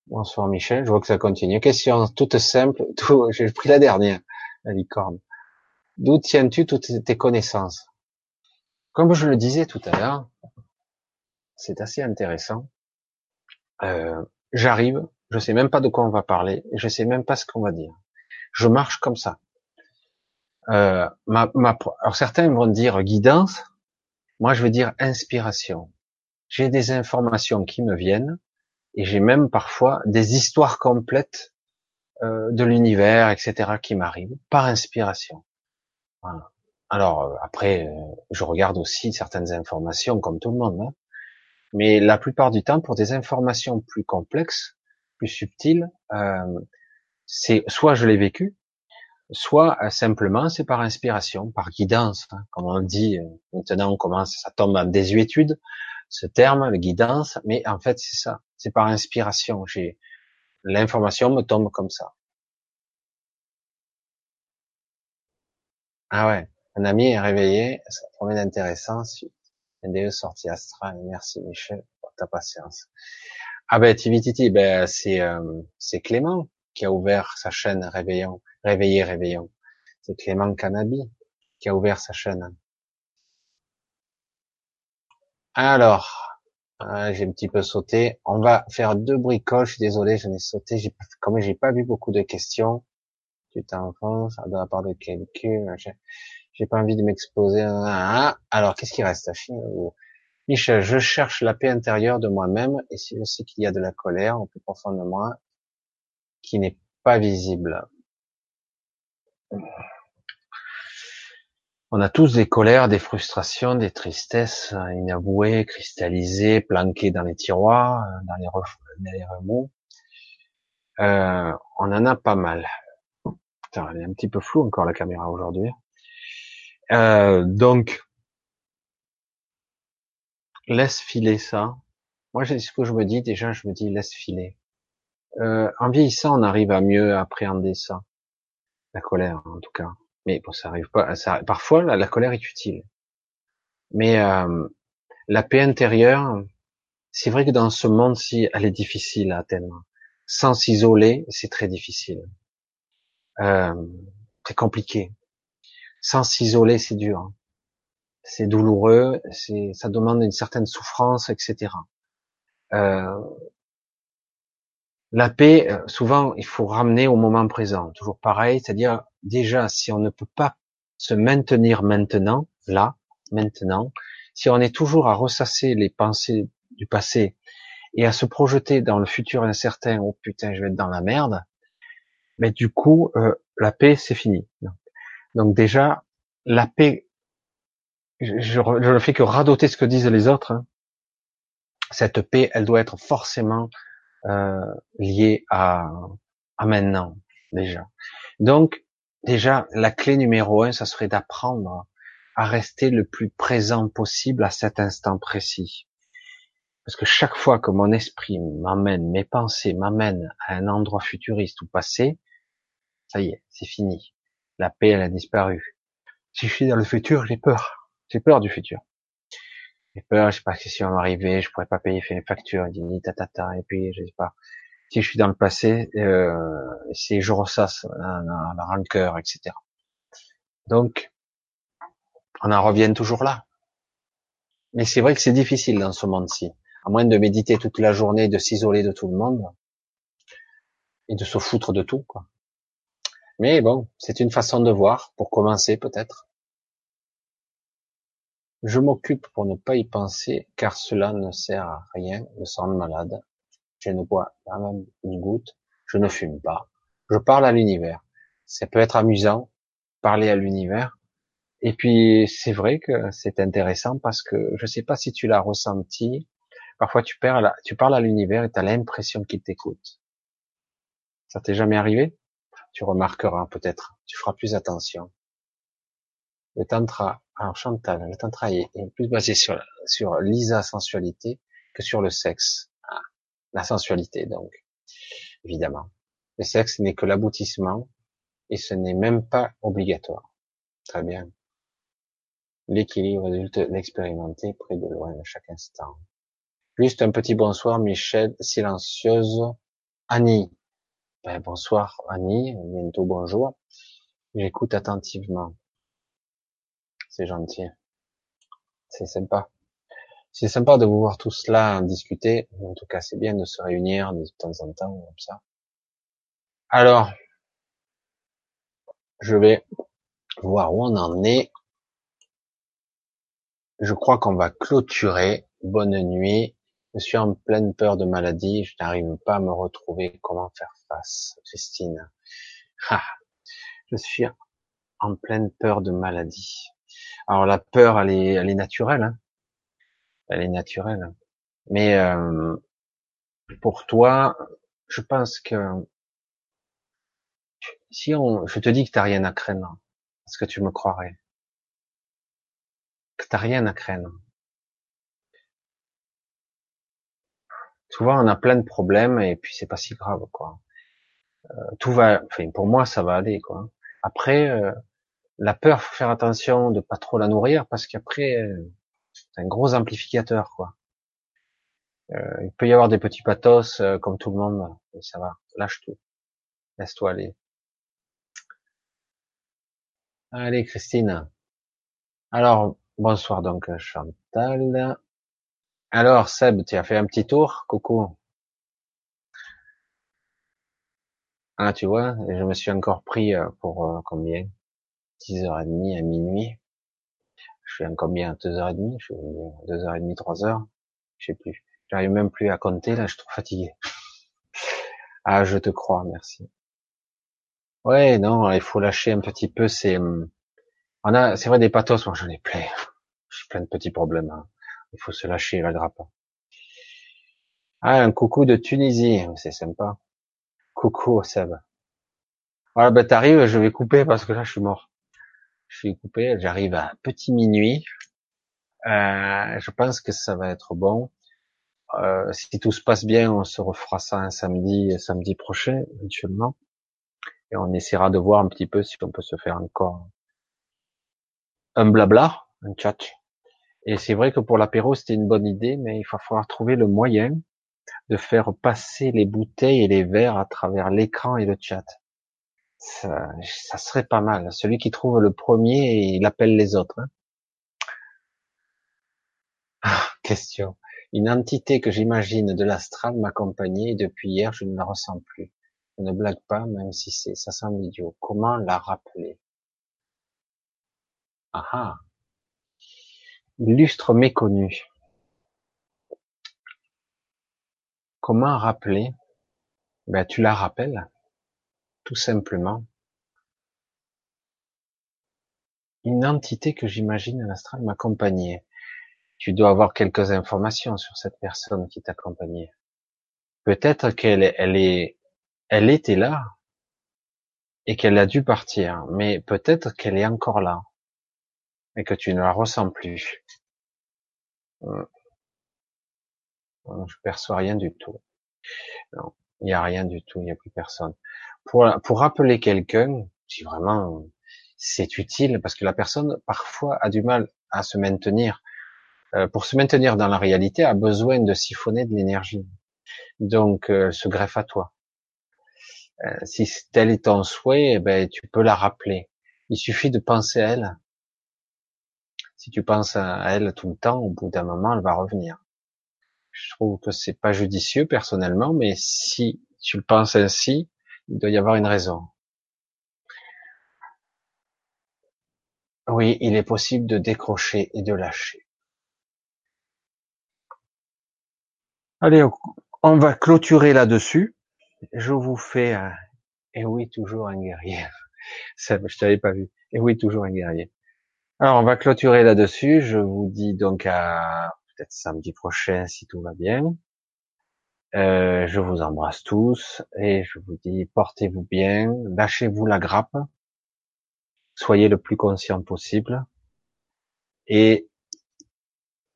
Bonsoir Michel, je vois que ça continue. Question toute simple, (laughs) j'ai pris la dernière, la licorne. D'où tiens-tu toutes tes connaissances? Comme je le disais tout à l'heure, c'est assez intéressant. Euh, J'arrive, je sais même pas de quoi on va parler, je sais même pas ce qu'on va dire. Je marche comme ça. Euh, alors certains vont dire guidance, moi je veux dire inspiration. J'ai des informations qui me viennent et j'ai même parfois des histoires complètes euh, de l'univers, etc., qui m'arrivent par inspiration. Alors euh, après, euh, je regarde aussi certaines informations comme tout le monde, hein. Mais la plupart du temps, pour des informations plus complexes, plus subtiles, euh, c'est soit je l'ai vécu, soit euh, simplement c'est par inspiration, par guidance, hein, comme on dit. Euh, maintenant, on commence, ça tombe en désuétude, ce terme, le guidance, mais en fait c'est ça, c'est par inspiration. J'ai l'information me tombe comme ça. Ah ouais, un ami est réveillé, ça promet d'intéressant. NDE sortie astrale. Merci Michel pour ta patience. Ah ben Tivititi, ben c'est euh, c'est Clément qui a ouvert sa chaîne Réveillon Réveillez, réveillons. C'est Clément Canabi qui a ouvert sa chaîne. Alors, euh, j'ai un petit peu sauté. On va faire deux bricoles. Je suis désolé, j'en ai sauté. J'ai, comme j'ai pas vu beaucoup de questions, tu t'enfonces de la part de quelqu'un. J'ai pas envie de m'exposer. Alors, qu'est-ce qui reste Michel, je cherche la paix intérieure de moi-même et si je sais qu'il y a de la colère au plus profond de moi qui n'est pas visible. On a tous des colères, des frustrations, des tristesses inavouées, cristallisées, planquées dans les tiroirs, dans les, remous. Euh, on en a pas mal. Putain, elle est un petit peu floue encore la caméra aujourd'hui. Euh, donc, laisse filer ça. Moi, c'est ce que je me dis déjà. Je me dis laisse filer. Euh, en vieillissant, on arrive à mieux appréhender ça la colère en tout cas. Mais bon, ça arrive pas. Ça, parfois, la, colère est utile. Mais euh, la paix intérieure, c'est vrai que dans ce monde-ci, elle est difficile à atteindre. Sans s'isoler, c'est très difficile, euh, très compliqué. Sans s'isoler, c'est dur. c'est douloureux, c'est, ça demande une certaine souffrance, etc. Euh, la paix, euh, souvent, il faut ramener au moment présent. Toujours pareil, c'est-à-dire déjà, si on ne peut pas se maintenir maintenant, là, maintenant, si on est toujours à ressasser les pensées du passé et à se projeter dans le futur incertain, oh putain, je vais être dans la merde, mais du coup, euh, la paix, c'est fini. Donc déjà, la paix, je, ne fais que radoter ce que disent les autres. Hein. Cette paix, elle doit être forcément euh, liée à, à maintenant, déjà. Donc, déjà, la clé numéro un, ça serait d'apprendre à rester le plus présent possible à cet instant précis. Parce que chaque fois que mon esprit m'amène, mes pensées m'amènent à un endroit futuriste ou passé, ça y est, c'est fini. La paix, elle a disparu. Si je suis dans le futur, j'ai peur. J'ai peur du futur. J'ai peur, je sais pas si on va m'arriver, je pourrais pas payer les factures, dit ta, et puis je sais pas. Si je suis dans le passé, euh, si je ressasse la, la, la etc. Donc, on en revient toujours là. Mais c'est vrai que c'est difficile dans ce monde-ci. À moins de méditer toute la journée, de s'isoler de tout le monde, et de se foutre de tout, quoi. Mais bon, c'est une façon de voir, pour commencer peut-être. Je m'occupe pour ne pas y penser, car cela ne sert à rien de se rendre malade. Je ne bois pas même une goutte, je ne fume pas. Je parle à l'univers. Ça peut être amusant, parler à l'univers, et puis c'est vrai que c'est intéressant parce que je sais pas si tu l'as ressenti. Parfois tu, perds tu parles à l'univers et tu l'impression qu'il t'écoute. Ça t'est jamais arrivé? Tu remarqueras peut-être. Tu feras plus attention. Le tantra, alors Chantal, le tantra est, plus basé sur sur l'isa sensualité que sur le sexe. Ah, la sensualité donc, évidemment. Le sexe n'est que l'aboutissement et ce n'est même pas obligatoire. Très bien. L'équilibre résulte d'expérimenter près de loin à chaque instant. Juste un petit bonsoir, Michel, silencieuse. Annie. Ben, bonsoir, Annie. Bientôt bonjour. J'écoute attentivement. C'est gentil. C'est sympa. C'est sympa de vous voir tous là discuter. En tout cas, c'est bien de se réunir de temps en temps comme ça. Alors, je vais voir où on en est je crois qu'on va clôturer. Bonne nuit. Je suis en pleine peur de maladie. Je n'arrive pas à me retrouver. Comment faire Christine ah, Je suis en pleine peur de maladie. Alors la peur, elle est, elle est naturelle. Hein elle est naturelle. Mais euh, pour toi, je pense que si on, je te dis que t'as rien à craindre, est-ce que tu me croirais que t'as rien à craindre. Souvent, on a plein de problèmes et puis c'est pas si grave, quoi. Euh, tout va, enfin, pour moi, ça va aller, quoi. Après, euh, la peur, faut faire attention de pas trop la nourrir parce qu'après, euh, c'est un gros amplificateur, quoi. il peut y avoir des petits pathos comme tout le monde, mais ça va. Lâche tout, laisse-toi aller. Allez, Christine. Alors, Bonsoir donc Chantal. Alors Seb, tu as fait un petit tour Coucou. Ah tu vois, je me suis encore pris euh, pour euh, combien? 10h30 à minuit. Je suis en combien 2h30 Je suis 2h30, 3h Je sais plus. J'arrive même plus à compter, là je suis trop fatigué. (laughs) Ah je te crois, merci. Ouais, non, il faut lâcher un petit peu ces, hum, on a, c'est vrai, des pathos, moi j'en ai plein. J'ai plein de petits problèmes. Hein. Il faut se lâcher la grappe. Ah, un coucou de Tunisie, c'est sympa. Coucou Seb. Voilà, ben t'arrives, je vais couper parce que là je suis mort. Je suis coupé, j'arrive à petit minuit. Euh, je pense que ça va être bon. Euh, si tout se passe bien, on se refera ça un samedi, samedi prochain, éventuellement. Et on essaiera de voir un petit peu si on peut se faire encore un blabla, un chat. Et c'est vrai que pour l'apéro, c'était une bonne idée, mais il va falloir trouver le moyen de faire passer les bouteilles et les verres à travers l'écran et le chat. Ça, ça, serait pas mal. Celui qui trouve le premier, il appelle les autres. Hein. question. Une entité que j'imagine de l'astral m'accompagnait et depuis hier je ne la ressens plus. Je ne blague pas, même si c'est, ça semble idiot. Comment la rappeler? Ah ah méconnu. Comment rappeler? Ben tu la rappelles, tout simplement. Une entité que j'imagine à l'astral m'accompagnait. Tu dois avoir quelques informations sur cette personne qui t'accompagnait. Peut-être qu'elle elle est, elle était là et qu'elle a dû partir, mais peut-être qu'elle est encore là et que tu ne la ressens plus. Je perçois rien du tout. Il n'y a rien du tout, il n'y a plus personne. Pour, pour rappeler quelqu'un, si vraiment c'est utile, parce que la personne parfois a du mal à se maintenir, euh, pour se maintenir dans la réalité, a besoin de siphonner de l'énergie. Donc, euh, se greffe à toi. Euh, si tel est ton souhait, eh ben, tu peux la rappeler. Il suffit de penser à elle. Si tu penses à elle tout le temps, au bout d'un moment, elle va revenir. Je trouve que c'est pas judicieux personnellement, mais si tu le penses ainsi, il doit y avoir une raison. Oui, il est possible de décrocher et de lâcher. Allez, on va clôturer là-dessus. Je vous fais un, et oui, toujours un guerrier. (laughs) Ça, je t'avais pas vu. Et oui, toujours un guerrier. Alors, on va clôturer là-dessus. Je vous dis donc à peut-être samedi prochain si tout va bien. Euh, je vous embrasse tous et je vous dis portez-vous bien, lâchez-vous la grappe, soyez le plus conscient possible et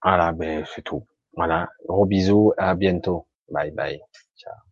voilà, ben c'est tout. Voilà, gros bisous, à bientôt, bye bye, ciao.